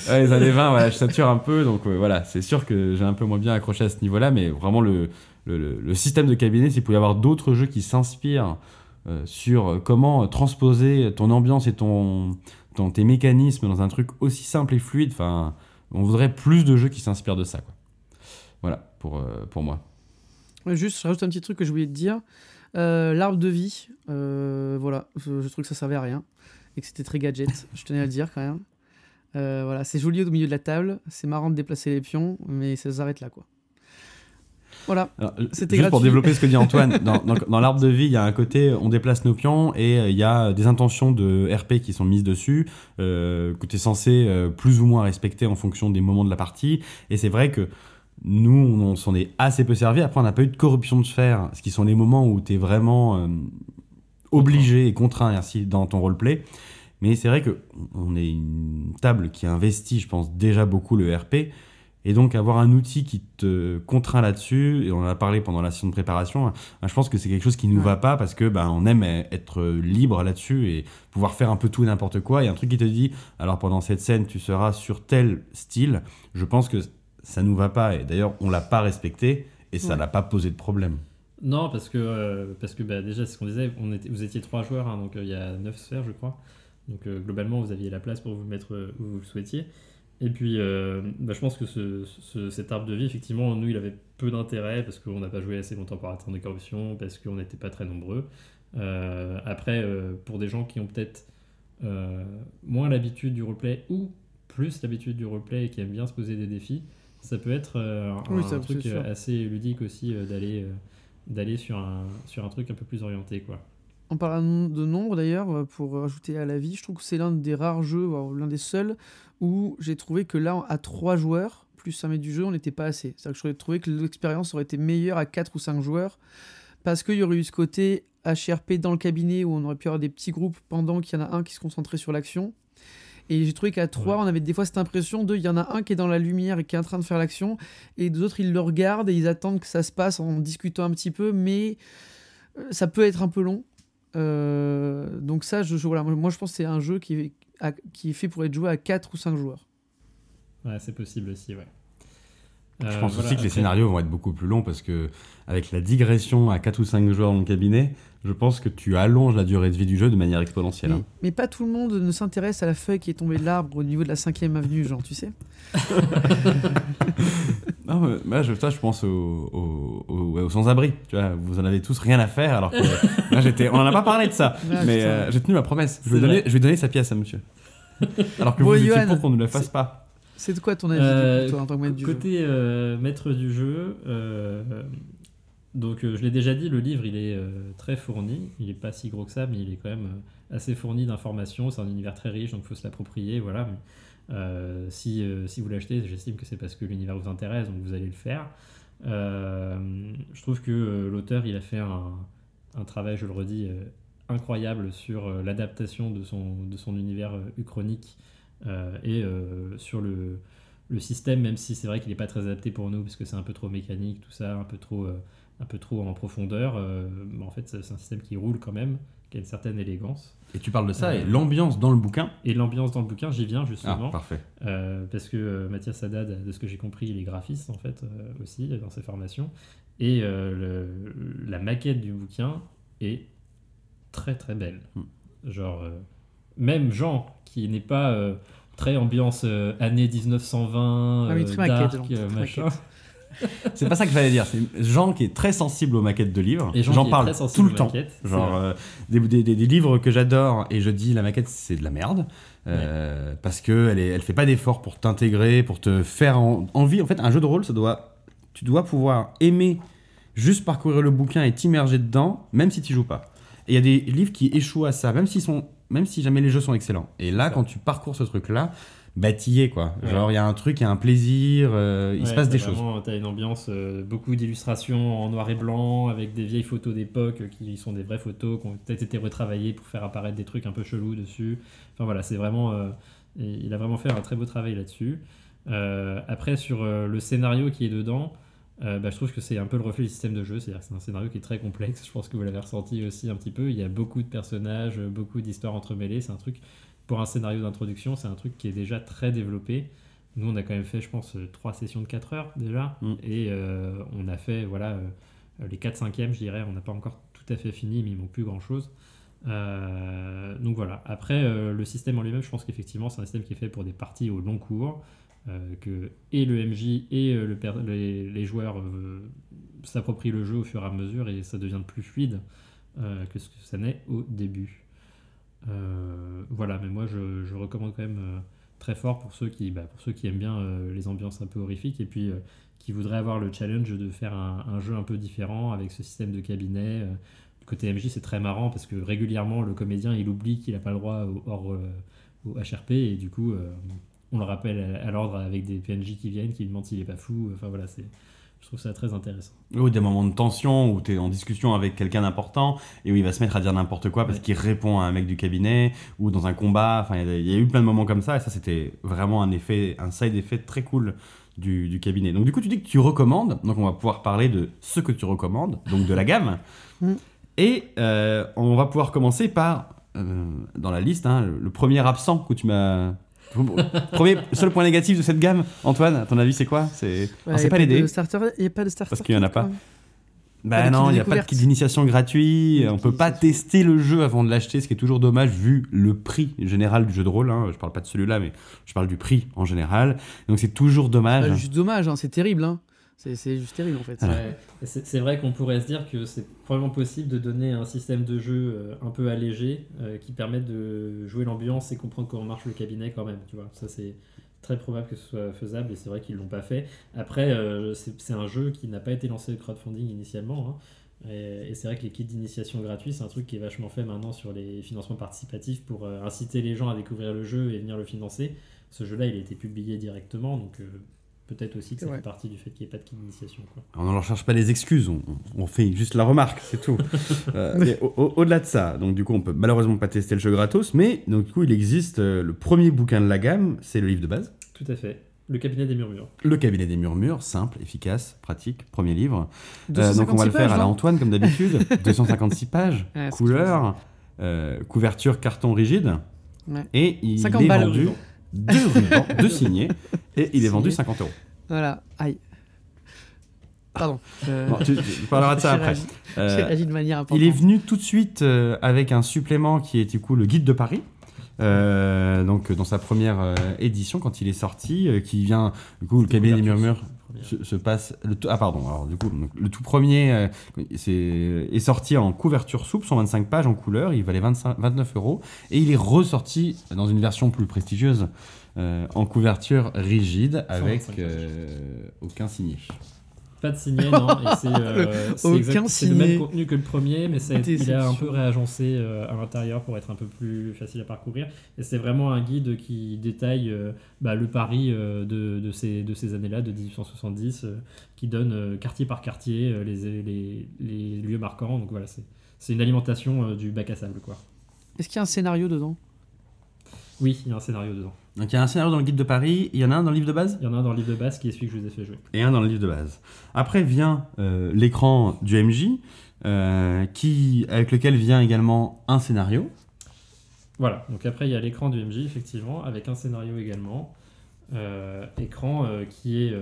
[SPEAKER 1] Ouais, les années 20, voilà, je sature un peu, donc euh, voilà, c'est sûr que j'ai un peu moins bien accroché à ce niveau-là, mais vraiment le, le, le- le système de cabinet, s'il pouvait y avoir d'autres jeux qui s'inspirent euh, sur euh, comment transposer ton ambiance et ton, ton- tes mécanismes dans un truc aussi simple et fluide, enfin, on voudrait plus de jeux qui s'inspirent de ça, quoi. Voilà, pour, euh, pour moi.
[SPEAKER 2] Juste, je rajoute un petit truc que je voulais te dire. Euh, L'arbre de vie, euh, voilà, je, je trouve que ça servait à rien et que c'était très gadget. je tenais à le dire quand même. Voilà, c'est joli au milieu de la table, c'est marrant de déplacer les pions, mais ça s'arrête là quoi. Voilà.
[SPEAKER 1] Alors,
[SPEAKER 2] C'était
[SPEAKER 1] juste pour développer ce que dit Antoine, dans, dans- dans l'arbre de vie, il y a un côté, on déplace nos pions et euh, il y a des intentions de RP qui sont mises dessus, euh, que tu es censé euh, plus ou moins respecter en fonction des moments de la partie. Et c'est vrai que nous, on s'en est assez peu servi. Après, on n'a pas eu de corruption de sphère, ce qui sont les moments où tu es vraiment euh, obligé et contraint ainsi dans ton roleplay. Mais c'est vrai que on est une table qui investit, je pense, déjà beaucoup le RP. Et donc avoir un outil qui te contraint là-dessus, et on en a parlé pendant la session de préparation, hein, je pense que c'est quelque chose qui nous
[SPEAKER 2] Ouais.
[SPEAKER 1] va pas parce que ben on aime être libre là-dessus et pouvoir faire un peu tout et n'importe quoi. A un truc qui te dit, alors pendant cette scène tu seras sur tel style. Je pense que ça nous va pas et d'ailleurs on l'a pas respecté et ça
[SPEAKER 2] Ouais.
[SPEAKER 1] n'a pas posé de problème.
[SPEAKER 3] Non, parce que, euh, parce que bah, déjà, c'est ce qu'on disait, on était, vous étiez trois joueurs, hein, donc euh, il y a neuf sphères, je crois. Donc euh, globalement, vous aviez la place pour vous mettre où vous le souhaitiez. Et puis, euh, bah, je pense que ce, ce- cet arbre de vie, effectivement, nous, il avait peu d'intérêt parce qu'on n'a pas joué assez longtemps par attendre de corruption, parce qu'on n'était pas très nombreux. Euh, après, euh, pour des gens qui ont peut-être moins l'habitude du roleplay ou plus l'habitude du roleplay et qui aiment bien se poser des défis, ça peut être un,
[SPEAKER 2] Oui,
[SPEAKER 3] un truc assez ludique aussi d'aller d'aller sur un, sur un truc un peu plus orienté. Quoi.
[SPEAKER 2] En parlant de nombre d'ailleurs, pour rajouter à la vie, je trouve que c'est l'un des rares jeux, l'un des seuls, où j'ai trouvé que là, à 3 joueurs, plus un maître du jeu, on n'était pas assez. C'est-à-dire que j'aurais trouvé que l'expérience aurait été meilleure à 4 ou 5 joueurs, parce qu'il y aurait eu ce côté HRP dans le cabinet où on aurait pu avoir des petits groupes pendant qu'il y en a un qui se concentrait sur l'action. Et j'ai trouvé qu'à 3,
[SPEAKER 3] Ouais.
[SPEAKER 2] on avait des fois cette impression de il y en a un qui est dans la lumière et qui est en train de faire l'action, et d'autres ils le regardent et ils attendent que ça se passe en discutant un petit peu, mais euh, ça peut être un peu long. Euh, donc ça, je, je- voilà, moi je pense que c'est un jeu qui à- qui est fait pour être joué à 4 ou 5 joueurs.
[SPEAKER 3] Ouais, c'est possible aussi, ouais.
[SPEAKER 1] Je
[SPEAKER 3] Euh,
[SPEAKER 1] pense
[SPEAKER 3] voilà,
[SPEAKER 1] aussi que les
[SPEAKER 3] après-
[SPEAKER 1] scénarios vont être beaucoup plus longs parce que avec la digression à 4 ou 5 joueurs dans le cabinet, je pense que tu allonges la durée de vie du jeu de manière exponentielle.
[SPEAKER 2] Mais,
[SPEAKER 1] hein.
[SPEAKER 2] mais pas tout le monde ne s'intéresse à la feuille qui est tombée de l'arbre au niveau de la 5ème avenue, genre, tu sais.
[SPEAKER 1] Non, mais moi, je, toi, je pense aux, sans-abri. Tu vois, vous en avez tous rien à faire alors que j'étais. On en a pas parlé de ça,
[SPEAKER 2] Ah,
[SPEAKER 1] mais euh, j'ai tenu ma promesse. Je vais, donner,
[SPEAKER 3] vrai.
[SPEAKER 1] je vais donner sa pièce à monsieur. Alors que
[SPEAKER 2] Bon,
[SPEAKER 1] vous étiez pour qu'on ne le fasse
[SPEAKER 2] c'est-
[SPEAKER 1] pas.
[SPEAKER 2] C'est de quoi ton avis,
[SPEAKER 3] Euh,
[SPEAKER 2] du coup, toi, en tant que maître du jeu?
[SPEAKER 3] Côté euh, maître du jeu, euh, donc euh, je l'ai déjà dit, le livre il est euh, très fourni. Il est pas si gros que ça, mais il est quand même euh, assez fourni d'informations. C'est un univers très riche, donc il faut se l'approprier. Voilà. Si, vous l'achetez, j'estime que c'est parce que l'univers vous intéresse, donc vous allez le faire. Je trouve que l'auteur il a fait un, travail, je le redis, incroyable sur l'adaptation de son, univers uchronique et sur le, le système, même si c'est vrai qu'il n'est pas très adapté pour nous, parce que c'est un peu trop mécanique, tout ça, un peu trop, un peu trop en profondeur. euh, mais en fait, c'est un système qui roule quand même, qui a une certaine élégance.
[SPEAKER 1] Et tu parles de ça et
[SPEAKER 3] Euh,
[SPEAKER 1] l'ambiance dans le bouquin.
[SPEAKER 3] Et l'ambiance dans le bouquin, j'y viens
[SPEAKER 1] Ah,
[SPEAKER 3] justement,
[SPEAKER 1] parfait.
[SPEAKER 3] euh, parce que euh, Mathias Haddad, de ce que j'ai compris, il est graphiste en fait euh, aussi dans ses formations. Et euh, le- la maquette du bouquin est très très belle.
[SPEAKER 1] Hmm.
[SPEAKER 3] Genre, euh, même Jean, qui n'est pas euh, très ambiance euh, année 1920,
[SPEAKER 2] Ah oui,
[SPEAKER 3] euh,
[SPEAKER 2] très maquette,
[SPEAKER 3] dark, euh,
[SPEAKER 2] très
[SPEAKER 3] machin.
[SPEAKER 2] maquette.
[SPEAKER 1] C'est pas ça que j'allais dire. C'est Jean qui est très sensible aux maquettes de livres.
[SPEAKER 3] Et Jean
[SPEAKER 1] J'en
[SPEAKER 3] qui est
[SPEAKER 1] parle
[SPEAKER 3] très
[SPEAKER 1] tout le
[SPEAKER 3] aux
[SPEAKER 1] temps.
[SPEAKER 3] maquettes, c'est
[SPEAKER 1] Genre
[SPEAKER 3] vrai.
[SPEAKER 1] euh, des, des- des- des livres que j'adore et je dis la maquette c'est de la merde euh, parce que elle, est, elle fait pas d'effort pour t'intégrer, pour te faire en- envie. En fait, un jeu de rôle, ça doit, tu dois pouvoir aimer juste parcourir le bouquin et t'immerger dedans, même si tu joues pas. Et il y a des livres qui échouent à ça, même s'ils sont, même si jamais les jeux sont excellents. Et là, quand tu parcours ce truc-là, es quoi.
[SPEAKER 3] Ouais.
[SPEAKER 1] Genre il y a un truc, il y a un plaisir, euh, il se passe des choses.
[SPEAKER 3] vraiment- T'as une ambiance, euh, beaucoup d'illustrations en noir et blanc, avec des vieilles photos d'époque euh, qui sont des vraies photos, qui ont peut-être été retravaillées pour faire apparaître des trucs un peu chelous dessus. Enfin voilà, c'est vraiment. il a vraiment fait un très beau travail là-dessus. Après, sur le scénario qui est dedans, bah, je trouve que c'est un peu le reflet du système de jeu. C'est-à-dire que c'est un scénario qui est très complexe. Je pense que vous l'avez ressenti aussi un petit peu. Il y a beaucoup de personnages, beaucoup d'histoires entremêlées. C'est un truc, pour un scénario d'introduction, c'est un truc qui est déjà très développé. Nous, on a quand même fait, je pense, euh, trois sessions de 4 heures déjà.
[SPEAKER 1] Mm.
[SPEAKER 3] Et euh, on a fait, voilà, euh, les 4 5 je dirais. On n'a pas encore tout à fait fini, mais il manque plus grand-chose. Euh, donc voilà. Après, le système en lui-même, je pense qu'effectivement, c'est un système qui est fait pour des parties au long cours. que et le MJ et le les, les joueurs s'approprient le jeu au fur et à mesure et ça devient plus fluide que ce que ça n'est au début. Euh, voilà, mais moi je, je recommande quand même euh, très fort pour ceux qui, bah, pour ceux qui aiment bien euh, les ambiances un peu horrifiques et puis qui voudraient avoir le challenge de faire un, jeu un peu différent avec ce système de cabinet. euh. côté MJ, c'est très marrant parce que régulièrement le comédien il oublie qu'il n'a pas le droit au, hors, au HRP et du coup on le rappelle à, l'ordre avec des PNJ qui viennent, qui demandent s'il est pas fou. Enfin voilà, c'est, je trouve ça très intéressant.
[SPEAKER 1] Ou des moments de tension où tu es en discussion avec quelqu'un d'important et où il va se mettre à dire n'importe quoi parce
[SPEAKER 3] Ouais.
[SPEAKER 1] qu'il répond à un mec du cabinet ou dans un combat. Enfin, il y a- il y, a eu plein de moments comme ça et ça, c'était vraiment un effet, un side effet très cool du, du cabinet. Donc, du coup, tu dis que tu recommandes. Donc, on va pouvoir parler de ce que tu recommandes, donc de la gamme.
[SPEAKER 2] Mm.
[SPEAKER 1] Et euh, on va pouvoir commencer par, euh, dans la liste, hein, le premier absent que tu m'as. Premier, seul point négatif de cette gamme, Antoine, à ton avis, c'est quoi C'est
[SPEAKER 2] y a
[SPEAKER 1] pas
[SPEAKER 2] starter, il n'y a pas de starter.
[SPEAKER 1] Parce qu'il y en a pas.
[SPEAKER 2] même.
[SPEAKER 1] Bah non, il n'y a pas de kit d'initiation gratuit. On
[SPEAKER 2] kit
[SPEAKER 1] peut pas tester le jeu avant de l'acheter, ce qui est toujours dommage vu le prix général du jeu de rôle. Hein. Je parle pas de celui-là, mais je parle du prix en général. Donc c'est toujours dommage.
[SPEAKER 2] Bah, juste dommage, hein, c'est terrible. Hein. C'est c'est juste terrible en fait.
[SPEAKER 3] Ouais. C'est c'est vrai qu'on pourrait se dire que c'est probablement possible de donner un système de jeu euh, un peu allégé euh, qui permette de jouer l'ambiance et comprendre comment marche le cabinet quand même. Tu vois, ça c'est très probable que ce soit faisable et c'est vrai qu'ils l'ont pas fait. Après, euh, c'est c'est un jeu qui n'a pas été lancé de crowdfunding initialement. hein. Et, et c'est vrai que les kits d'initiation gratuits, c'est un truc qui est vachement fait maintenant sur les financements participatifs pour euh, inciter les gens à découvrir le jeu et venir le financer. Ce jeu-là, il a été publié directement, donc peut-être aussi que ça
[SPEAKER 2] Ouais.
[SPEAKER 3] fait partie du fait qu'il n'y ait pas de kit d'initiation.
[SPEAKER 1] On ne leur cherche pas les excuses, on, on fait juste la remarque, c'est tout. Euh, mais au- au- Au-delà de ça, donc du coup, on peut malheureusement pas tester le jeu gratos, mais donc du coup, il existe euh, le premier bouquin de la gamme, c'est le livre de base.
[SPEAKER 3] Tout à fait. Le cabinet des murmures.
[SPEAKER 1] Le cabinet des murmures, simple, efficace, pratique, premier livre. Euh,
[SPEAKER 2] 256
[SPEAKER 1] donc on va le faire
[SPEAKER 2] pages,
[SPEAKER 1] à la
[SPEAKER 2] non
[SPEAKER 1] Antoine comme d'habitude. 256 pages,
[SPEAKER 2] Ouais,
[SPEAKER 1] couleur, euh, couverture carton rigide.
[SPEAKER 2] Ouais.
[SPEAKER 1] Et il
[SPEAKER 2] 50
[SPEAKER 1] est
[SPEAKER 2] balles.
[SPEAKER 1] vendu deux rubans, deux signés, et il est vendu
[SPEAKER 2] Signé.
[SPEAKER 1] 50 euros.
[SPEAKER 2] Voilà, aïe. Pardon. euh,
[SPEAKER 1] Bon, tu, tu parleras de ça après.
[SPEAKER 2] réagi-
[SPEAKER 1] Euh,
[SPEAKER 2] réagi de manière importante.
[SPEAKER 1] il est venu tout de suite euh, avec un supplément qui est du coup le guide de Paris. Euh, donc dans sa première euh, édition quand il est sorti, euh, qui vient du coup le cabinet des murmures se, se passe le ah pardon alors du coup donc, le tout premier euh, est sorti en couverture souple 125 pages en couleur il valait 25 29 euros et il est ressorti dans une version plus prestigieuse euh, en couverture rigide avec
[SPEAKER 3] 125
[SPEAKER 1] euh, aucun signé
[SPEAKER 3] Pas de signé, non. C'est euh, c'est le même contenu que le premier, mais ça, il est un peu réagencé euh, à l'intérieur pour être un peu plus facile à parcourir. Et c'est vraiment un guide qui détaille euh, bah, le Paris de, de ces, de ces années-là, de 1870, euh, qui donne quartier par quartier les, les, les lieux marquants. Donc voilà, c'est une alimentation du bac à sable, quoi.
[SPEAKER 2] Est-ce qu'il y a un scénario dedans?
[SPEAKER 3] Oui, il y a un scénario dedans.
[SPEAKER 1] Donc il y a un scénario dans le guide de Paris il y en a un dans le livre de base?
[SPEAKER 3] Il y en a un dans le livre de base qui est celui que je vous ai fait jouer.
[SPEAKER 1] et un dans le livre de base. Après vient euh, l'écran du MJ, euh, qui, avec lequel vient également un scénario.
[SPEAKER 3] Voilà, donc après il y a l'écran du MJ, effectivement, avec un scénario également. Euh, écran qui est.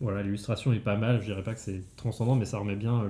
[SPEAKER 3] voilà, l'illustration est pas mal, je dirais pas que c'est transcendant, mais ça remet bien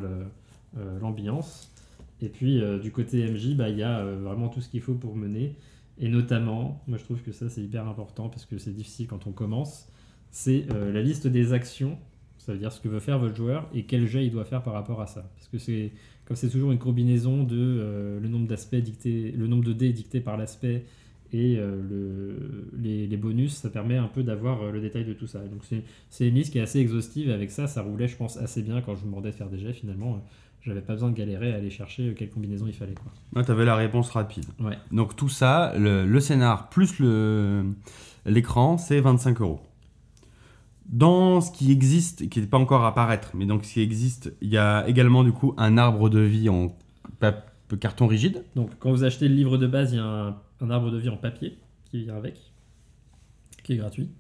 [SPEAKER 3] l'ambiance. Et puis du côté MJ, bah, il y a vraiment tout ce qu'il faut pour mener. Et notamment, moi je trouve que ça c'est hyper important parce que c'est difficile quand on commence, c'est euh, la liste des actions, ça veut dire ce que veut faire votre joueur et quel jet il doit faire par rapport à ça. Parce que c'est comme c'est toujours une combinaison de euh, le nombre d'aspects dicté, le nombre de dés dicté par l'aspect et euh, le, les, les bonus, ça permet un peu d'avoir le détail de tout ça. Donc c'est, une liste qui est assez exhaustive et avec ça, ça roulait, je pense, assez bien quand je me demandais de faire des jets. Finalement, j'avais pas besoin de galérer à aller chercher quelle combinaison il fallait. Quoi.
[SPEAKER 1] Là, tu avais la réponse rapide.
[SPEAKER 3] Ouais.
[SPEAKER 1] Donc tout ça, le, le scénar plus le- l'écran, c'est 25 euros. Dans ce qui existe, qui n'est pas encore à apparaître, mais donc ce qui existe, il y a également du coup un arbre de vie en carton rigide.
[SPEAKER 3] Donc quand vous achetez le livre de base, il y a un, un arbre de vie en papier qui vient avec, qui est gratuit.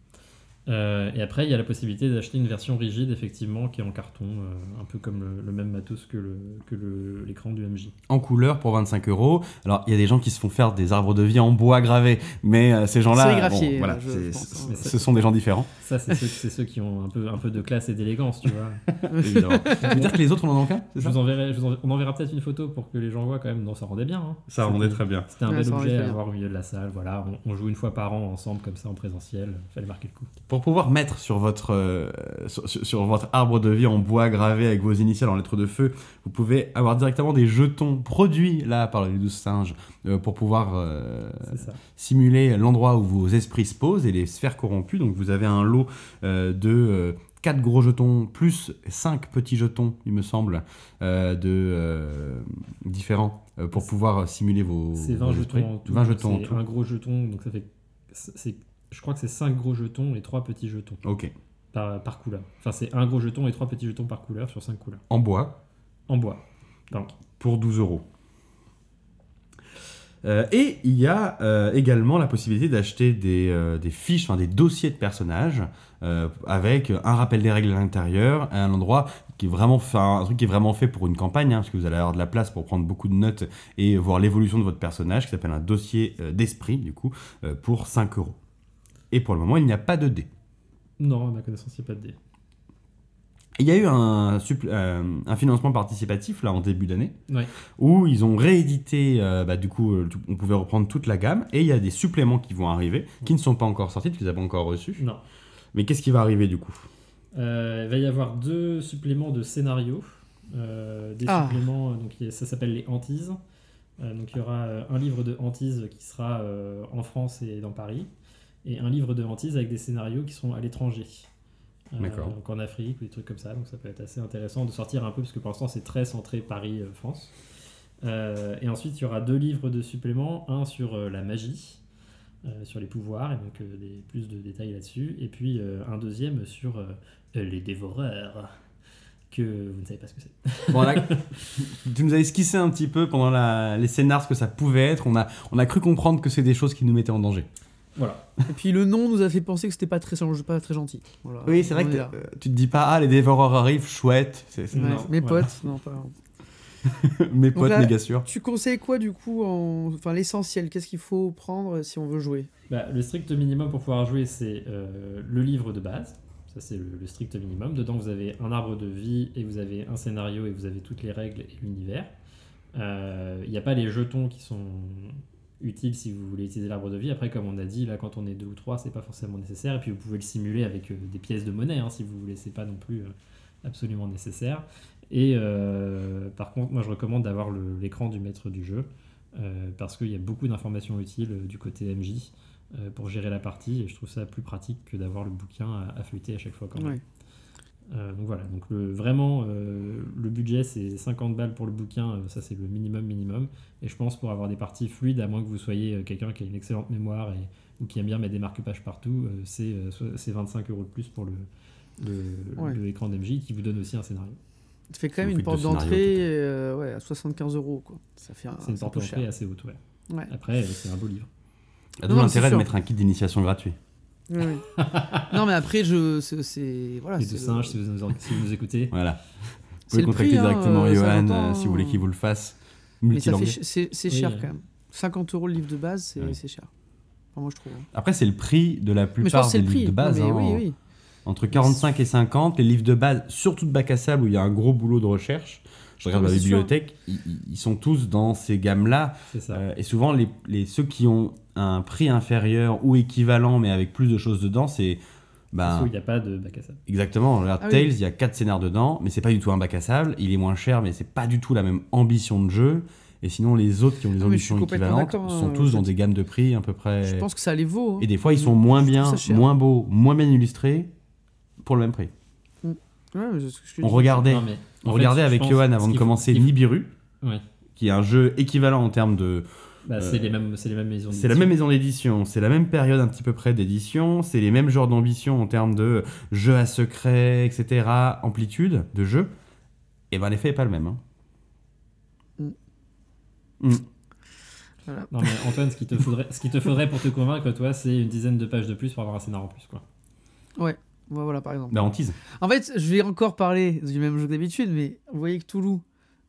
[SPEAKER 3] Euh, et après, il y a la possibilité d'acheter une version rigide, effectivement, qui est en carton, euh, un peu comme le, le même matos que le- que le- l'écran du MJ.
[SPEAKER 1] en couleur pour 25 euros. Alors, il y a des gens qui se font faire des arbres de vie en bois gravé, mais euh, ces gens-là, bon, voilà,
[SPEAKER 2] hein.
[SPEAKER 1] ce sont des gens différents,
[SPEAKER 3] Ça, c'est ceux, qui ont un peu, un peu de classe et d'élégance, tu vois.
[SPEAKER 1] évidemment. tu veux dire que les autres, on en ont qu'un c'est
[SPEAKER 3] Je
[SPEAKER 1] ça
[SPEAKER 3] vous enverrai, je vous en- on enverra peut-être une photo pour que les gens voient quand même. Non, ça rendait bien. hein.
[SPEAKER 1] Ça rendait très bien.
[SPEAKER 3] C'était un
[SPEAKER 2] Ouais,
[SPEAKER 3] bel objet à avoir au milieu de la salle. Voilà, on, on joue une fois par an ensemble comme ça en présentiel. Fallait marquer le coup.
[SPEAKER 1] Pour pouvoir mettre sur votre, euh, sur, votre arbre de vie en bois gravé avec vos initiales en lettres de feu, vous pouvez avoir directement des jetons produits là par les douze singes euh, pour pouvoir euh, simuler l'endroit où vos esprits se posent et les sphères corrompues. Donc vous avez un lot de 4 gros jetons plus 5 petits jetons, il me semble, euh, de euh, différents euh, pour pouvoir simuler vos,
[SPEAKER 3] C'est
[SPEAKER 1] vos
[SPEAKER 3] 20
[SPEAKER 1] esprits.
[SPEAKER 3] jetons en tout.
[SPEAKER 1] 20 jetons en tout.
[SPEAKER 3] un gros jeton, donc ça fait. c'est- je crois que c'est 5 gros jetons et 3 petits jetons
[SPEAKER 1] Ok.
[SPEAKER 3] par, par couleur. Enfin, c'est un gros jeton et 3 petits jetons par couleur sur 5 couleurs.
[SPEAKER 1] En bois.
[SPEAKER 3] En bois. Donc,
[SPEAKER 1] pour 12 euros. Euh, et il y a euh, également la possibilité d'acheter des, euh, des fiches, enfin des dossiers de personnages avec un rappel des règles à l'intérieur, un endroit qui est vraiment fait, un truc qui est vraiment fait pour une campagne, hein, parce que vous allez avoir de la place pour prendre beaucoup de notes et voir l'évolution de votre personnage, qui s'appelle un dossier d'esprit du coup pour 5 euros. Et pour le moment, il n'y a pas de dés.
[SPEAKER 3] non, à ma connaissance, il n'y a pas de dés.
[SPEAKER 1] Il y a eu un, euh, un financement participatif là en début d'année
[SPEAKER 3] Ouais.
[SPEAKER 1] où ils ont réédité, euh, bah, du coup, euh, on pouvait reprendre toute la gamme et il y a des suppléments qui vont arriver qui ne sont pas encore sortis, tu les as pas encore reçus.
[SPEAKER 3] Non.
[SPEAKER 1] Mais qu'est-ce qui va arriver du coup?
[SPEAKER 3] Euh, il va y avoir deux suppléments de scénario. Euh, des
[SPEAKER 2] Ah.
[SPEAKER 3] suppléments, donc ça s'appelle les hantises. Euh, donc il y aura un livre de hantises qui sera euh, en France et dans Paris, et un livre de hantises avec des scénarios qui sont à l'étranger. Euh, donc en Afrique ou des trucs comme ça. Donc ça peut être assez intéressant de sortir un peu parce que pour l'instant c'est très centré Paris-France. et ensuite il y aura deux livres de suppléments, un sur euh, la magie. euh, sur les pouvoirs et donc euh, des, plus de détails là-dessus et puis euh, un deuxième sur euh, les dévoreurs que vous ne savez pas ce que c'est
[SPEAKER 1] Bon, là, Tu nous as esquissé un petit peu pendant la- les scénars ce que ça pouvait être. On a, on a cru comprendre que c'est des choses qui nous mettaient en danger.
[SPEAKER 3] Voilà
[SPEAKER 2] Et puis le nom nous a fait penser que c'était pas très, pas très gentil. Voilà.
[SPEAKER 1] Oui, c'est vrai que euh, tu te dis pas, ah, les dévoreurs arrivent, chouette.
[SPEAKER 2] Ouais,
[SPEAKER 3] Non,
[SPEAKER 2] mes
[SPEAKER 3] voilà.
[SPEAKER 2] potes, non pas.
[SPEAKER 1] Mes potes,
[SPEAKER 2] là-
[SPEAKER 1] méga sûrs.
[SPEAKER 2] Tu conseilles quoi du coup en... Enfin l'essentiel, qu'est-ce qu'il faut prendre si on veut jouer?
[SPEAKER 3] Bah, le strict minimum pour pouvoir jouer c'est euh, le livre de base ça c'est le, le strict minimum. Dedans, vous avez un arbre de vie et vous avez un scénario et vous avez toutes les règles et l'univers. Euh, Il n'y a pas les jetons qui sont utiles si vous voulez utiliser l'arbre de vie. Après, comme on a dit, là, quand on est deux ou trois, c'est pas forcément nécessaire. Et puis, vous pouvez le simuler avec euh, des pièces de monnaie hein, si vous voulez. C'est pas non plus euh, absolument nécessaire. Et euh, par contre, moi, je recommande d'avoir l'écran du maître du jeu parce qu'il y a beaucoup d'informations utiles du côté MJ pour gérer la partie. Et je trouve ça plus pratique que d'avoir le bouquin à, à feuilleter à chaque fois. Quand même. Euh, donc voilà, donc le, vraiment euh, le budget c'est 50 balles pour le bouquin, euh, ça c'est le minimum minimum. Et je pense pour avoir des parties fluides, à moins que vous soyez euh, quelqu'un qui a une excellente mémoire et, ou qui aime bien mettre des marque-pages partout, euh, c'est euh, so- c'est 25 euros de plus pour le, le,
[SPEAKER 2] Ouais.
[SPEAKER 3] le écran d'MJ qui vous donne aussi un scénario.
[SPEAKER 2] Ça fait quand même une porte d'entrée euh, ouais, à 75 euros. Quoi. Ça fait un,
[SPEAKER 3] C'est une porte d'entrée assez haute, ouais.
[SPEAKER 2] Ouais.
[SPEAKER 3] Après, euh, c'est un beau livre.
[SPEAKER 2] Non, c'est
[SPEAKER 1] l'intérêt de mettre un kit d'initiation gratuit.
[SPEAKER 2] Non, mais après, je, c'est- c'est. Voilà,
[SPEAKER 3] Les deux
[SPEAKER 2] le-
[SPEAKER 3] singes, si vous, nous, si vous nous écoutez.
[SPEAKER 1] Voilà. Vous pouvez contacter
[SPEAKER 2] prix, hein,
[SPEAKER 1] directement
[SPEAKER 2] ça
[SPEAKER 1] Johan euh, si vous voulez qu'il vous le fasse.
[SPEAKER 2] Mais ça fait, c'est cher quand même. 50 euros le livre de base, c'est cher. Enfin, moi, je trouve. hein.
[SPEAKER 1] Après, c'est le prix de la plupart des
[SPEAKER 2] prix.
[SPEAKER 1] livres de base.
[SPEAKER 2] Non,
[SPEAKER 1] hein.
[SPEAKER 2] oui, oui.
[SPEAKER 1] Entre 45 et 50, les livres de base, surtout de bac à sable où il y a un gros boulot de recherche, je regarde
[SPEAKER 2] Ah,
[SPEAKER 1] la bibliothèque, ils, ils- ils sont tous dans ces gammes-là.
[SPEAKER 3] C'est ça.
[SPEAKER 1] Euh, et souvent, les, les- ceux qui ont un prix inférieur ou équivalent, mais avec plus de choses dedans, c'est. Ben,
[SPEAKER 3] qu'il n'y a pas de bac à sable.
[SPEAKER 1] exactement. Regarde,
[SPEAKER 2] Ah.
[SPEAKER 1] Tales, il y a 4 scénars dedans, mais c'est pas du tout un bac à sable. Il est moins cher, mais c'est pas du tout la même ambition de jeu. Et sinon, les autres qui ont des
[SPEAKER 2] Ah,
[SPEAKER 1] ambitions équivalentes sont
[SPEAKER 2] hein,
[SPEAKER 1] tous dans des gammes de prix à peu près.
[SPEAKER 2] Je pense que ça les vaut. hein.
[SPEAKER 1] Et des fois, ils sont moins bien, moins beaux, moins bien illustrés pour le même prix.
[SPEAKER 2] Ouais, mais c'est ce que je te
[SPEAKER 1] On regardait,
[SPEAKER 3] Non, mais,
[SPEAKER 1] on
[SPEAKER 3] fait,
[SPEAKER 1] regardait avec Johan avant de commencer Nibiru,
[SPEAKER 3] Ouais.
[SPEAKER 1] qui est un jeu équivalent en termes de.
[SPEAKER 3] Bah, c'est les mêmes, c'est les mêmes maisons.
[SPEAKER 1] C'est la même maison d'édition, c'est la même période un petit peu près d'édition, c'est les mêmes genres d'ambition en termes de jeu à secret, etc., amplitude de jeu. Et ben l'effet est pas le même. hein.
[SPEAKER 2] Mm.
[SPEAKER 1] Mm.
[SPEAKER 2] Voilà.
[SPEAKER 3] Non mais Antoine, ce qu'il te faudrait, ce qu'il te faudrait pour te convaincre, toi, c'est une dizaine de pages de plus pour avoir un scénario en plus, quoi.
[SPEAKER 2] Ouais, voilà, par exemple.
[SPEAKER 1] Bah on tease.
[SPEAKER 2] En fait, je vais encore parler du même jeu que d'habitude, mais vous voyez que Toulouse.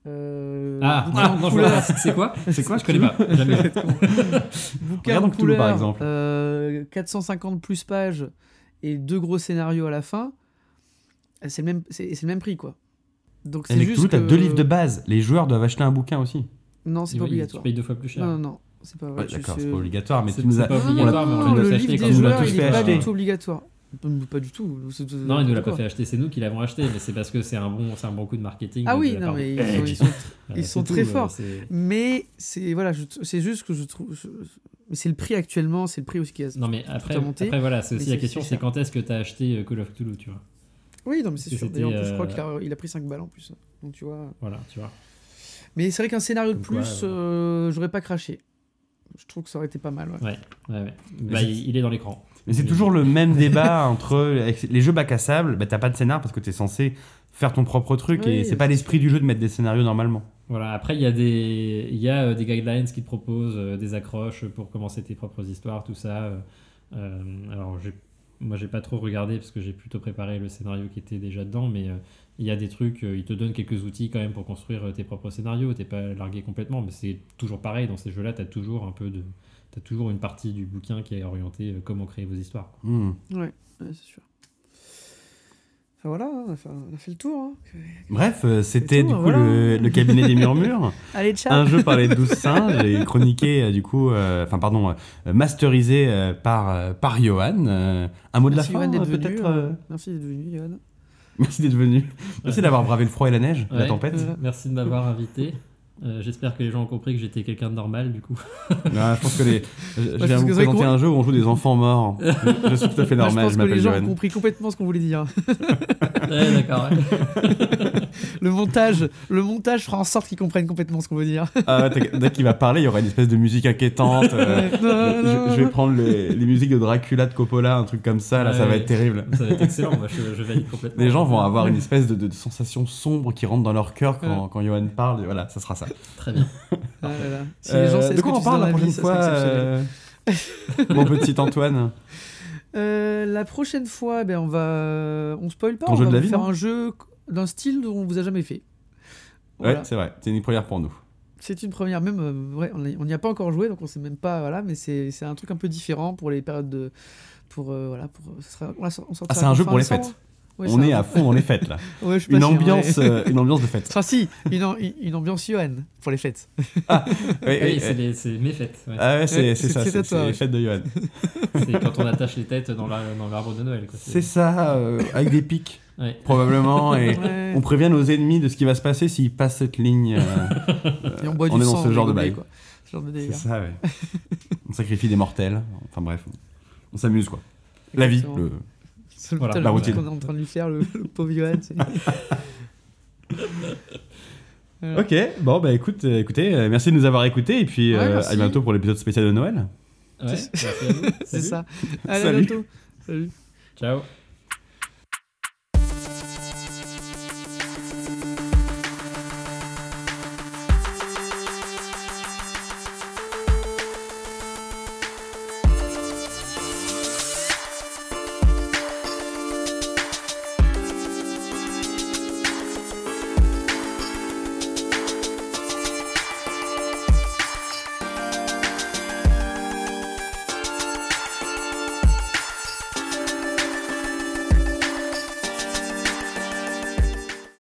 [SPEAKER 2] Euh,
[SPEAKER 3] Ah,
[SPEAKER 2] bouquin
[SPEAKER 3] ah, non. C'est quoi
[SPEAKER 1] C'est quoi
[SPEAKER 3] Je connais pas. Jamais.
[SPEAKER 2] bouquin en
[SPEAKER 1] par
[SPEAKER 2] couleur,
[SPEAKER 1] exemple.
[SPEAKER 2] euh, 450 plus pages et deux gros scénarios à la fin. C'est le même, c'est c'est le même prix, quoi. Donc c'est
[SPEAKER 1] Avec
[SPEAKER 2] juste
[SPEAKER 1] t'as
[SPEAKER 2] que-
[SPEAKER 1] deux livres de base. Les joueurs doivent acheter un bouquin aussi.
[SPEAKER 2] Non, c'est pas
[SPEAKER 3] oui,
[SPEAKER 2] obligatoire.
[SPEAKER 3] Tu payes deux fois plus cher.
[SPEAKER 2] Non, non, non, c'est pas vrai.
[SPEAKER 1] Ouais, D'accord, c'est pas obligatoire, mais
[SPEAKER 3] C'est-
[SPEAKER 1] tu nous
[SPEAKER 3] c'est
[SPEAKER 1] as.
[SPEAKER 3] pas obligatoire, mais on l'a fait acheter
[SPEAKER 2] joueurs, il du tout obligatoire. Pas du tout.
[SPEAKER 3] Non, il nous l'a pas fait acheter, c'est nous qui l'avons acheté, mais c'est parce que c'est un bon, un bon coup de marketing.
[SPEAKER 2] Ah oui, non, mais ils sont, ils sont-
[SPEAKER 3] Euh,
[SPEAKER 2] ils
[SPEAKER 3] c'est
[SPEAKER 2] sont
[SPEAKER 3] tout,
[SPEAKER 2] très
[SPEAKER 3] euh,
[SPEAKER 2] forts. Mais c'est voilà, c'est juste que je trouve. je- mais c'est le prix actuellement, c'est le prix aussi qui a.
[SPEAKER 3] Non mais après, après voilà, c'est aussi la question,
[SPEAKER 2] c'est
[SPEAKER 3] quand est-ce que tu as acheté euh, Call of Cthulhu, tu vois?
[SPEAKER 2] Oui, non, mais c'est sûr. D'ailleurs, en plus, je crois qu'il a, il a pris 5 balles en plus. Donc tu vois.
[SPEAKER 3] Voilà, tu vois.
[SPEAKER 2] Mais c'est vrai qu'un scénario de plus, euh, j'aurais pas craché. Je trouve que ça aurait été pas mal. ouais.
[SPEAKER 3] Ouais, ouais, ouais. Bah, il est dans l'écran.
[SPEAKER 1] Mais c'est toujours le même débat entre les jeux bac à sable. Bah, t'as pas de scénar parce que t'es censé faire ton propre truc
[SPEAKER 2] Oui,
[SPEAKER 1] et c'est pas l'esprit du jeu de mettre des scénarios normalement.
[SPEAKER 3] Voilà, après, il y a des, il y a, euh, des guidelines qui te proposent euh, des accroches pour commencer tes propres histoires, tout ça. euh, alors, moi, j'ai pas trop regardé parce que j'ai plutôt préparé le scénario qui était déjà dedans, mais euh, il y a des trucs, euh, ils te donnent quelques outils quand même pour construire euh, tes propres scénarios. T'es pas largué complètement, mais c'est toujours pareil. Dans ces jeux-là, t'as toujours un peu de. Toujours une partie du bouquin qui est orientée euh, comment créer vos histoires. quoi.
[SPEAKER 1] Hmm.
[SPEAKER 2] Ouais, ouais, c'est sûr. Enfin voilà, on a fait, on a fait le tour. hein.
[SPEAKER 1] Bref, euh, c'était du coup
[SPEAKER 2] voilà.
[SPEAKER 1] le, le cabinet des murmures,
[SPEAKER 2] Allez, ciao
[SPEAKER 1] un jeu par les douze singes et chroniqué euh, du coup, euh, enfin pardon, euh, masterisé euh, par euh, par Johan. Euh, un mot de la fin peut-être.
[SPEAKER 2] euh,
[SPEAKER 1] euh,
[SPEAKER 2] Merci d'être venu, Johan.
[SPEAKER 1] Merci d'être venu. Merci
[SPEAKER 3] Ouais.
[SPEAKER 1] d'avoir bravé le froid et la neige, la tempête.
[SPEAKER 3] Merci de m'avoir invité. Euh, J'espère que les gens ont compris que j'étais quelqu'un de normal, du coup.
[SPEAKER 1] Ah, je pense que les. Je, je viens
[SPEAKER 2] que
[SPEAKER 1] vous présenter un jeu où on joue des enfants morts. je, je suis tout à fait normal.
[SPEAKER 2] je
[SPEAKER 1] Je,
[SPEAKER 2] pense que les gens ont compris complètement ce qu'on voulait dire.
[SPEAKER 3] Ouais, d'accord. ouais.
[SPEAKER 2] Le montage, le montage fera en sorte qu'ils comprennent complètement ce qu'on veut dire.
[SPEAKER 1] Ah ouais, dès qu'il va parler, il y aura une espèce de musique inquiétante. euh.
[SPEAKER 2] Non,
[SPEAKER 1] je,
[SPEAKER 2] non,
[SPEAKER 1] je vais prendre les, les musiques de Dracula de Coppola, un truc comme ça. Là,
[SPEAKER 3] Ouais,
[SPEAKER 1] ça va être terrible.
[SPEAKER 3] Ça va être excellent, moi je, je valide complètement.
[SPEAKER 1] Les gens vont avoir une espèce de, de- de sensation sombre qui rentre dans leur cœur quand, quand Johan parle. et Voilà, ça sera ça.
[SPEAKER 3] Très bien.
[SPEAKER 2] Ah là là. Si
[SPEAKER 1] Euh,
[SPEAKER 2] les gens savent
[SPEAKER 1] de quoi on parle la prochaine
[SPEAKER 2] ça
[SPEAKER 1] fois, euh, mon petit Antoine
[SPEAKER 2] Euh, la prochaine fois, ben, on va. On spoil pas,
[SPEAKER 1] Ton
[SPEAKER 2] on
[SPEAKER 1] jeu
[SPEAKER 2] va
[SPEAKER 1] de la
[SPEAKER 2] vous
[SPEAKER 1] vie,
[SPEAKER 2] faire un jeu d'un style dont on vous a jamais fait. Voilà.
[SPEAKER 1] Ouais, c'est vrai. C'est une première pour nous.
[SPEAKER 2] C'est une première, même, euh, ouais, on n'y a pas encore joué, donc on sait même pas, voilà, mais c'est c'est un truc un peu différent pour les périodes de, pour euh, voilà pour ce sera, on, la sort- on
[SPEAKER 1] Ah, c'est un jeu pour les fêtes.
[SPEAKER 2] Ouais,
[SPEAKER 1] On est
[SPEAKER 2] un-
[SPEAKER 1] à fond dans les fêtes là.
[SPEAKER 2] Ouais,
[SPEAKER 1] Une
[SPEAKER 2] sûr,
[SPEAKER 1] ambiance, euh, une ambiance de fête.
[SPEAKER 2] Enfin si, une, une ambiance Johan pour les fêtes.
[SPEAKER 1] Oui,
[SPEAKER 3] Oui,
[SPEAKER 1] oui,
[SPEAKER 3] c'est
[SPEAKER 1] oui.
[SPEAKER 3] les- c'est mes fêtes. ouais.
[SPEAKER 1] Ah ouais, c'est
[SPEAKER 2] Ouais,
[SPEAKER 1] c'est
[SPEAKER 2] c'est-
[SPEAKER 1] ça,
[SPEAKER 2] c'est
[SPEAKER 1] les fêtes de Johan.
[SPEAKER 3] C'est quand on attache les têtes dans la- dans l'arbre de Noël.
[SPEAKER 1] C'est ça, euh, avec des pics
[SPEAKER 3] Ouais.
[SPEAKER 1] probablement, et
[SPEAKER 2] Ouais.
[SPEAKER 1] on prévient nos ennemis de ce qui va se passer s'ils passent cette ligne. euh,
[SPEAKER 2] Et on boit
[SPEAKER 1] on
[SPEAKER 2] du
[SPEAKER 1] est dans
[SPEAKER 2] sang,
[SPEAKER 1] ce
[SPEAKER 2] on
[SPEAKER 1] genre de bail.
[SPEAKER 2] Ce
[SPEAKER 1] C'est ça, ouais. On sacrifie des mortels. Enfin bref, on, on s'amuse quoi. La vie, le
[SPEAKER 3] Voilà,
[SPEAKER 1] la
[SPEAKER 2] de
[SPEAKER 1] routine.
[SPEAKER 2] qu'on est en train de lui faire, le, le pauvre Johan. Voilà.
[SPEAKER 1] Ok, bon bah écoute, euh, écoutez, euh, merci de nous avoir écoutés et puis
[SPEAKER 2] Ouais,
[SPEAKER 1] euh,
[SPEAKER 2] merci.
[SPEAKER 1] à bientôt pour l'épisode spécial de Noël.
[SPEAKER 3] Ouais, merci à vous.
[SPEAKER 2] C'est
[SPEAKER 3] Salut.
[SPEAKER 2] ça. Allez, à
[SPEAKER 1] Salut.
[SPEAKER 2] bientôt. Salut.
[SPEAKER 3] Ciao.